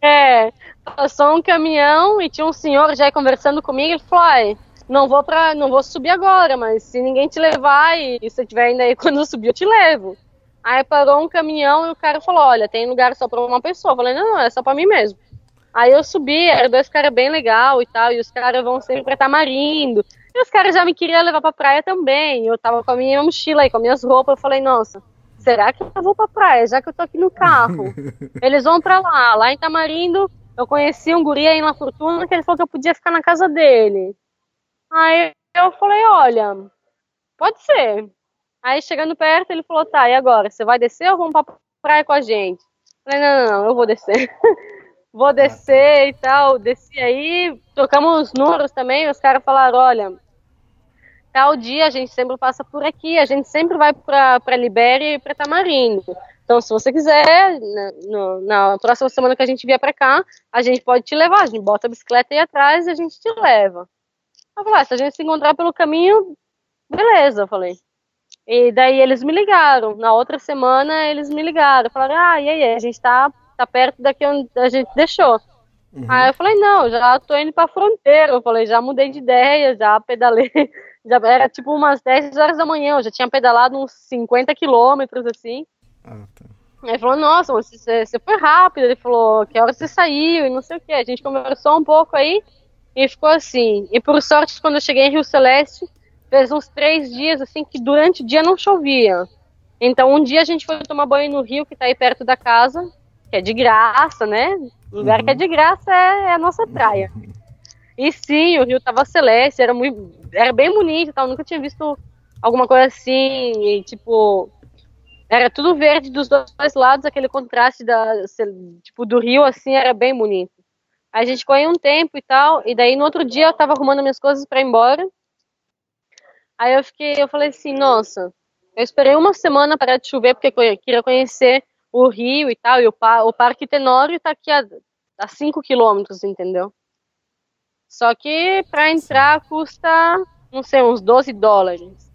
É, passou um caminhão e tinha um senhor já conversando comigo, ele falou, ai, não vou pra, não vou subir agora, mas se ninguém te levar e, e se tiver ainda aí *laughs* quando eu subir, eu te levo. Aí parou um caminhão e o cara falou, olha, tem lugar só pra uma pessoa. Eu falei, não, não, é só pra mim mesmo. Aí eu subi, eram dois caras bem legal e tal, e os caras vão sempre pra Tamarindo. E os caras já me queriam levar pra praia também. Eu tava com a minha mochila aí, com as minhas roupas, eu falei, nossa, será que eu vou pra praia, já que eu tô aqui no carro? *laughs* Eles vão pra lá, lá em Tamarindo, eu conheci um guri aí na Fortuna que ele falou que eu podia ficar na casa dele. Aí eu falei, olha, pode ser. Aí chegando perto, ele falou, tá, e agora? Você vai descer ou vamos pra praia com a gente? Eu falei, não, não, não, eu vou descer. *laughs* vou descer e tal. Desci aí, tocamos números também. Os caras falaram: olha, tal dia a gente sempre passa por aqui, a gente sempre vai para Libéria e para Tamarindo. Então, se você quiser, na, no, na, próxima semana que a gente vier para cá, a gente pode te levar. A gente bota a bicicleta aí atrás e a gente te leva. Eu falei, ah, se a gente se encontrar pelo caminho, beleza, eu falei. E daí eles me ligaram. Na outra semana eles me ligaram. Falaram, ah, e aí, a gente tá tá perto daqui onde a gente deixou. Uhum. Aí eu falei, não, já tô indo pra fronteira. Eu falei, já mudei de ideia, já pedalei. *laughs* Já era tipo umas 10 horas da manhã, eu já tinha pedalado uns 50 quilômetros, assim. Ah, tá. Aí ele falou, nossa, você, você foi rápido. Ele falou, que hora você saiu e não sei o que. A gente conversou um pouco aí e ficou assim. E por sorte, quando eu cheguei em Rio Celeste, fez uns três dias, assim, que durante o dia não chovia. Então, um dia a gente foi tomar banho no rio, que tá aí perto da casa que é de graça, né? O lugar uhum. que é de graça é, é, a nossa praia. E sim, o rio tava celeste, era muito, era bem bonito, tal. nunca tinha visto alguma coisa assim, e, tipo, era tudo verde dos dois lados, aquele contraste da, tipo, do rio, assim, era bem bonito. Aí a gente ficou aí um tempo e tal, e daí no outro dia eu tava arrumando minhas coisas para ir embora. Aí eu fiquei, eu falei assim, nossa, eu esperei uma semana para de chover porque eu queria conhecer o rio e tal, e o, o Parque Tenório está aqui a 5 quilômetros, entendeu? Só que para entrar custa, não sei, uns 12 dólares.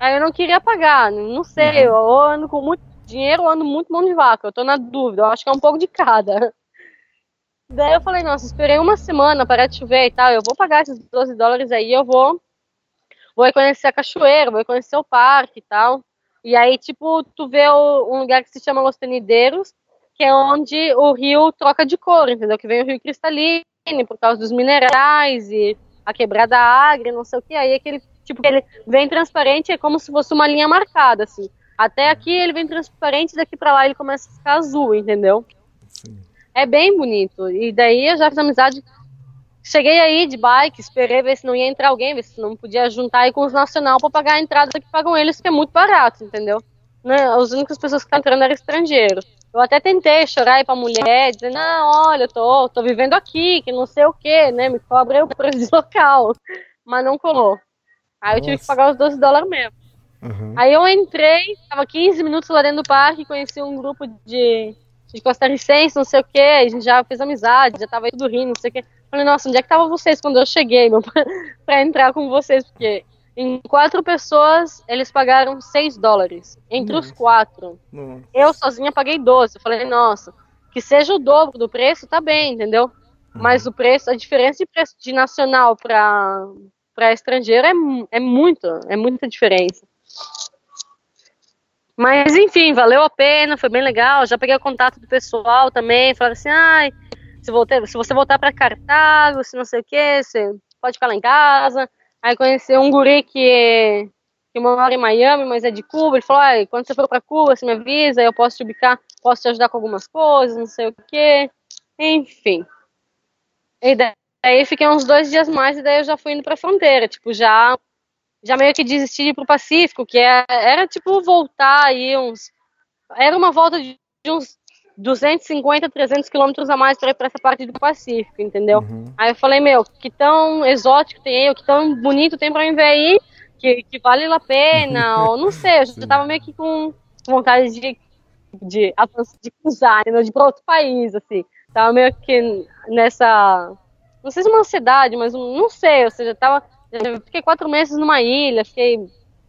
Aí eu não queria pagar, não sei, uhum. eu ando com muito dinheiro ou ando muito mão de vaca. Eu tô na dúvida, eu acho que é um pouco de cada. *laughs* Daí eu falei, nossa, esperei uma semana para chover e tal, eu vou pagar esses 12 dólares aí, eu vou vou conhecer a cachoeira, vou conhecer o parque e tal. E aí, tipo, tu vê o, um lugar que se chama Los Tenideiros, que é onde o rio troca de cor, entendeu? Que vem o rio cristalino por causa dos minerais e a quebrada agra, não sei o que. Aí aquele tipo ele vem transparente, é como se fosse uma linha marcada, assim. Até aqui ele vem transparente, daqui para lá ele começa a ficar azul, entendeu? Sim. É bem bonito. E daí eu já fiz amizade. Cheguei aí de bike, esperei ver se não ia entrar alguém, ver se não podia juntar aí com os nacional para pagar a entrada que pagam eles, que é muito barato, entendeu? Né? As únicas pessoas que estão entrando eram estrangeiros. Eu até tentei chorar aí pra mulher, dizer, não, olha, eu tô, tô vivendo aqui, que não sei o que, né? Me cobra o preço local. Mas não colou. Aí eu Nossa. tive que pagar os 12 dólares mesmo. Uhum. Aí eu entrei, tava 15 minutos lá dentro do parque, conheci um grupo de, de costarricenses, não sei o que, a gente já fez amizade, já tava aí tudo rindo, não sei o que. Falei, nossa, onde é que tava vocês quando eu cheguei, meu, *laughs* pra, entrar com vocês? Porque em quatro pessoas, eles pagaram 6 dólares. Entre Nossa. os quatro. Nossa. Eu sozinha paguei 12. Eu falei, nossa, que seja o dobro do preço, tá bem, entendeu? Uhum. Mas o preço, a diferença de preço de nacional para para estrangeiro é, é muito, é muita diferença. Mas enfim, valeu a pena, foi bem legal. Já peguei o contato do pessoal também, falaram assim, ai, se, voltar, se você voltar para Cartago, se não sei o que, você pode ficar lá em casa. Aí conheci um guri que, que mora em Miami, mas é de Cuba. Ele falou: quando você for para Cuba, você me avisa, eu posso te ubicar, posso te ajudar com algumas coisas, não sei o quê. Enfim. E daí fiquei uns dois dias mais e daí eu já fui indo pra fronteira. Tipo, já, já meio que desisti de ir pro Pacífico, que era, é, era tipo voltar aí uns. Era uma volta de uns 250, 300 quilômetros a mais para ir para essa parte do Pacífico, entendeu? Uhum. Aí eu falei, meu, que tão exótico tem aí, que tão bonito tem para mim ver aí, que, que vale a pena, *laughs* ou não sei, eu já tava meio que com vontade de, de, de cruzar, né, de ir para outro país, assim. Tava meio que nessa, não sei se uma ansiedade, mas não sei, ou seja, tava, fiquei quatro meses numa ilha, fiquei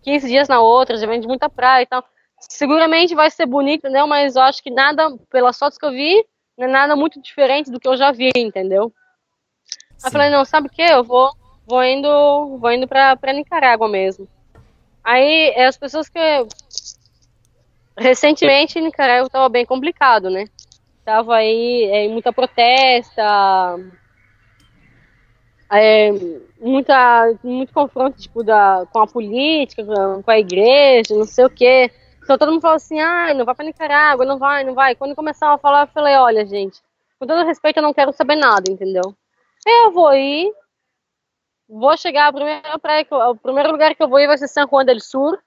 15 dias na outra, já vem de muita praia e tal seguramente vai ser bonito, entendeu? Mas eu acho que nada, pelas fotos que eu vi, não é nada muito diferente do que eu já vi, entendeu? Sim. Aí eu falei, não, sabe o que? Eu vou, vou indo, vou indo pra, pra Nicarágua mesmo. Aí é, as pessoas que. Recentemente Nicarágua estava bem complicado, né? Tava aí é, muita protesta, é, muita, muito confronto tipo, da, com a política, com a igreja, não sei o quê. Então todo mundo falou assim, ah, não vai para Nicarágua, não vai, não vai. Quando começaram a falar, eu falei, olha, gente, com todo respeito, eu não quero saber nada, entendeu? Eu vou ir, vou chegar, a primeira praia, o primeiro lugar que eu vou ir vai ser San Juan del Sur,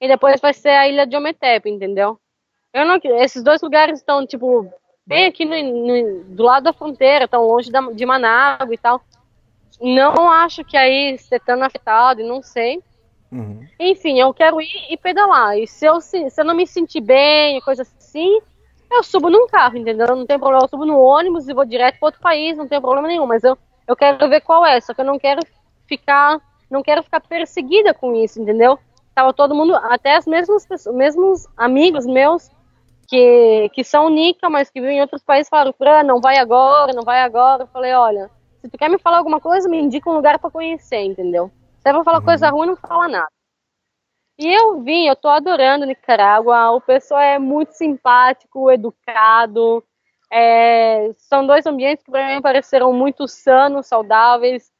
e depois vai ser a ilha de Ometepe, entendeu? Eu não, esses dois lugares estão, tipo, bem aqui no, no, do lado da fronteira, estão longe da, de Manágua e tal. Não acho que aí estando afetado, não sei. Uhum. Enfim, eu quero ir e pedalar. E se eu, se, eu não me sentir bem, coisa assim, eu subo num carro, entendeu? Não tem problema, eu subo no ônibus e vou direto para outro país, não tem problema nenhum. Mas eu, eu quero ver qual é, só que eu não quero ficar, não quero ficar perseguida com isso, entendeu? Tava todo mundo, até as mesmas pessoas, mesmos amigos meus que, que são Nica, mas que vivem em outros países, falaram, Fran, não vai agora, não vai agora. Eu falei, olha, se tu quer me falar alguma coisa, me indica um lugar para conhecer, entendeu? Se vai falar uhum. coisa ruim, não fala nada. E eu vim, eu tô adorando Nicarágua. O pessoal é muito simpático, educado. É, são dois ambientes que para mim pareceram muito sanos, saudáveis.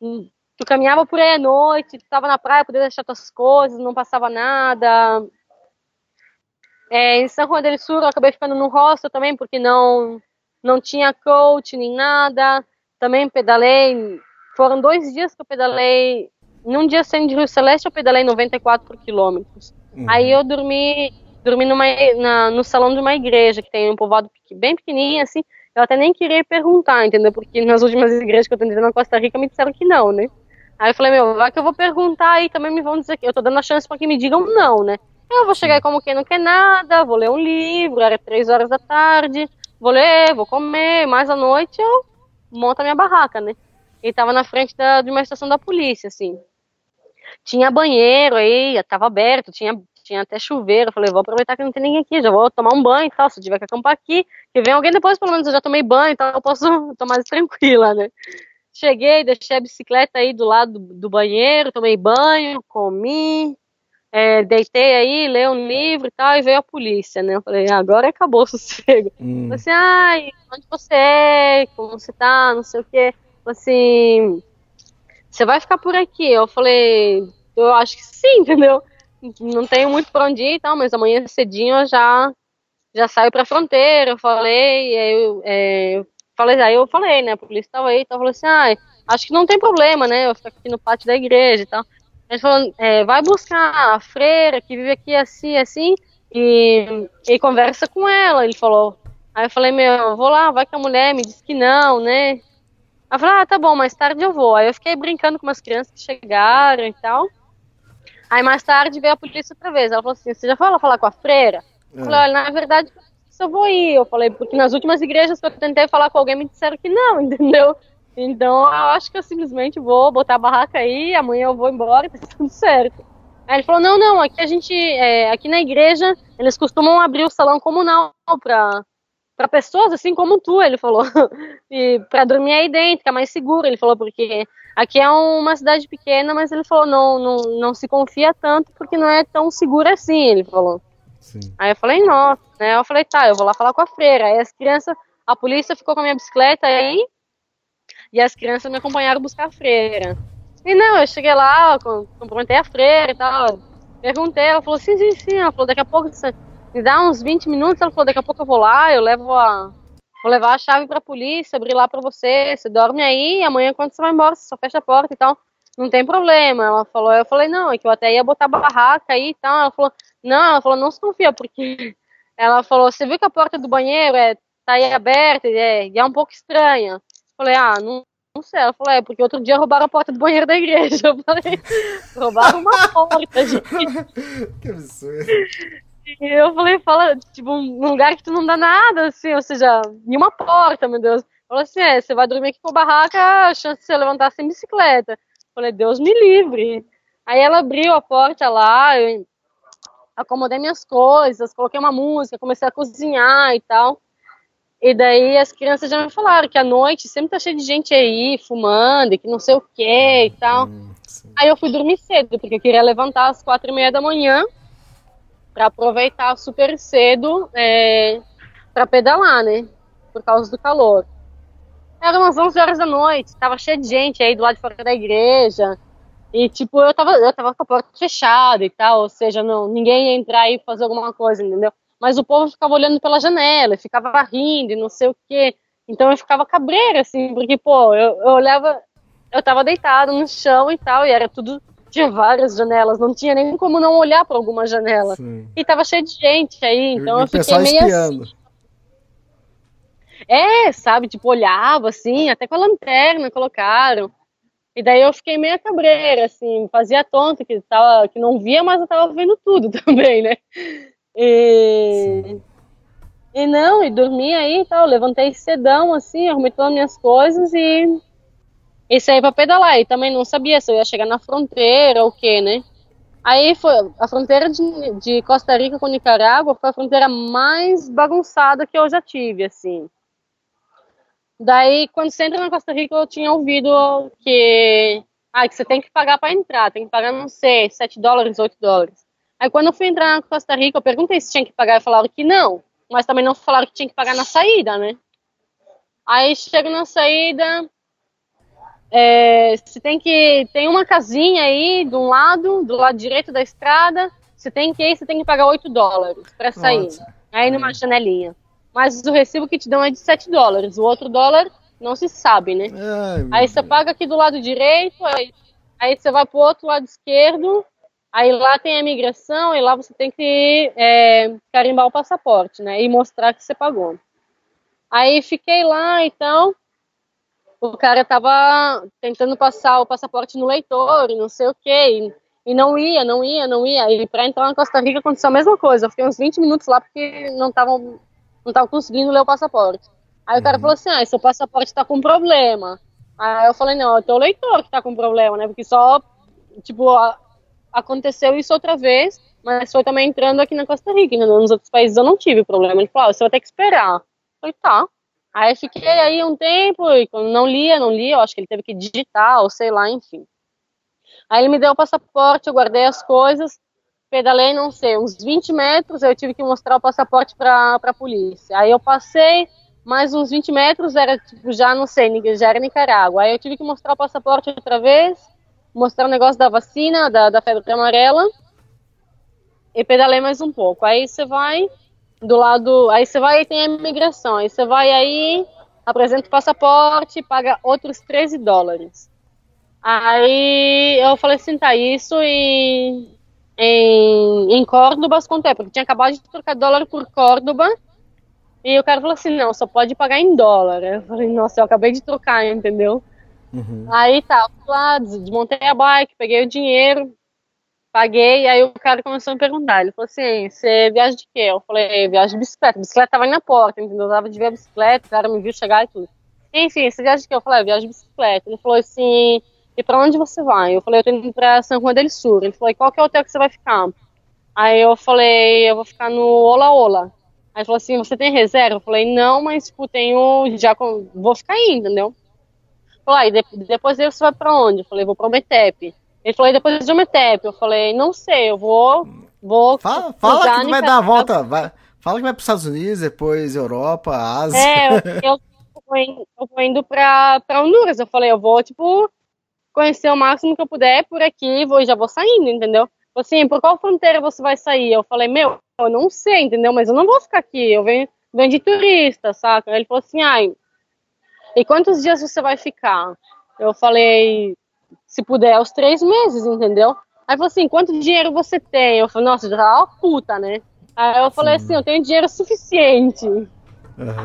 Tu caminhava por aí à noite, tu tava na praia, podia deixar tuas coisas, não passava nada. É, em São Juan del Sur eu acabei ficando no hostel também, porque não, não tinha coach nem nada. Também pedalei. Foram dois dias que eu pedalei num dia saindo de Rio Celeste, eu pedalei 94 quilômetros. Uhum. Aí eu dormi, dormi numa, na, no salão de uma igreja, que tem um povoado bem pequenininho, assim. Eu até nem queria perguntar, entendeu? Porque nas últimas igrejas que eu tentei na Costa Rica me disseram que não, né? Aí eu falei, meu, vai que eu vou perguntar e também me vão dizer que eu tô dando a chance para que me digam não, né? Eu vou chegar como quem não quer nada, vou ler um livro, era três horas da tarde, vou ler, vou comer, mais à noite eu monto a minha barraca, né? E tava na frente da, de uma estação da polícia, assim tinha banheiro aí, estava aberto, tinha, tinha até chuveiro. Eu falei, vou aproveitar que não tem ninguém aqui, já vou tomar um banho e tal. Se tiver que acampar aqui, que vem alguém depois, pelo menos eu já tomei banho e tal, eu posso *laughs* tomar mais tranquila, né? Cheguei, deixei a bicicleta aí do lado do, do banheiro, tomei banho, comi, é, deitei aí, lei um livro e tal, e veio a polícia, né? Eu falei, agora acabou o sossego. Hum. Falei assim, ai, onde você é? Como você tá? Não sei o quê. Falei assim, você vai ficar por aqui? Eu falei, eu acho que sim, *laughs* entendeu? Não tenho muito pra onde ir e tal, mas amanhã cedinho eu já, já saio pra fronteira. Eu falei, eu, é, eu falei, aí eu falei, né? A polícia tava aí, então falou assim, ah, acho que não tem problema, né? Eu ficar aqui no pátio da igreja e tal. Ele falou, é, vai buscar a freira que vive aqui assim, assim, e, e conversa com ela. Ele falou. Aí eu falei, meu, eu vou lá, vai que a mulher me disse que não, né? Eu falei, ah, tá bom, mais tarde eu vou. Aí eu fiquei brincando com umas crianças que chegaram e tal. Aí mais tarde veio a polícia outra vez. Ela falou assim: você já foi falar com a freira? Eu falei, olha, na verdade, eu vou ir. Eu falei, porque nas últimas igrejas que eu tentei falar com alguém me disseram que não, *laughs* entendeu? Então eu acho que eu simplesmente vou botar a barraca aí, amanhã eu vou embora e tá *laughs* tudo certo. Aí ele falou, não, não, aqui a gente, é, aqui na igreja, eles costumam abrir o salão comunal pra, pra pessoas assim como tu, ele falou. *laughs* e pra dormir aí dentro, ficar mais seguro, ele falou, porque Aqui é uma cidade pequena, mas ele falou, não, não, não se confia tanto porque não é tão seguro assim, ele falou. Sim. Aí eu falei, nossa, né? Eu falei, tá, eu vou lá falar com a freira. Aí as crianças, a polícia ficou com a minha bicicleta aí, e as crianças me acompanharam buscar a freira. E não, eu cheguei lá, cumprimentei a freira e tal. Perguntei, ela falou, sim, sim, sim. Ela falou, daqui a pouco, me dá uns 20 minutos. Ela falou, daqui a pouco eu vou lá, eu levo a, Vou levar a chave pra polícia, abrir lá pra você, você dorme aí, amanhã quando você vai embora, você só fecha a porta e tal. Não tem problema. Ela falou, eu falei, não, é que eu até ia botar barraca aí e tal. Ela falou, não, ela falou, não se confia, porque *laughs* ela falou, você viu que a porta do banheiro é, tá aí aberta e é, é um pouco estranha. Eu falei, ah, não, não sei. Ela falou, é, porque outro dia roubaram a porta do banheiro da igreja. *laughs* Eu falei, roubaram uma porta, *laughs* gente. que absurdo. E eu falei, fala, tipo, um lugar que tu não dá nada, assim, ou seja, em uma porta, meu Deus. Falou assim, é, você vai dormir aqui com barraca, a chance de você levantar sem bicicleta. Eu falei, Deus me livre. Aí ela abriu a porta lá, eu acomodei minhas coisas, coloquei uma música, comecei a cozinhar e tal. E daí as crianças já me falaram que à noite sempre tá cheio de gente aí, fumando, e que não sei o que e tal. Hum, aí eu fui dormir cedo, porque eu queria levantar às quatro e meia da manhã para aproveitar super cedo é, para pedalar, né? Por causa do calor. Era umas 11 horas da noite, tava cheio de gente aí do lado de fora da igreja. E, tipo, eu tava, eu tava com a porta fechada e tal, ou seja, não, ninguém ia entrar e fazer alguma coisa, entendeu? Mas o povo ficava olhando pela janela, ficava rindo e não sei o quê. Então eu ficava cabreira, assim, porque, pô, eu, eu olhava, eu tava deitado no chão e tal, e era tudo tinha várias janelas, não tinha nem como não olhar para alguma janela. Sim. E tava cheio de gente aí, então e eu fiquei meio espiando. assim. É, sabe, tipo, olhava assim, até com a lanterna colocaram. E daí eu fiquei meio cabreira, assim, fazia tonto que, tava, que não via, mas eu tava vendo tudo *laughs* também, né? E, e não, e dormi aí e tal, levantei cedão, assim, arrumei todas as minhas coisas e e saí pra pedalar. E também não sabia se eu ia chegar na fronteira ou o que, né? Aí foi a fronteira de, de, Costa Rica com Nicarágua foi a fronteira mais bagunçada que eu já tive, assim. Daí, quando você entra na Costa Rica, eu tinha ouvido que, ah, que você tem que pagar para entrar, tem que pagar, não sei, 7 dólares, 8 dólares. Aí, quando eu fui entrar na Costa Rica, eu perguntei se tinha que pagar e falaram que não, mas também não falaram que tinha que pagar na saída, né? Aí, chego na saída, é, você tem que. Tem uma casinha aí de um lado, do lado direito da estrada. Você tem que ir, você tem que pagar 8 dólares para sair. Nossa. Aí numa janelinha. Mas o recibo que te dão é de 7 dólares. O outro dólar não se sabe, né? Ai, aí você paga aqui do lado direito, aí, aí você vai pro outro lado esquerdo. Aí lá tem a imigração e lá você tem que é, carimbar o passaporte, né? E mostrar que você pagou. Aí fiquei lá, então o cara tava tentando passar o passaporte no leitor e não sei o que, e, não ia, não ia, não ia. E para entrar na Costa Rica aconteceu a mesma coisa. Eu fiquei uns 20 minutos lá porque não tava, não tava conseguindo ler o passaporte. Aí uhum. o cara uhum. falou assim: ah, seu passaporte tá com problema. Aí eu falei: não, é o leitor que tá com problema, né? Porque só, tipo, a, aconteceu isso outra vez, mas foi também entrando aqui na Costa Rica, entendeu? Nos outros países eu não tive problema. Ele falou, ah, você vai ter que esperar. Eu falei, tá. Aí fiquei aí um tempo e não lia, não lia, eu acho que ele teve que digitar, ou sei lá, enfim. Aí ele me deu o passaporte, eu guardei as coisas, pedalei, não sei, uns 20 metros, eu tive que mostrar o passaporte para a polícia. Aí eu passei mais uns 20 metros, era tipo, já não sei, já era Nicarágua. Aí eu tive que mostrar o passaporte outra vez, mostrar o negócio da vacina, da, da febre amarela, e pedalei mais um pouco. Aí você vai do lado, aí você vai e tem a imigração, aí você vai aí, apresenta o passaporte, paga outros 13 dólares. Aí eu falei assim, tá, isso e em, em Córdobas quanto é? Porque tinha acabado de trocar dólar por Córdoba. E o cara falou assim, não, só pode pagar em dólar. Eu falei, nossa, eu acabei de trocar, entendeu? Uhum. Aí tá, lá, desmontei a bike, peguei o dinheiro, paguei, aí o cara começou a me perguntar. Ele falou assim, você viaja de quê? Eu falei, viaja de bicicleta. A bicicleta tava aí na porta, entendeu? Eu tava de ver a bicicleta, o cara me viu chegar e tudo. Enfim, você viaja de quê? Eu falei, viaja de bicicleta. Ele falou assim, e para onde você vai? Eu falei, eu tô indo pra São Juan del Sur. Ele falou, qual que é o hotel que você vai ficar? Aí eu falei, eu vou ficar no Ola Ola. Aí ele falou assim, você tem reserva? Eu falei, não, mas tipo, tenho, já vou ficar aí, entendeu? Falei, ah, de, depois você vai pra onde? Eu falei, vou pro Metep. Ele falou, e depois de Metep? Eu falei, não sei, eu vou, vou Fala, fala que vai dar a volta, vai, fala que vai pros Estados Unidos, depois Europa, Ásia. É, eu, *laughs* eu, eu vou indo pra, pra Honduras. Eu falei, eu vou, tipo, conhecer o máximo que eu puder por aqui vou, já vou saindo, entendeu? Assim, por qual fronteira você vai sair? Eu falei, meu, eu não sei, entendeu? Mas eu não vou ficar aqui, eu venho, venho de turista, saca? Ele falou assim, ai, e quantos dias você vai ficar? Eu falei, se puder, os três meses, entendeu? Aí falou assim, quanto dinheiro você tem? Eu falei, nossa, já uma puta, né? Aí eu falei Sim. assim, eu tenho dinheiro suficiente. Uhum.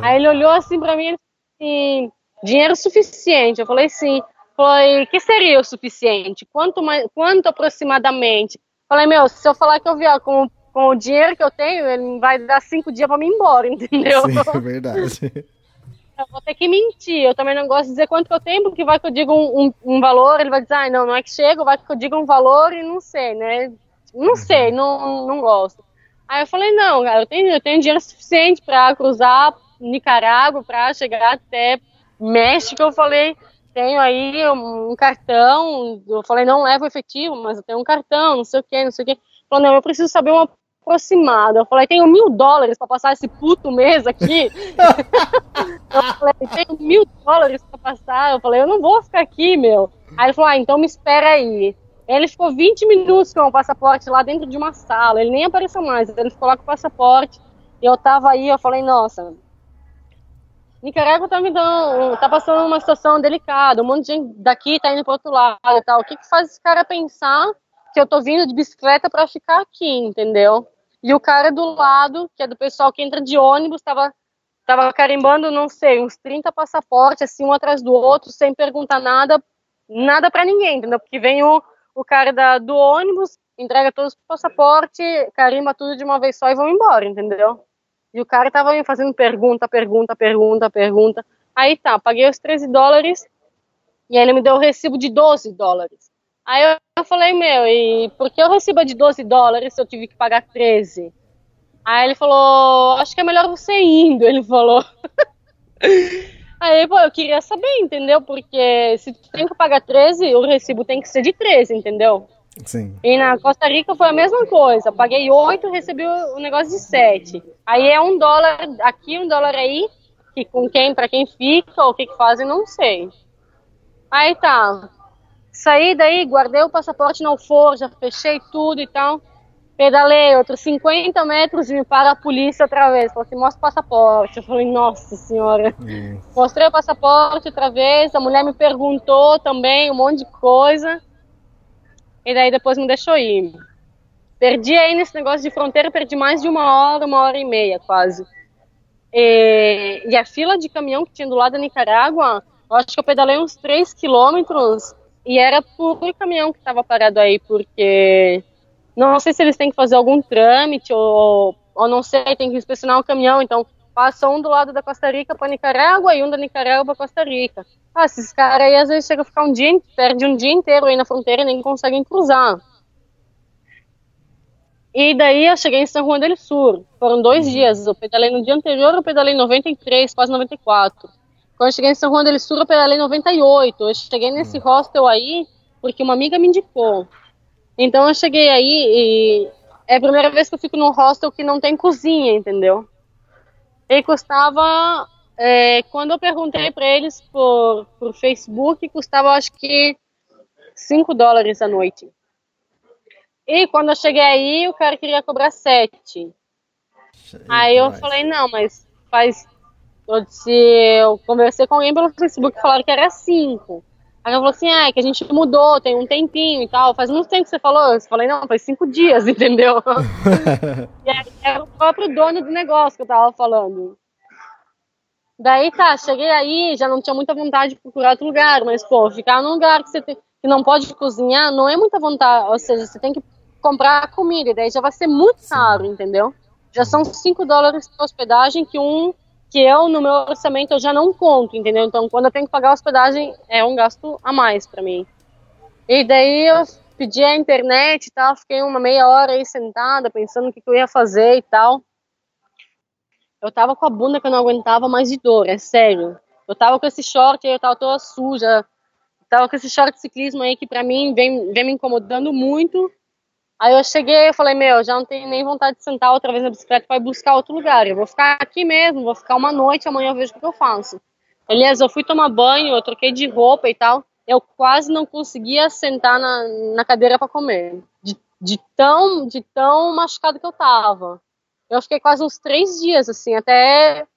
Aí ele olhou assim pra mim e assim, dinheiro suficiente. Eu falei, sim foi que seria o suficiente? Quanto, mais, quanto aproximadamente? Falei, meu, se eu falar que eu vier com, com o dinheiro que eu tenho, ele vai dar cinco dias para mim ir embora, *laughs* entendeu? Sim, é verdade. Eu vou ter que mentir. Eu também não gosto de dizer quanto que eu tenho, porque vai que eu digo um, um, um valor, ele vai dizer, ah, não, não é que chega, vai que eu digo um valor e não sei, né? Não sei, não, não gosto. Aí eu falei, não, cara, eu tenho, eu tenho dinheiro suficiente para cruzar Nicarágua, para chegar até México. Eu falei, tenho aí um cartão, eu falei, não levo efetivo, mas eu tenho um cartão, não sei o que, não sei o que. Falou, não, eu preciso saber uma aproximada. Eu falei, tenho mil dólares para passar esse puto mês aqui. *laughs* eu falei, tenho mil dólares para passar. Eu falei, eu não vou ficar aqui, meu. Aí ele falou, ah, então me espera aí. Ele ficou 20 minutos com o passaporte lá dentro de uma sala, ele nem apareceu mais, ele ficou lá com o passaporte, e eu tava aí, eu falei, nossa, Nicarágua tá me dando, tá passando uma situação delicada, um monte de gente daqui tá indo pro outro lado e tal. O que que faz esse cara pensar que eu tô vindo de bicicleta para ficar aqui, entendeu? E o cara do lado, que é do pessoal que entra de ônibus, tava, tava carimbando, não sei, uns 30 passaportes, assim, um atrás do outro, sem perguntar nada, nada para ninguém, entendeu? Porque vem o, o cara da, do ônibus, entrega todos os passaportes, carimba tudo de uma vez só e vão embora, entendeu? E o cara tava me fazendo pergunta, pergunta, pergunta, pergunta. Aí tá, paguei os 13 dólares e ele me deu o recibo de 12 dólares. Aí eu falei, meu, e por que eu recebo de 12 dólares se eu tive que pagar 13? Aí ele falou, acho que é melhor você indo, *laughs* ele falou. Aí, pô, eu queria saber, entendeu? Porque se tu tem que pagar 13, o recibo tem que ser de 13, entendeu? Sim. E na Costa Rica foi a mesma coisa. Paguei 8, recebi o negócio de 7. Aí é um dólar aqui, um dólar aí, que com quem, para quem fica, ou o que, que fazem, não sei. Aí tá. Saí daí, guardei o passaporte no já fechei tudo e tal. Pedalei outros 50 metros e me para a polícia outra vez. Falei assim, mostra o passaporte. Eu falei, nossa senhora. Hum. Mostrei o passaporte outra vez. A mulher me perguntou também um monte de coisa. E daí depois me deixou ir. Perdi aí nesse negócio de fronteira, perdi mais de uma hora, uma hora e meia quase. E, e a fila de caminhão que tinha do lado da Nicarágua, eu acho que eu pedalei uns 3 quilômetros e era por caminhão que estava parado aí, porque não sei se eles têm que fazer algum trâmite ou, ou não sei, tem que inspecionar o caminhão, então passa um do lado da Costa Rica para Nicarágua e um da Nicarágua para Costa Rica. Ah, esses caras aí às vezes chegam a ficar um dia, perde um dia inteiro aí na fronteira e nem conseguem cruzar. E daí eu cheguei em São Juan del Sur. Foram dois uhum. dias. Eu pedalei no dia anterior, eu pedalei 93, quase 94. Quando eu cheguei em São Juan del Sur, eu pedalei 98. Eu cheguei nesse uhum. hostel aí porque uma amiga me indicou. Então eu cheguei aí e é a primeira vez que eu fico num hostel que não tem cozinha, entendeu? E custava, é, quando eu perguntei para eles por, por Facebook, custava acho que 5 dólares a noite. E quando eu cheguei aí, o cara queria cobrar 7. Aí eu falei, não, mas faz. Eu, disse, eu conversei com alguém pelo Facebook e falaram que era 5. Aí ela falou assim, ah, é que a gente mudou, tem um tempinho e tal. Faz muito tempo que você falou. Eu falei, não, faz cinco dias, *laughs* entendeu? *laughs* e aí era o próprio dono do negócio que eu tava falando. Daí tá, cheguei aí, já não tinha muita vontade de procurar outro lugar, mas pô, ficar num lugar que você tem, que não pode cozinhar não é muita vontade, ou seja, você tem que comprar comida, daí já vai ser muito caro, entendeu? Já são 5 dólares de hospedagem que um que eu no meu orçamento eu já não conto, entendeu? Então quando eu tenho que pagar a hospedagem é um gasto a mais para mim. E daí eu pedi a internet e tal, fiquei uma meia hora aí sentada pensando o que, que eu ia fazer e tal. Eu tava com a bunda que eu não aguentava mais de dor, é sério. Eu tava com esse short aí, eu tava toda suja. Tava com esse short de ciclismo aí que pra mim vem, vem me incomodando muito. Aí eu cheguei e falei, meu, já não tenho nem vontade de sentar outra vez na bicicleta para buscar outro lugar. Eu vou ficar aqui mesmo, vou ficar uma noite, amanhã eu vejo o que eu faço. Aliás, eu fui tomar banho, eu troquei de roupa e tal. Eu quase não conseguia sentar na, na cadeira para comer. De, de, tão, de tão machucado que eu tava. Eu fiquei quase uns três dias, assim, até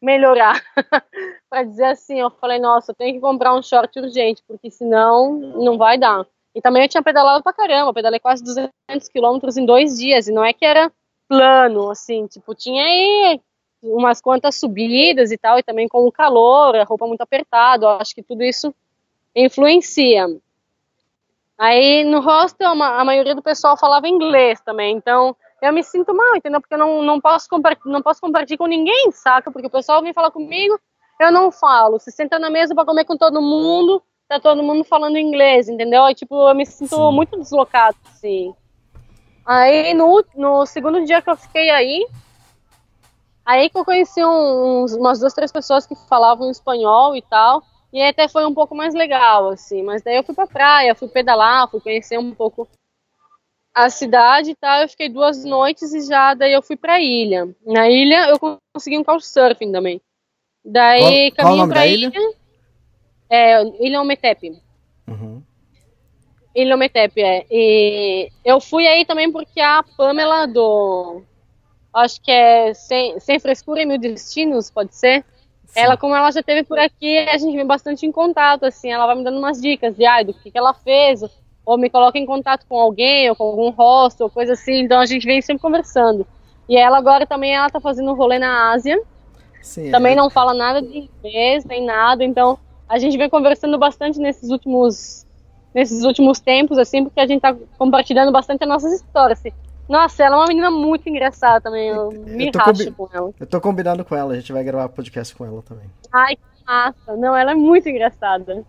melhorar. *laughs* para dizer assim, eu falei, nossa, eu tenho que comprar um short urgente, porque senão não vai dar. E também eu tinha pedalado pra caramba, pedalei quase 200 quilômetros em dois dias, e não é que era plano, assim, tipo, tinha aí umas quantas subidas e tal, e também com o calor, a roupa muito apertada, acho que tudo isso influencia. Aí no hostel a maioria do pessoal falava inglês também, então eu me sinto mal, entendeu? Porque eu não, não, posso, não posso compartilhar com ninguém, saca? Porque o pessoal vem falar comigo, eu não falo. Se senta na mesa para comer com todo mundo, tá todo mundo falando inglês, entendeu? Aí, tipo, eu me sinto Sim. muito deslocado, assim. Aí, no, no segundo dia que eu fiquei aí, aí que eu conheci uns, umas duas, três pessoas que falavam espanhol e tal, e até foi um pouco mais legal, assim. Mas daí eu fui pra praia, fui pedalar, fui conhecer um pouco a cidade e tal. Eu fiquei duas noites e já daí eu fui pra ilha. Na ilha eu consegui um couchsurfing também. Daí qual, caminho qual pra ilha? ilha é, Ilha Ometep. Uhum. Ilha Ometep, é. E eu fui aí também porque a Pamela do. Acho que é Sem, Sem Frescura e Mil Destinos, pode ser? Sim. Ela, como ela já teve por aqui, a gente vem bastante em contato, assim. Ela vai me dando umas dicas de ah, do que, que ela fez, ou me coloca em contato com alguém, ou com algum hostel, coisa assim. Então a gente vem sempre conversando. E ela agora também ela tá fazendo um rolê na Ásia. Sim, também é. não fala nada de inglês, nem nada, então a gente vem conversando bastante nesses últimos nesses últimos tempos, assim, porque a gente tá compartilhando bastante as nossas histórias. Assim. Nossa, ela é uma menina muito engraçada também. Eu, eu me racho com ela. Eu tô combinando com ela, a gente vai gravar podcast com ela também. Ai, que massa. Não, ela é muito engraçada. Uhum.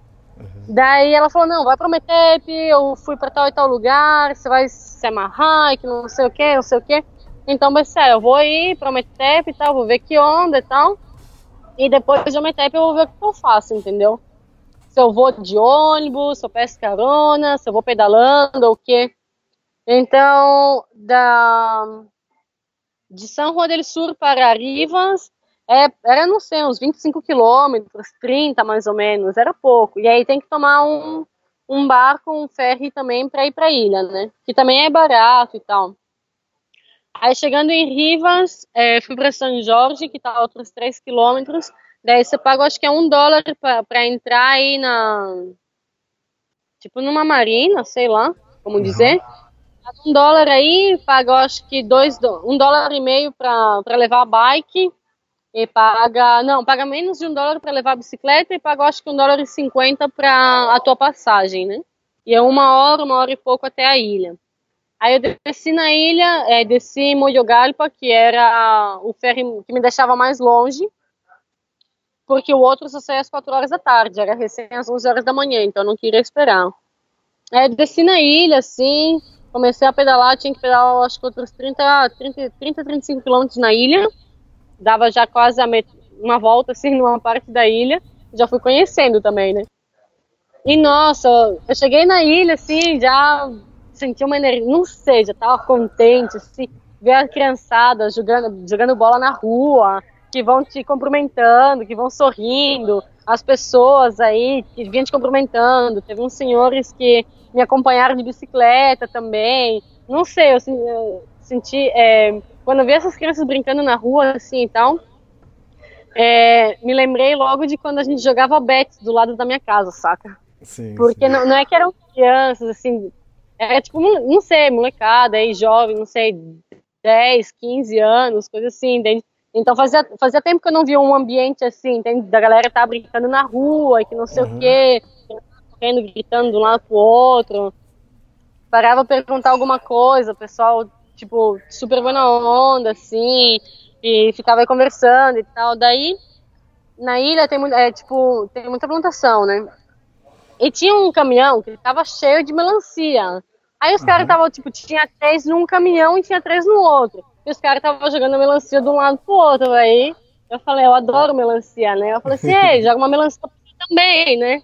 Daí ela falou, não, vai pro Metep, eu fui pra tal e tal lugar, você vai se amarrar, que não sei o que, não sei o que. Então, mas sério, eu vou ir pro Metep e tal, vou ver que onda e tal. E depois de uma etapa eu vou ver o que eu faço, entendeu? Se eu vou de ônibus, se eu peço carona, se eu vou pedalando ou o quê. Então, da, de São Juan del Sur para Rivas, é, era, não sei, uns 25 quilômetros, 30 mais ou menos, era pouco. E aí tem que tomar um, um barco, um ferry também para ir para a ilha, né? Que também é barato e tal. Aí chegando em Rivas, é, fui para São Jorge, que está a outros 3 quilômetros. Daí você paga, acho que é um dólar para entrar aí na. Tipo numa marina, sei lá, como dizer. Um dólar aí, paga, acho que dois, um dólar e meio para levar a bike. E paga, não, paga menos de um dólar para levar a bicicleta e paga, acho que um dólar e cinquenta para a tua passagem, né? E é uma hora, uma hora e pouco até a ilha. Aí eu desci na ilha, é, desci em Moyogalpa, que era o ferry que me deixava mais longe, porque o outro só saía às 4 horas da tarde, era recém às 11 horas da manhã, então eu não queria esperar. Aí desci na ilha, assim, comecei a pedalar, tinha que pedalar acho que outros 30, 30, 30 35 quilômetros na ilha. Dava já quase uma volta assim numa parte da ilha. Já fui conhecendo também, né? E nossa, eu cheguei na ilha assim, já senti uma energia, não sei, já tava contente, assim, ver a criançada jogando, jogando bola na rua, que vão te cumprimentando, que vão sorrindo, as pessoas aí que vinham te cumprimentando, teve uns senhores que me acompanharam de bicicleta também, não sei, eu, eu senti, é, quando eu vi essas crianças brincando na rua, assim e tal, é, me lembrei logo de quando a gente jogava bet do lado da minha casa, saca? Sim, Porque sim. Não, não é que eram crianças, assim, é tipo, não sei, molecada aí, jovem, não sei, 10, 15 anos, coisa assim, entende? Então fazia, fazia tempo que eu não via um ambiente assim, entende? Da galera tá brincando na rua, que não sei uhum. o quê, correndo, gritando de um lado pro outro. Parava pra perguntar alguma coisa, o pessoal, tipo, super boa onda, assim, e ficava aí conversando e tal. Daí, na ilha tem, é, tipo, tem muita plantação, né? E tinha um caminhão que tava cheio de melancia. Aí os uhum. caras estavam, tipo, tinha três num caminhão e tinha três no outro. E os caras estavam jogando melancia de um lado pro outro, aí eu falei, eu adoro melancia, né? Eu falei assim, *laughs* ei, joga uma melancia também, né?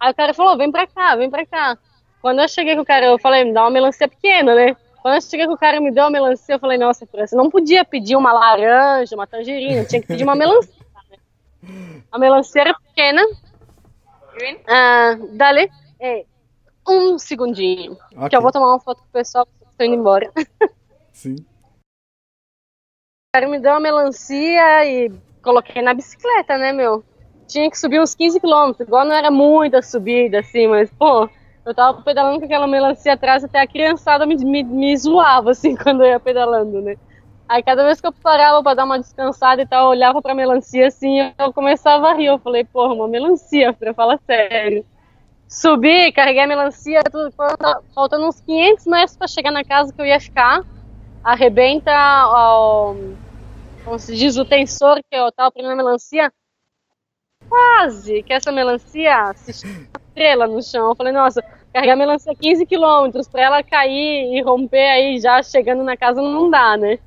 Aí o cara falou, vem pra cá, vem pra cá. Quando eu cheguei com o cara, eu falei, me dá uma melancia pequena, né? Quando eu cheguei com o cara me deu uma melancia, eu falei, nossa, você não podia pedir uma laranja, uma tangerina, tinha que pedir uma melancia. Né? *laughs* A melancia era pequena, ah, dale é, um segundinho. Okay. Que eu vou tomar uma foto com o pessoal que tô indo embora. *laughs* Sim. O cara me deu uma melancia e coloquei na bicicleta, né, meu? Tinha que subir uns 15 quilômetros, igual não era muita subida, assim, mas, pô, eu tava pedalando com aquela melancia atrás, até a criançada me, me, me zoava, assim, *laughs* quando eu ia pedalando, né? Aí cada vez que eu parava pra dar uma descansada e tal, eu olhava pra melancia assim, eu começava a rir. Eu falei, porra, uma melancia, pra falar sério. Subi, carreguei a melancia, tudo, faltando uns 500 metros pra chegar na casa que eu ia ficar. Arrebenta, ó, como se diz, o tensor que eu tava prendendo a melancia. Quase que essa melancia se estrela no chão. Eu falei, nossa, carregar a melancia 15 quilômetros pra ela cair e romper aí já chegando na casa não dá, né?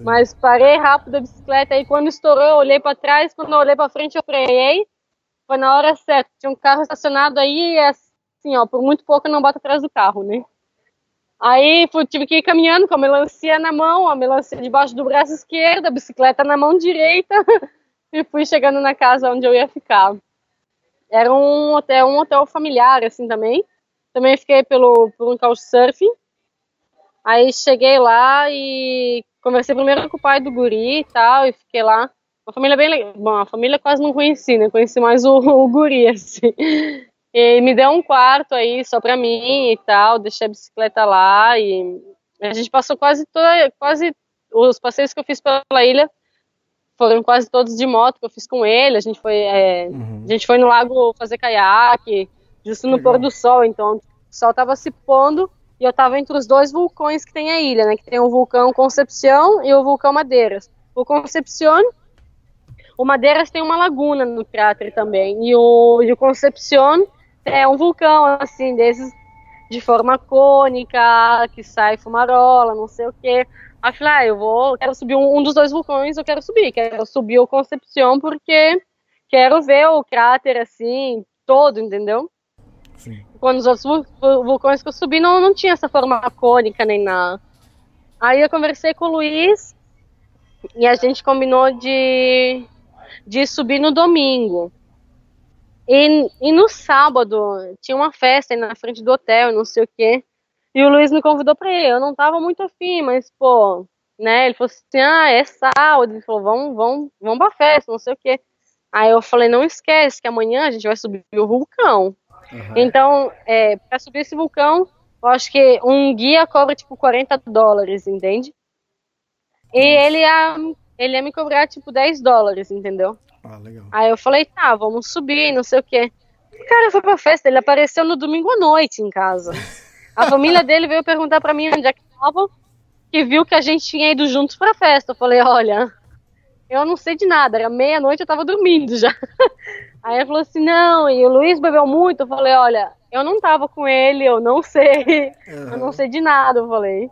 Mas parei rápido a bicicleta e quando estourou eu olhei para trás, quando eu olhei para frente eu freiei. Foi na hora certa. Tinha um carro estacionado aí e assim, ó, por muito pouco eu não bato atrás do carro, né? Aí fui, tive que ir caminhando com a melancia na mão, a melancia debaixo do braço esquerdo, a bicicleta na mão direita *laughs* e fui chegando na casa onde eu ia ficar. Era um hotel, um hotel familiar assim também. Também fiquei pelo por um couchsurfing. Aí cheguei lá e conversei primeiro com o pai do guri e tal, e fiquei lá. Uma família bem legal. Bom, a família quase não conheci, né? Conheci mais o, *laughs* o guri, assim. E me deu um quarto aí só pra mim e tal, deixei a bicicleta lá e a gente passou quase toda, quase os passeios que eu fiz pela ilha foram quase todos de moto que eu fiz com ele. A gente foi, é, uhum. a gente foi no lago fazer caiaque, justo no Legal. pôr do sol, então o sol tava se pondo e eu estava entre os dois vulcões que tem a ilha, né? Que tem o vulcão Concepción e o vulcão Madeiras. O Concepción, o Madeiras tem uma laguna no cráter também. E o, e o Concepción é um vulcão, assim, desses de forma cônica, que sai fumarola, não sei o quê. Aí eu falei, ah, eu vou, quero subir um, um, dos dois vulcões, eu quero subir. Quero subir o Concepción porque quero ver o cráter, assim, todo, entendeu? Sim. Quando os outros vulcões que eu subi não, não tinha essa forma cônica nem nada. Aí eu conversei com o Luiz e a gente combinou de, de subir no domingo. E, e no sábado tinha uma festa aí na frente do hotel, não sei o quê. E o Luiz me convidou para ir. Eu não tava muito afim, mas, pô, né? Ele falou assim: ah, é sábado. Ele falou: vamos, vamos, vamos pra festa, não sei o quê. Aí eu falei: não esquece que amanhã a gente vai subir o vulcão. Uhum. Então, é, para subir esse vulcão, eu acho que um guia cobra tipo 40 dólares, entende? E ele ia, ele ia me cobrar tipo 10 dólares, entendeu? Ah, legal. Aí eu falei, tá, vamos subir, não sei o quê. O cara foi pra festa, ele apareceu no domingo à noite em casa. A família dele veio perguntar pra mim onde é que tava, que viu que a gente tinha ido juntos pra festa. Eu falei, olha, eu não sei de nada, era meia-noite, eu tava dormindo já. *laughs* Aí ele falou assim, não, e o Luiz bebeu muito. Eu falei, olha, eu não tava com ele, eu não sei, uhum. eu não sei de nada, eu falei.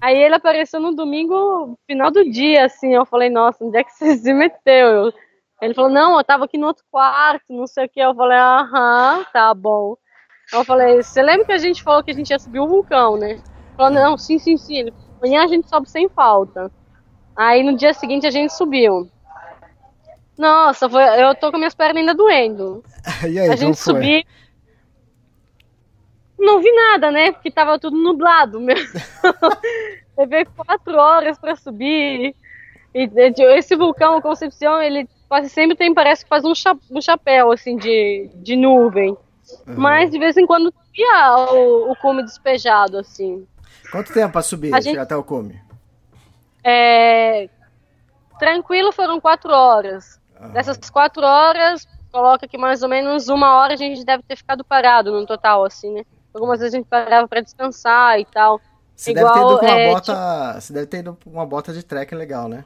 Aí ele apareceu no domingo, final do dia, assim, eu falei, nossa, onde é que você *laughs* se meteu? Ele falou, não, eu tava aqui no outro quarto, não sei o que. Eu falei, aham, tá bom. Eu falei, você lembra que a gente falou que a gente ia subir o vulcão, né? Ele falou, não, sim, sim, sim. Ele, amanhã a gente sobe sem falta. Aí no dia seguinte a gente subiu. Nossa, foi, eu tô com minhas pernas ainda doendo. *laughs* E aí, a gente subiu. Não vi nada, né? Porque tava tudo nublado mesmo. *laughs* Levei quatro horas para subir. E esse vulcão, a Concepção, ele quase sempre tem, parece que faz um, cha um chapéu, assim, de, de nuvem. Uhum. Mas de vez em quando via o, o cume despejado, assim. Quanto tempo para subir, gente... até o cume? É... Tranquilo foram quatro horas. Dessas quatro horas, coloca que mais ou menos uma hora a gente deve ter ficado parado no total, assim, né? Algumas vezes a gente parava para descansar e tal. Você Igual, deve ter ido com uma é, bota. Tipo... Você deve ter ido com uma bota de trek legal, né?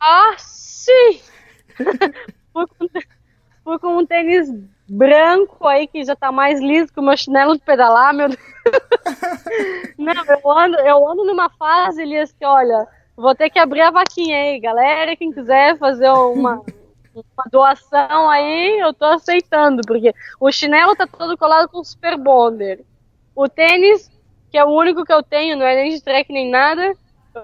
Ah, sim! *laughs* fui com um tênis branco aí que já tá mais liso que o meu chinelo de pedalar, meu Deus. *laughs* Não, eu ando, eu ando numa fase, Elias, que olha, vou ter que abrir a vaquinha aí, galera. Quem quiser fazer uma, *laughs* uma doação aí, eu tô aceitando, porque o chinelo tá todo colado com super bonder. O tênis, que é o único que eu tenho, não é nem de trek nem nada,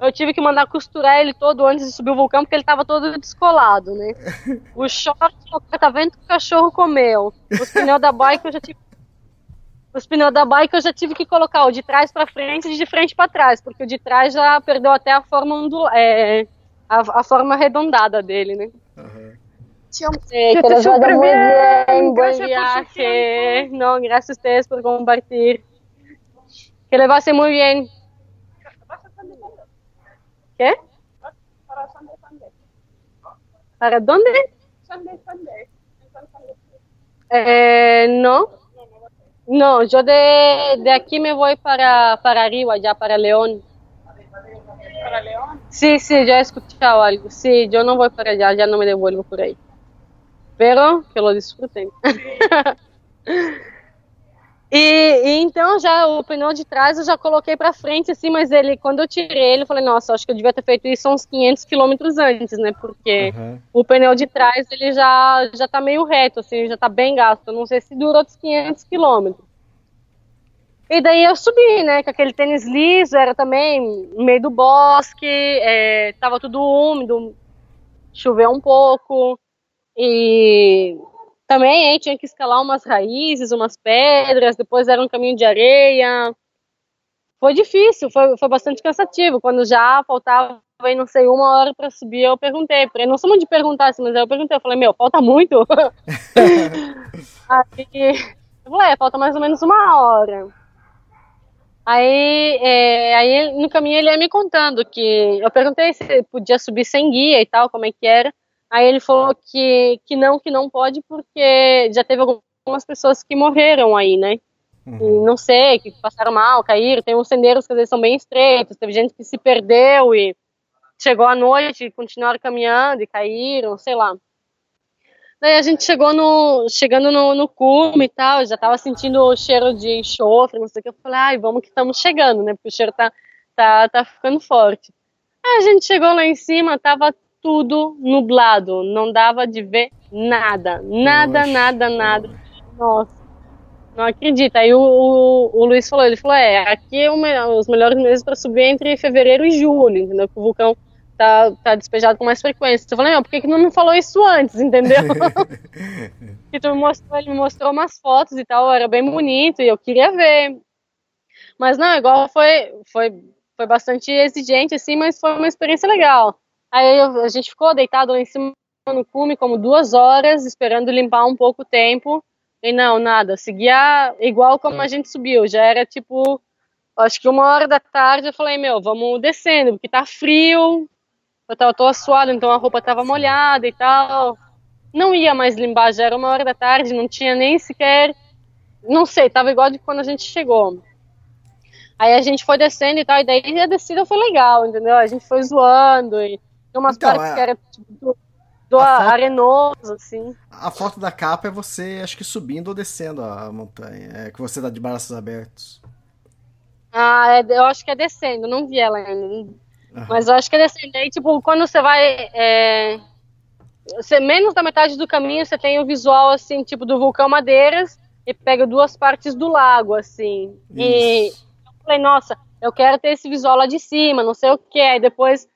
eu tive que mandar costurar ele todo antes de subir o vulcão, porque ele tava todo descolado, né? O short, o catavento que o cachorro comeu. Os pneus da bike eu já tive os pneus da bike eu já tive que colocar o de trás para frente e de frente para trás, porque o de trás já perdeu até a forma ondul é, a, a forma arredondada dele, né? Uhum. Vaya muy bien, buen viaje. No, gracias a ustedes por compartir. Que les vaya muy bien. ¿Qué? ¿Para dónde? Eh, no. No, yo de, de aquí me voy para, para arriba, ya para León. ¿Para León? Sí, sí, ya he escuchado algo. Sí, yo no voy para allá, ya no me devuelvo por ahí. Pero que lo disfrutem. *laughs* e, e, então já o pneu de trás eu já coloquei para frente assim, mas ele quando eu tirei ele eu falei, nossa, acho que eu devia ter feito isso uns 500 quilômetros antes, né? Porque uhum. o pneu de trás ele já já tá meio reto assim, já tá bem gasto. Eu não sei se dura outros 500 quilômetros. E daí eu subi, né, com aquele tênis liso, era também no meio do bosque, é, tava tudo úmido, choveu um pouco. E também hein, tinha que escalar umas raízes, umas pedras, depois era um caminho de areia. Foi difícil, foi, foi bastante cansativo. Quando já faltava, não sei, uma hora para subir, eu perguntei. Eu não sou muito de perguntar assim, mas eu perguntei, eu falei, meu, falta muito? *laughs* aí, eu falei, é, falta mais ou menos uma hora. Aí, é, aí no caminho ele ia me contando que eu perguntei se podia subir sem guia e tal, como é que era. Aí ele falou que, que não, que não pode, porque já teve algumas pessoas que morreram aí, né? Uhum. não sei, que passaram mal, caíram. Tem uns sendeiros que às vezes são bem estreitos, teve gente que se perdeu e chegou à noite e continuaram caminhando e caíram, sei lá. Daí a gente chegou no, chegando no, no cume e tal, já tava sentindo o cheiro de enxofre, não sei o que. Eu falei, ai, vamos que estamos chegando, né? Porque o cheiro tá, tá, tá ficando forte. Aí a gente chegou lá em cima, tava tudo nublado, não dava de ver nada, nada, Nossa. nada, nada. Nossa, não acredita. Aí o, o, o, Luiz falou, ele falou, é, aqui é o, os melhores meses para subir entre fevereiro e julho, entendeu? Que o vulcão tá, tá despejado com mais frequência. Eu falei, meu, por que, que não me falou isso antes, entendeu? *laughs* que tu me mostrou, ele me mostrou umas fotos e tal, era bem bonito e eu queria ver. Mas não, igual foi, foi, foi bastante exigente, assim, mas foi uma experiência legal. Aí a gente ficou deitado lá em cima no cume como duas horas, esperando limpar um pouco o tempo. E não, nada, seguia igual como a gente subiu. Já era tipo, acho que uma hora da tarde. Eu falei, meu, vamos descendo, porque tá frio. Eu tava toda suada, então a roupa tava molhada e tal. Não ia mais limpar, já era uma hora da tarde, não tinha nem sequer. Não sei, tava igual de quando a gente chegou. Aí a gente foi descendo e tal, e daí a descida foi legal, entendeu? A gente foi zoando e tem umas então, partes é... que era tipo, do arenoso, assim. A foto da capa é você, acho que subindo ou descendo a montanha. É que você tá de braços abertos. Ah, é, eu acho que é descendo, não vi ela ainda. Uhum. Mas eu acho que é descendo. Aí, tipo, quando você vai. É, você, menos da metade do caminho, você tem o visual, assim, tipo, do vulcão Madeiras e pega duas partes do lago, assim. Isso. E eu falei, nossa, eu quero ter esse visual lá de cima, não sei o que. Aí depois,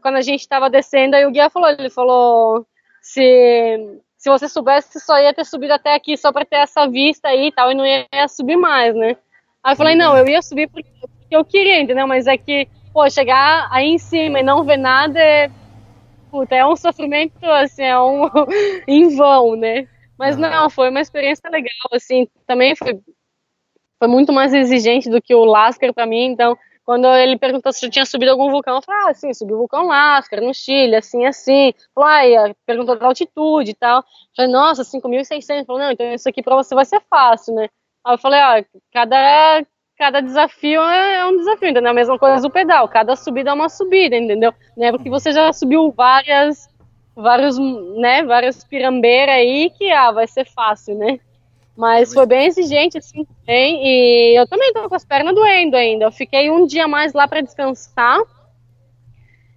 quando a gente estava descendo, aí o guia falou, ele falou, se, se você soubesse, só ia ter subido até aqui só para ter essa vista aí e tal, e não ia, ia subir mais, né? Aí eu falei, não, eu ia subir porque, eu queria, entendeu? Mas é que, pô, chegar aí em cima e não ver nada é, puta, é um sofrimento, assim, é um *laughs* em vão, né? Mas não, foi uma experiência legal, assim, também foi, foi muito mais exigente do que o Lascar para mim, então quando ele perguntou se eu tinha subido algum vulcão, eu falei, ah, sim, subi o vulcão Lascar, no Chile, assim, assim. Falou, ah, perguntou da altitude e tal. Eu falei, nossa, 5.600. Falou, não, então isso aqui pra você vai ser fácil, né? Aí eu falei, ó, cada, cada desafio é, é um desafio, entendeu? A mesma coisa do pedal, cada subida é uma subida, entendeu? Não é porque você já subiu várias, vários, né, várias pirambeiras aí que, ah, vai ser fácil, né? Mas foi bem exigente, assim, também. E eu também tô com as pernas doendo ainda. Eu fiquei um dia mais lá para descansar.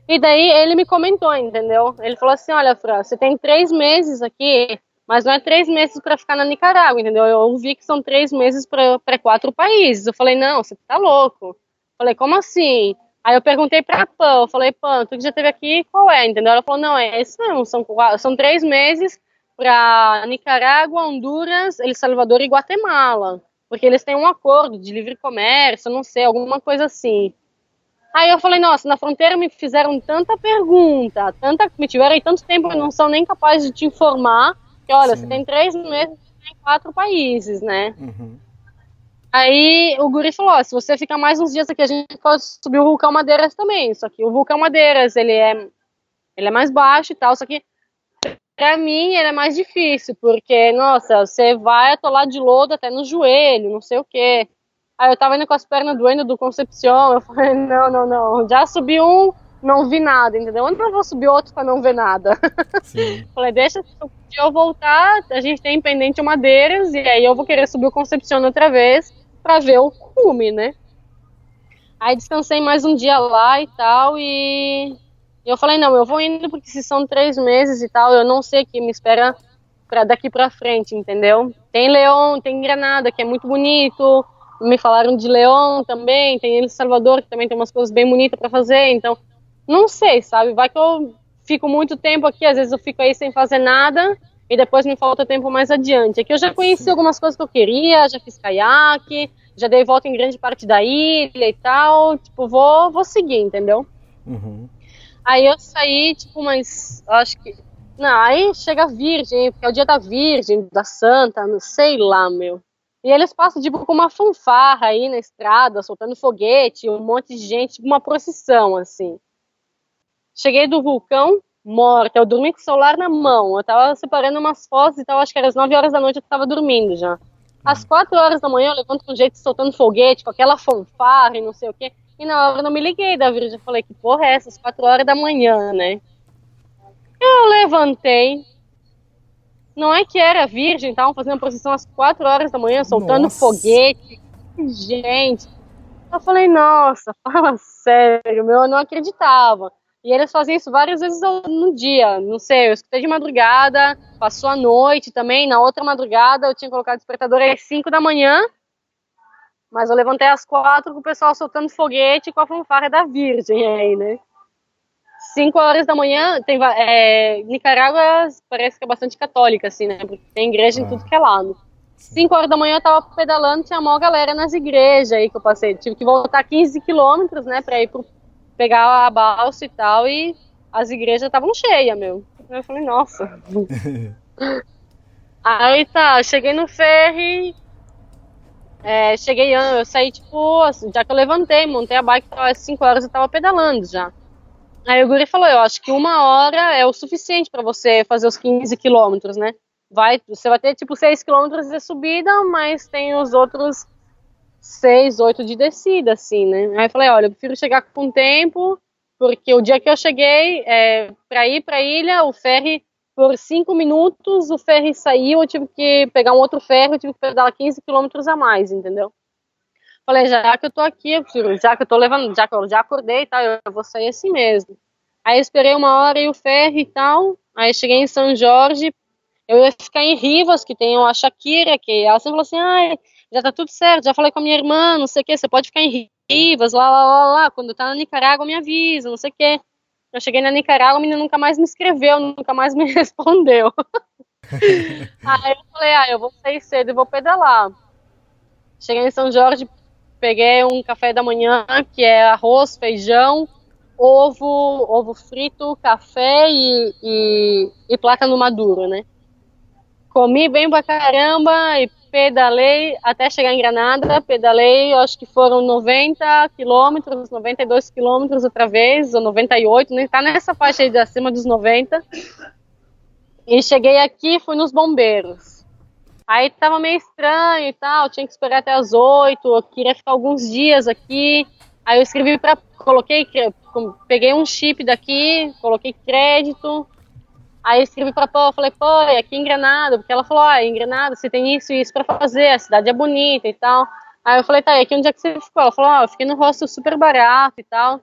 E daí ele me comentou, entendeu? Ele falou assim: Olha, Fran, você tem três meses aqui, mas não é três meses para ficar na Nicarágua, entendeu? Eu ouvi que são três meses para quatro países. Eu falei: Não, você tá louco. Eu falei: Como assim? Aí eu perguntei pra Pan, eu falei, Pan, tu que já esteve aqui, qual é, entendeu? Ela falou, não, é isso mesmo, são, são três meses para Nicarágua, Honduras, El Salvador e Guatemala, porque eles têm um acordo de livre comércio, não sei, alguma coisa assim. Aí eu falei, nossa, na fronteira me fizeram tanta pergunta, tanta, me tiveram aí tanto tempo e não são nem capazes de te informar que, olha, Sim. você tem três meses em quatro países, né? Uhum. Aí o Guri falou, ó, se você ficar mais uns dias aqui, a gente pode subir o vulcão Madeiras também, só que o vulcão Madeiras, ele é, ele é mais baixo e tal, só que Pra mim era mais difícil, porque, nossa, você vai atolar de lodo até no joelho, não sei o quê. Aí eu tava indo com as pernas doendo do Concepción, eu falei, *laughs* não, não, não, já subi um, não vi nada, entendeu? Onde eu vou subir outro pra não ver nada? *laughs* falei, deixa se eu voltar, a gente tem pendente madeiras, e aí eu vou querer subir o Concepción outra vez pra ver o cume, né? Aí descansei mais um dia lá e tal, e e eu falei, não, eu vou indo porque se são três meses e tal, eu não sei o que me espera para daqui para frente, entendeu? Tem Leão, tem Granada, que é muito bonito. Me falaram de Leão também, tem El Salvador, que também tem umas coisas bem bonitas para fazer. Então, não sei, sabe? Vai que eu fico muito tempo aqui, às vezes eu fico aí sem fazer nada e depois me falta tempo mais adiante. Aqui eu já conheci algumas coisas que eu queria, já fiz caiaque, já dei volta em grande parte da ilha e tal. Tipo, vou, vou seguir, entendeu? Uhum. Aí eu saí, tipo, mas acho que. Não, aí chega a Virgem, porque é o dia da Virgem, da Santa, não sei lá, meu. E eles passam, tipo, com uma fanfarra aí na estrada, soltando foguete, um monte de gente, tipo uma procissão, assim. Cheguei do vulcão, morta, eu dormi com o celular na mão, eu tava separando umas fotos e tal, acho que era às 9 horas da noite, eu tava dormindo já. Às 4 horas da manhã, eu levanto com jeito soltando foguete, com aquela fanfarra e não sei o quê. E na hora eu não me liguei da virgem. Eu falei, que porra é essa? Às quatro horas da manhã, né? Eu levantei. Não é que era virgem, estavam fazendo procissão às quatro horas da manhã, soltando nossa. foguete. Gente. Eu falei, nossa, *laughs* fala sério, meu, eu não acreditava. E eles faziam isso várias vezes no dia. Não sei, eu escutei de madrugada, passou a noite também. Na outra madrugada eu tinha colocado o despertador às 5 da manhã mas eu levantei às quatro com o pessoal soltando foguete com a fanfarra da Virgem aí, né? Cinco horas da manhã, tem, é, Nicarágua parece que é bastante católica, assim, né? Porque tem igreja ah. em tudo que é lado. Cinco horas da manhã eu tava pedalando, tinha maior galera nas igrejas aí que eu passei. Tive que voltar 15 quilômetros, né, pra ir pro, pegar a balsa e tal, e as igrejas estavam cheias, meu. Eu falei, nossa. *laughs* aí tá, cheguei no ferry, é, cheguei, eu saí, tipo, assim, já que eu levantei, montei a bike, tava às 5 horas eu tava pedalando já. Aí o Guri falou, eu acho que uma hora é o suficiente para você fazer os 15 quilômetros, né? Vai, você vai ter, tipo, 6 quilômetros de subida, mas tem os outros 6, 8 de descida, assim, né? Aí eu falei, olha, eu prefiro chegar com tempo, porque o dia que eu cheguei, é, pra ir pra ilha, o ferry por cinco minutos o ferry saiu, eu tive que pegar um outro ferry, eu tive que pedalar 15 quilômetros a mais, entendeu? Falei, já que eu tô aqui, já que eu tô levando, já que eu já acordei e tal, eu vou sair assim mesmo. Aí eu esperei uma hora e o ferry e tal, aí cheguei em São Jorge, eu ia ficar em Rivas, que tem a Shakira, que ela sempre falou assim, ai, já tá tudo certo, já falei com a minha irmã, não sei o que, você pode ficar em Rivas, lá, lá, lá, lá, quando tá na Nicarágua me avisa, não sei o que. Eu cheguei na Nicarágua, a menina nunca mais me escreveu, nunca mais me *laughs* respondeu. *laughs* aí eu falei, ah, eu vou sair cedo e vou pedalar. Cheguei em São Jorge, peguei um café da manhã, que é arroz, feijão, ovo, ovo frito, café e, e, e plátano maduro, né? Comi bem pra caramba e pedalei até chegar em Granada, pedalei, acho que foram 90 quilômetros, 92 quilômetros outra vez, ou 98, nem tá nessa faixa aí de acima dos 90. E cheguei aqui, fui nos bombeiros. Aí tava meio estranho e tal, tinha que esperar até as 8, eu queria ficar alguns dias aqui. Aí eu escrevi para coloquei, peguei um chip daqui, coloquei crédito, Aí eu escrevi pra Pô, falei, pô, é aqui em Granada, porque ela falou, ah, em Granada você tem isso e isso pra fazer, a cidade é bonita e tal. Aí eu falei, tá, e aqui onde é que você ficou? Ela falou, ah, eu fiquei no hostel super barato e tal.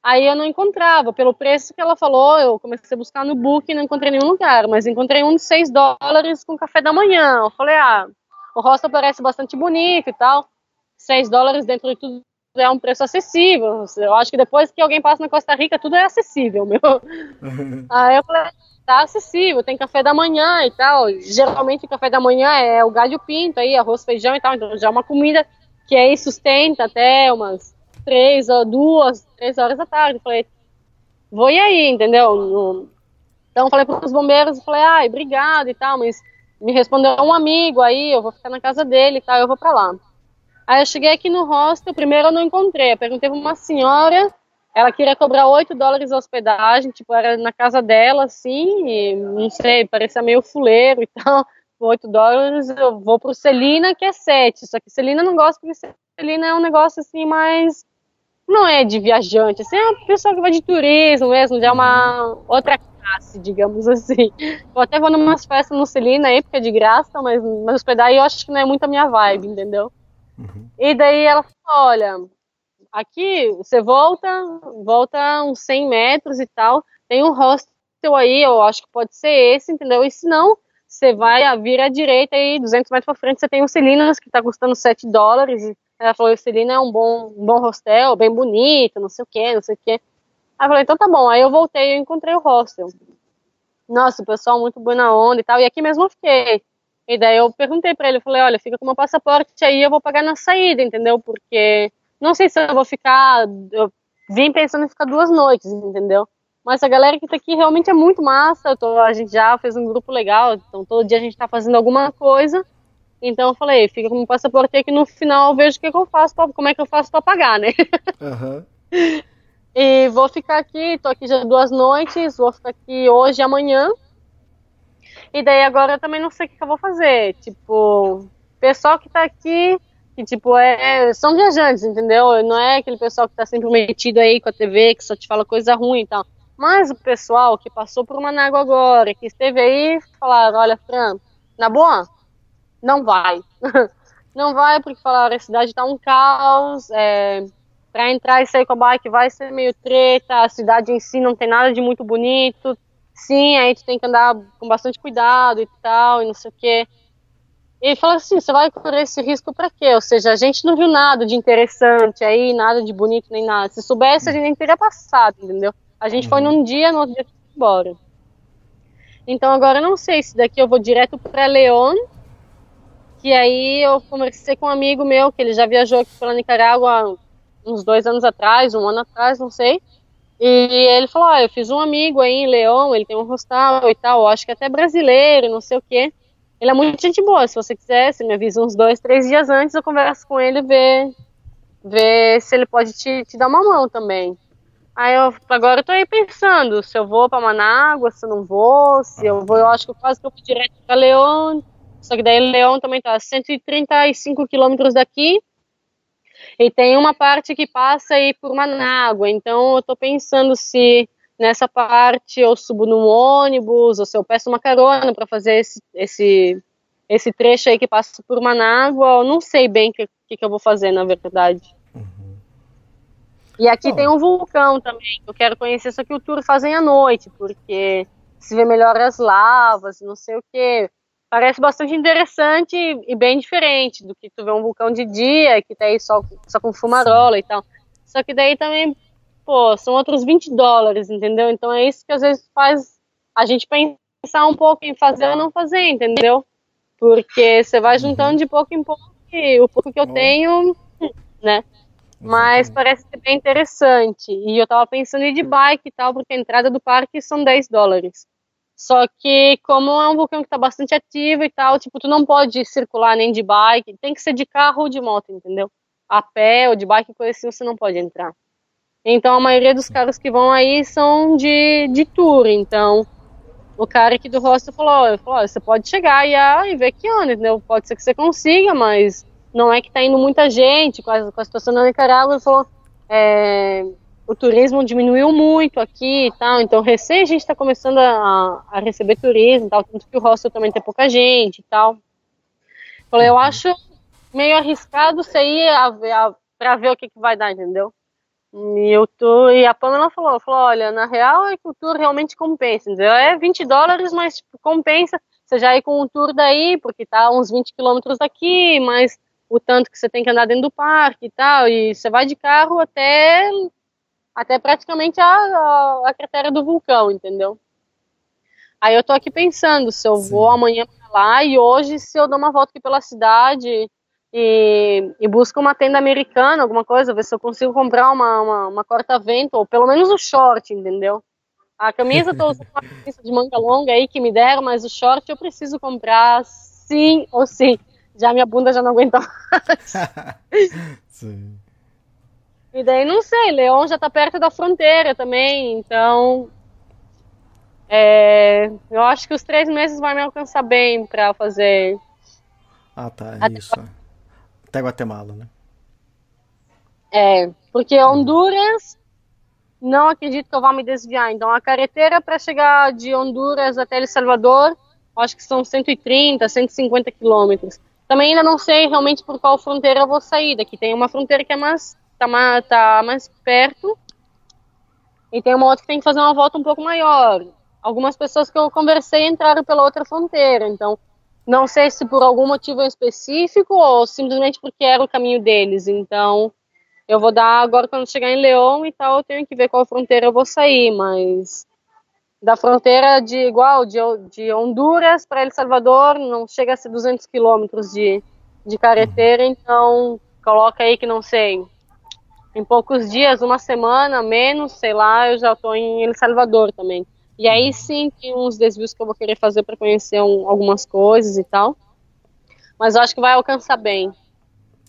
Aí eu não encontrava, pelo preço que ela falou, eu comecei a buscar no book e não encontrei nenhum lugar, mas encontrei um de 6 dólares com café da manhã. Eu falei, ah, o hostel parece bastante bonito e tal. 6 dólares dentro de tudo é um preço acessível. Eu acho que depois que alguém passa na Costa Rica, tudo é acessível, *laughs* meu. *laughs* Aí eu falei, tá acessível, tem café da manhã e tal. Geralmente o café da manhã é o galho pinto aí, arroz, feijão e tal, então já é uma comida que aí sustenta até umas três ou duas, três horas da tarde. Falei, vou ir aí, entendeu? Então falei para os bombeiros, falei, ai, obrigado e tal, mas me respondeu um amigo aí, eu vou ficar na casa dele e tal, eu vou para lá. Aí eu cheguei aqui no hostel, primeiro eu não encontrei, eu perguntei para uma senhora ela queria cobrar 8 dólares a hospedagem, tipo, era na casa dela, assim, e, não sei, parecia meio fuleiro e tal. *laughs* 8 dólares, eu vou pro Celina, que é 7. Só que Celina não gosta, porque Celina é um negócio, assim, mais... Não é de viajante, assim, é uma pessoa que vai de turismo mesmo, já é uma outra classe, digamos assim. Eu até vou numas festas no Celina aí, porque é de graça, mas, mas hospedar eu acho que não é muito a minha vibe, entendeu? Uhum. E daí ela falou, olha, Aqui você volta, volta uns 100 metros e tal, tem um hostel aí, eu acho que pode ser esse, entendeu? E se não, você vai a vir à direita e 200 metros para frente você tem o Celinas, que está custando 7 dólares. Ela falou, o Celina é um bom, um bom hostel, bem bonito, não sei o que, não sei o que. Aí eu falei, então tá bom. Aí eu voltei e encontrei o hostel. Nossa, o pessoal muito bom na onda e tal. E aqui mesmo eu fiquei. E daí eu perguntei para ele, eu falei, olha, fica com o meu passaporte aí, eu vou pagar na saída, entendeu? Porque não sei se eu vou ficar. Eu vim pensando em ficar duas noites, entendeu? Mas a galera que tá aqui realmente é muito massa. Tô, a gente já fez um grupo legal, então todo dia a gente tá fazendo alguma coisa. Então eu falei, fica com o passaporte aqui no final eu vejo o que, que eu faço, pra, como é que eu faço para pagar, né? Uhum. *laughs* e vou ficar aqui, tô aqui já duas noites, vou ficar aqui hoje e amanhã. E daí agora eu também não sei o que, eu vou fazer. Tipo, pessoal que tá aqui que, tipo, é, são viajantes, entendeu? Não é aquele pessoal que tá sempre metido aí com a TV, que só te fala coisa ruim e tal. Mas o pessoal que passou por Manágua agora, que esteve aí, falaram, olha, Fran, na boa, não vai. *laughs* não vai porque falaram, a cidade tá um caos, é, pra entrar e sair com a bike vai ser meio treta, a cidade em si não tem nada de muito bonito. Sim, aí tu tem que andar com bastante cuidado e tal, e não sei o que. E fala assim: você vai correr esse risco para quê? Ou seja, a gente não viu nada de interessante aí, nada de bonito nem nada. Se soubesse, a gente nem teria passado, entendeu? A gente uhum. foi num dia, no outro dia foi embora. Então agora eu não sei se daqui eu vou direto para León, que aí eu conversei com um amigo meu que ele já viajou aqui pela Nicarágua uns dois anos atrás, um ano atrás, não sei. E ele falou: ah, eu fiz um amigo aí em León, ele tem um hostal e tal, acho que até brasileiro, não sei o quê. Ele é muito gente boa. Se você quiser, você me avisa uns dois, três dias antes, eu converso com ele e ver, ver se ele pode te, te dar uma mão também. Aí eu, agora eu tô aí pensando se eu vou para Manágua, se eu não vou, se eu vou, eu acho que eu quase que eu vou direto para Leão. Só que daí Leão também tá a 135 quilômetros daqui. E tem uma parte que passa aí por Manágua. Então eu tô pensando se nessa parte eu subo num ônibus, ou se eu peço uma carona para fazer esse, esse, esse trecho aí que passa por Manágua, eu não sei bem o que, que, que, eu vou fazer, na verdade. Uhum. E aqui tem um vulcão também, que eu quero conhecer, só que o tour fazem à noite, porque se vê melhor as lavas, não sei o que. Parece bastante interessante e bem diferente do que tu vê um vulcão de dia, que tá aí só, só com fumarola Sim. e tal. Só que daí também pô, são outros 20 dólares, entendeu? Então é isso que às vezes faz a gente pensar um pouco em fazer ou não fazer, entendeu? Porque você vai juntando uhum. de pouco em pouco e o pouco que eu tenho, né? Mas parece ser bem interessante. E eu tava pensando em ir de bike e tal, porque a entrada do parque são 10 dólares. Só que, como é um vulcão que tá bastante ativo e tal, tipo, tu não pode circular nem de bike, tem que ser de carro ou de moto, entendeu? A pé ou de bike, coisa assim, você não pode entrar. Então a maioria dos caras que vão aí são de, de tour. Então o cara aqui do hostel falou, falou você pode chegar e, ah, e ver que ano, entendeu? Pode ser que você consiga, mas não é que tá indo muita gente com a, com a situação na Nicarágua. Ele falou, é, o turismo diminuiu muito aqui e tal, então recém a gente está começando a, a, receber turismo e tal, tanto que o hostel também tem pouca gente e tal. Falei, eu acho meio arriscado você ir para ver o que, que vai dar, entendeu? E, o tour, e a Pamela falou, falou, olha, na real é que o tour realmente compensa, entendeu? É 20 dólares, mas tipo, compensa você já ir com um tour daí, porque tá uns 20 quilômetros daqui, mas o tanto que você tem que andar dentro do parque e tal, e você vai de carro até até praticamente a, a, a cratera do vulcão, entendeu? Aí eu tô aqui pensando se eu Sim. vou amanhã pra lá e hoje se eu dou uma volta aqui pela cidade e, e busco uma tenda americana, alguma coisa, ver se eu consigo comprar uma, uma, uma corta-vento, ou pelo menos um short, entendeu? A camisa eu tô usando uma camisa de manga longa aí que me deram, mas o short eu preciso comprar sim ou sim. Já minha bunda já não aguenta mais. *laughs* sim. E daí não sei, Leão já tá perto da fronteira também, então é, eu acho que os três meses vai me alcançar bem para fazer. Ah, tá, isso. Até Guatemala, né? É, porque Honduras, não acredito que eu vá me desviar. Então, a carretera para chegar de Honduras até El Salvador, acho que são 130, 150 quilômetros. Também ainda não sei realmente por qual fronteira eu vou sair. Daqui tem uma fronteira que é mais, tá mais, tá mais perto, e tem uma outra que tem que fazer uma volta um pouco maior. Algumas pessoas que eu conversei entraram pela outra fronteira, então não sei se por algum motivo específico ou simplesmente porque era o caminho deles. Então, eu vou dar agora quando chegar em Leão e tal, eu tenho que ver qual fronteira eu vou sair, mas da fronteira de igual de, de Honduras para El Salvador não chega a ser 200 quilômetros de, de carretera, então coloca aí que não sei, em poucos dias, uma semana, menos, sei lá, eu já estou em El Salvador também. E aí sim tem uns desvios que eu vou querer fazer para conhecer um, algumas coisas e tal. Mas eu acho que vai alcançar bem.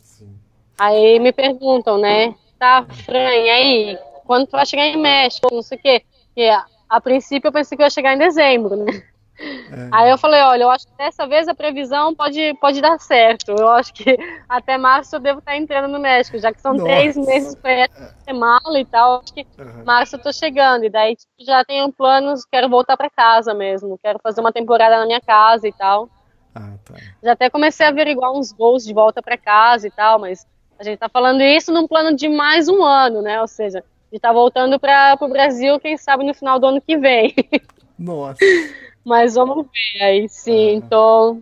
Sim. Aí me perguntam, né? Tá, Fran, e aí? Quando tu vai chegar em México? Não sei o quê. E a, a princípio eu pensei que eu ia chegar em dezembro, né? É. Aí eu falei, olha, eu acho que dessa vez a previsão pode, pode dar certo. Eu acho que *laughs* até março eu devo estar entrando no México, já que são Nossa. três meses para ter mala e tal. Acho que uhum. março eu tô chegando. E daí tipo, já tenho planos, quero voltar para casa mesmo. Quero fazer uma temporada na minha casa e tal. Ah, tá. Já até comecei a averiguar uns voos de volta para casa e tal, mas a gente tá falando isso num plano de mais um ano, né? Ou seja, de estar tá voltando para o Brasil, quem sabe no final do ano que vem. *laughs* Nossa. Mas vamos ver. Aí sim, tô,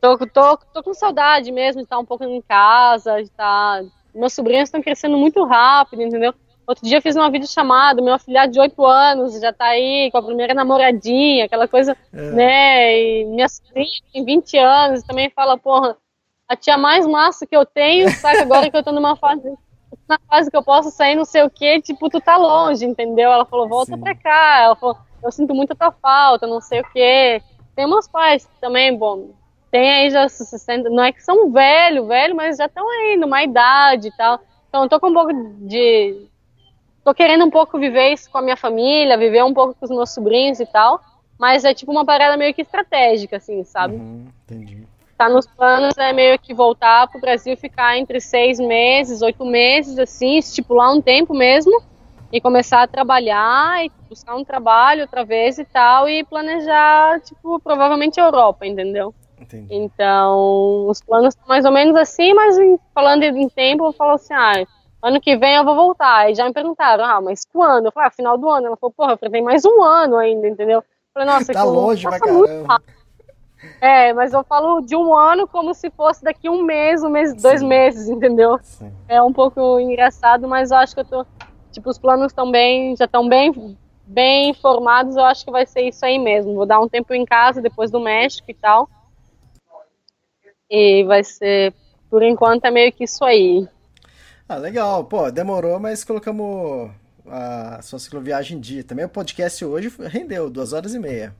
tô, tô, tô com saudade mesmo de estar um pouco em casa, de estar. Meus sobrinhos estão crescendo muito rápido, entendeu? Outro dia eu fiz uma videochamada, meu afilhado de 8 anos já tá aí com a primeira namoradinha, aquela coisa, é. né? E minha sobrinha tem 20 anos também fala, porra, a tia mais massa que eu tenho, sabe? Agora que eu tô numa fase na fase que eu posso sair, não sei o que, tipo, tu tá longe, entendeu? Ela falou, volta Sim. pra cá. Ela falou, eu sinto muito a tua falta, não sei o quê. Tem meus pais também, bom, tem aí já 60, não é que são velho, velho, mas já estão aí numa idade e tal. Então eu tô com um pouco de tô querendo um pouco viver isso com a minha família, viver um pouco com os meus sobrinhos e tal, mas é tipo uma parada meio que estratégica assim, sabe? Uhum, entendi. Tá nos planos é meio que voltar pro Brasil, ficar entre seis meses, oito meses, assim, estipular um tempo mesmo e começar a trabalhar e buscar um trabalho outra vez e tal e planejar, tipo, provavelmente Europa, entendeu? Entendi. Então, os planos estão mais ou menos assim, mas falando em tempo, eu falo assim, ah, ano que vem eu vou voltar. E já me perguntaram, ah, mas quando? Eu falei, ah, final do ano. Ela falou, porra, eu mais um ano ainda, entendeu? Eu falei, nossa, tá longe pra caramba. É, mas eu falo de um ano como se fosse daqui um mês, um mês, dois meses, *laughs* entendeu? Sim. É um pouco engraçado, mas eu acho que eu tô, tipo, os planos estão bem, já estão bem, bem formados, eu acho que vai ser isso aí mesmo. Vou dar um tempo em casa depois do México e tal. E vai ser, por enquanto, é meio que isso aí. Ah, legal. Pô, demorou, mas colocamos a sua cicloviagem em dia. Também o podcast hoje rendeu, duas horas e meia.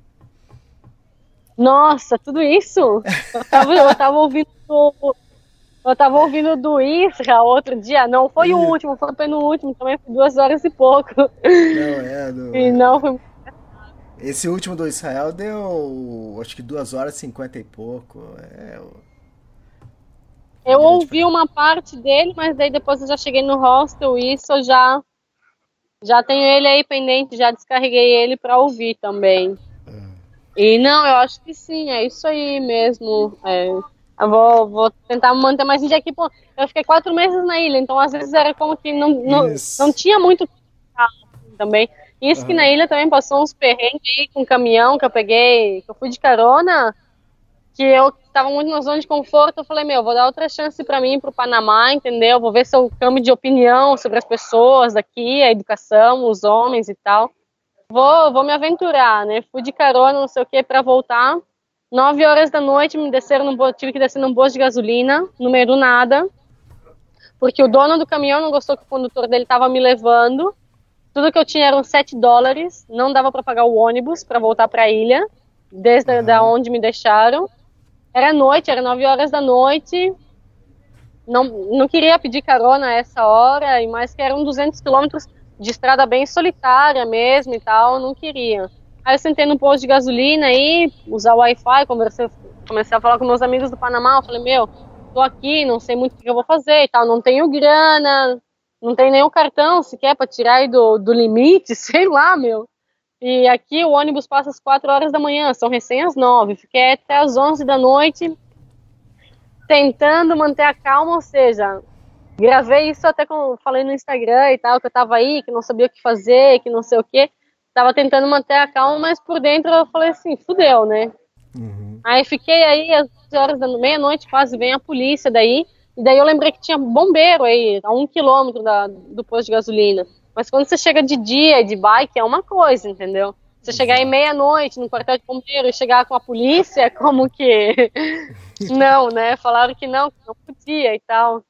Nossa, tudo isso? Eu tava, eu tava ouvindo. Eu tava ouvindo do Isra outro dia. Não foi o último, foi o penúltimo, também foi duas horas e pouco. Não, é, do... E não foi. Esse último do Israel deu acho que duas horas e cinquenta e pouco. É... Eu ouvi uma parte dele, mas daí depois eu já cheguei no hostel e isso eu já já tenho ele aí pendente, já descarreguei ele para ouvir também. E não, eu acho que sim, é isso aí mesmo. É, eu vou, vou tentar manter mais dia aqui. Pô, eu fiquei quatro meses na ilha, então às vezes era como que não, não, não tinha muito também. Isso uhum. que na ilha também passou uns perrengues aí com caminhão que eu peguei, que eu fui de carona, que eu tava muito na zona de conforto. Eu falei, meu, vou dar outra chance para mim, pro Panamá, entendeu? Vou ver se eu cambio de opinião sobre as pessoas daqui, a educação, os homens e tal vou, vou me aventurar, né? Fui de carona, não sei o que, para voltar. Nove horas da noite, me desceram num, tive que descer num posto de gasolina, no meio do nada, porque o dono do caminhão não gostou que o condutor dele estava me levando. Tudo que eu tinha eram sete dólares, não dava para pagar o ônibus para voltar para a ilha, desde uhum. da onde me deixaram. Era noite, era nove horas da noite. Não, não queria pedir carona a essa hora, e mais que eram 200 quilômetros de estrada bem solitária mesmo e tal, não queria. Aí eu sentei no posto de gasolina aí, usar o Wi-Fi, conversei, comecei a falar com meus amigos do Panamá, eu falei, meu, tô aqui, não sei muito o que eu vou fazer e tal, não tenho grana, não tenho nenhum cartão sequer para tirar aí do, do limite, *laughs* sei lá, meu. E aqui o ônibus passa às 4 horas da manhã, são recém às 9, fiquei até às 11 da noite tentando manter a calma, ou seja, Gravei isso até com falei no Instagram e tal, que eu tava aí, que não sabia o que fazer, que não sei o que. Tava tentando manter a calma, mas por dentro eu falei assim, fudeu, né? Uhum. Aí fiquei aí às horas da meia-noite, quase vem a polícia daí. E daí eu lembrei que tinha bombeiro aí, a um quilômetro da, do posto de gasolina. Mas quando você chega de dia e de bike é uma coisa, entendeu? Você chegar aí meia-noite no quartel de bombeiro e chegar com a polícia, *laughs* como que. *laughs* não, né? Falaram que não, que não podia e tal.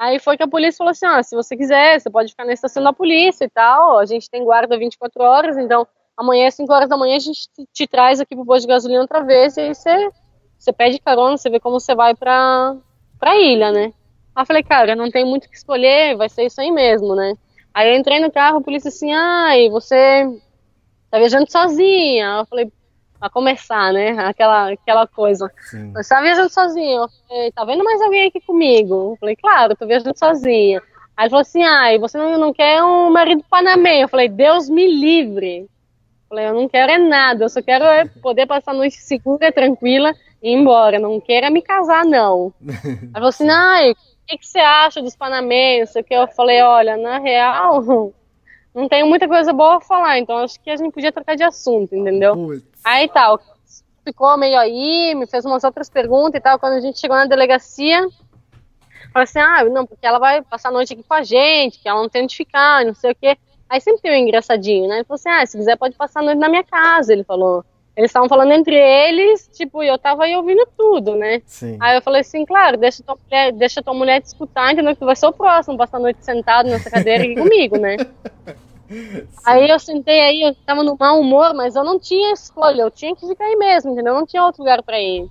Aí foi que a polícia falou assim: ah, se você quiser, você pode ficar na estação da polícia e tal. A gente tem guarda 24 horas, então amanhã às 5 horas da manhã a gente te, te traz aqui pro posto de gasolina outra vez e aí você, você pede carona, você vê como você vai pra, pra ilha, né? Aí eu falei, cara, não tem muito o que escolher, vai ser isso aí mesmo, né? Aí eu entrei no carro, a polícia assim, ai, você tá viajando sozinha. Eu falei, a começar, né? Aquela, aquela coisa. Sim. Você tá viajando sozinho. Eu falei, tá vendo mais alguém aqui comigo? Eu falei, claro, tô viajando sozinha. Aí ele falou assim, ai, você não, não quer um marido panamenho? Eu falei, Deus me livre. Eu falei, eu não quero é nada, eu só quero é poder passar a noite segura, tranquila e ir embora. Não quero me casar, não. *laughs* Aí falou assim, ai, o que, que você acha dos panamenhos? que eu falei, olha, na real, *laughs* não tenho muita coisa boa a falar, então acho que a gente podia trocar de assunto, entendeu? Putz. Aí tal, ficou meio aí, me fez umas outras perguntas e tal. Quando a gente chegou na delegacia, falou assim: ah, não, porque ela vai passar a noite aqui com a gente, que ela não tem onde ficar, não sei o quê. Aí sempre tem um engraçadinho, né? Ele falou assim: ah, se quiser pode passar a noite na minha casa. Ele falou. Eles estavam falando entre eles, tipo, e eu tava aí ouvindo tudo, né? Sim. Aí eu falei assim, claro, deixa tua mulher, deixa tua mulher te escutar, entendeu? Que tu vai ser o próximo, passar a noite sentado nessa cadeira aqui comigo, né? *laughs* Aí eu sentei aí, eu tava no mau humor, mas eu não tinha escolha, eu tinha que ficar aí mesmo, entendeu? Não tinha outro lugar para ir.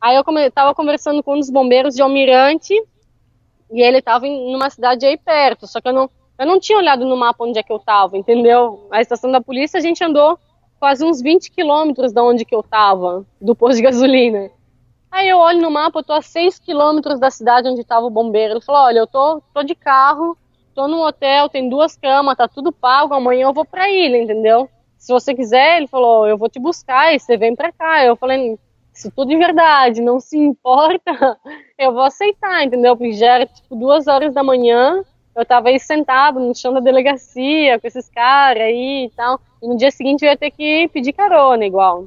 Aí eu come, tava conversando com um dos bombeiros de Almirante, e ele tava em numa cidade aí perto, só que eu não, eu não tinha olhado no mapa onde é que eu tava, entendeu? A estação da polícia a gente andou quase uns 20 quilômetros da onde que eu tava, do posto de gasolina. Aí eu olho no mapa, eu tô a 6 quilômetros da cidade onde tava o bombeiro. Ele falou, olha, eu tô, tô de carro, tô no hotel, tem duas camas, tá tudo pago, amanhã eu vou pra ilha, entendeu? Se você quiser, ele falou, eu vou te buscar e você vem pra cá. Eu falei, se tudo de verdade não se importa, *laughs* eu vou aceitar, entendeu? Porque já era tipo duas horas da manhã, eu tava aí sentado no chão da delegacia com esses caras aí e tal. E no dia seguinte eu ia ter que pedir carona igual.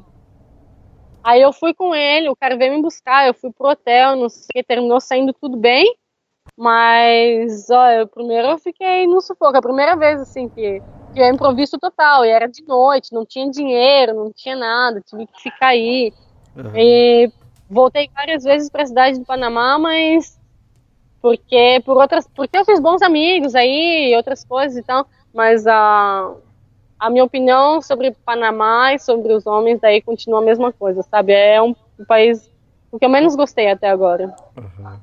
Aí eu fui com ele, o cara veio me buscar, eu fui pro hotel, não sei, terminou saindo tudo bem. Mas, olha, primeiro eu fiquei no sufoco. A primeira vez, assim, que, que eu improviso total. E era de noite, não tinha dinheiro, não tinha nada, tive que ficar aí. Uhum. E voltei várias vezes para a cidade do Panamá, mas porque por outras, porque eu fiz bons amigos aí, outras coisas e tal, mas a a minha opinião sobre Panamá e sobre os homens daí continua a mesma coisa, sabe? É um, um país o que eu menos gostei até agora. Uhum.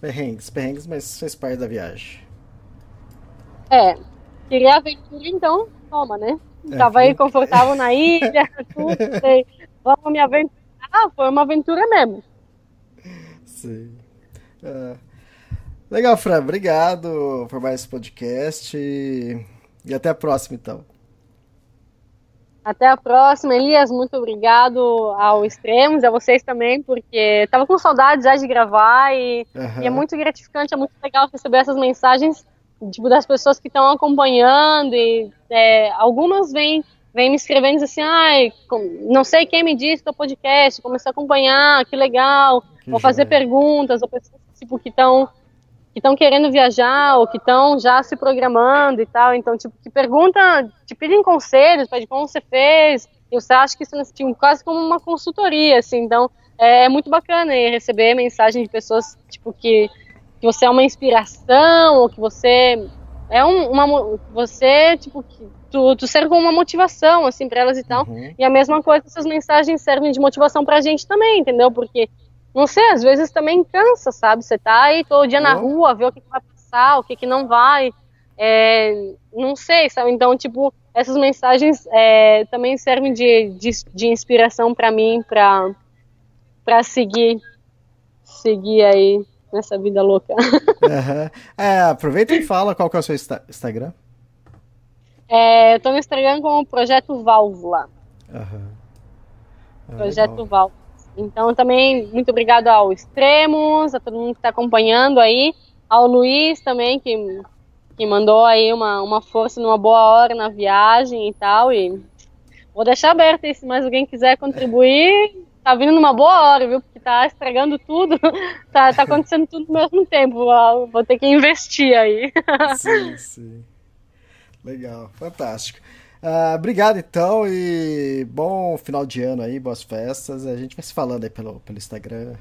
Perrengues, perrengues, mas fez parte da viagem. É. Queria aventura, então toma, né? É, Tava aí confortável na ilha, *laughs* tudo, sei. Vamos me aventurar. Ah, foi uma aventura mesmo. Sim. Uh, legal, Fran. Obrigado por mais esse podcast. E até a próxima, então. Até a próxima, Elias. Muito obrigado ao Extremos, a vocês também, porque tava com saudade já de gravar e, uhum. e, é muito gratificante, é muito legal receber essas mensagens tipo, das pessoas que estão acompanhando e é, algumas vêm vem me escrevendo assim, ai, não sei quem me disse do podcast, comecei a acompanhar, que legal, que vou fazer perguntas, ou pessoas tipo, que estão que estão querendo viajar ou que estão já se programando e tal, então tipo que pergunta, te pedem conselhos, pede como você fez, e você acha que isso é tipo, quase como uma consultoria, assim, então é, é muito bacana receber mensagem de pessoas tipo que, que você é uma inspiração ou que você é um, uma você tipo que tu, tu serve como uma motivação assim para elas e tal, uhum. e a mesma coisa essas mensagens servem de motivação para a gente também, entendeu? Porque não sei, às vezes também cansa, sabe? Você tá aí todo dia na rua, vê o que, que vai passar, o que, que não vai. É, não sei, sabe? Então, tipo, essas mensagens é, também servem de, de, de inspiração para mim, para para seguir, seguir aí nessa vida louca. *laughs* Uhum. É, aproveita e fala qual que é o seu Instagram. É, eu tô no Instagram com o Projeto Válvula. Uhum. Projeto Válvula. Então, também, muito obrigado ao Extremos, a todo mundo que está acompanhando aí, ao Luiz também, que, que mandou aí uma, uma força numa boa hora na viagem e tal. E vou deixar aberto aí, se mais alguém quiser contribuir, tá vindo numa boa hora, viu? Porque tá estragando tudo, *laughs* tá, tá acontecendo tudo ao mesmo tempo. Vou ter que investir aí. *laughs* Sim, sim. Legal, fantástico. Uh, obrigado então e bom final de ano aí, boas festas. A gente vai se falando aí pelo, pelo Instagram.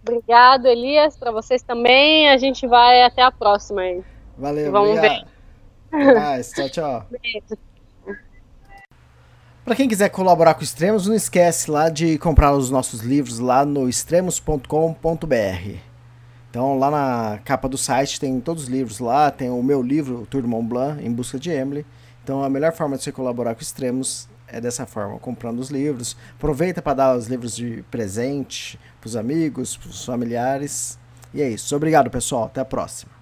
Obrigado, Elias, para vocês também. A gente vai até a próxima aí. Valeu, Vamos obrigado. ver. Mais, tchau, tchau. *laughs* Para quem quiser colaborar com o Extremos, não esquece lá de comprar os nossos livros lá no extremos.com.br. Então lá na capa do site tem todos os livros lá, tem o meu livro, o Tour de Mont Blanc, Em Busca de Emily. Então a melhor forma de você colaborar com extremos é dessa forma, comprando os livros. Aproveita para dar os livros de presente para os amigos, para os familiares. E é isso. Obrigado, pessoal. Até a próxima.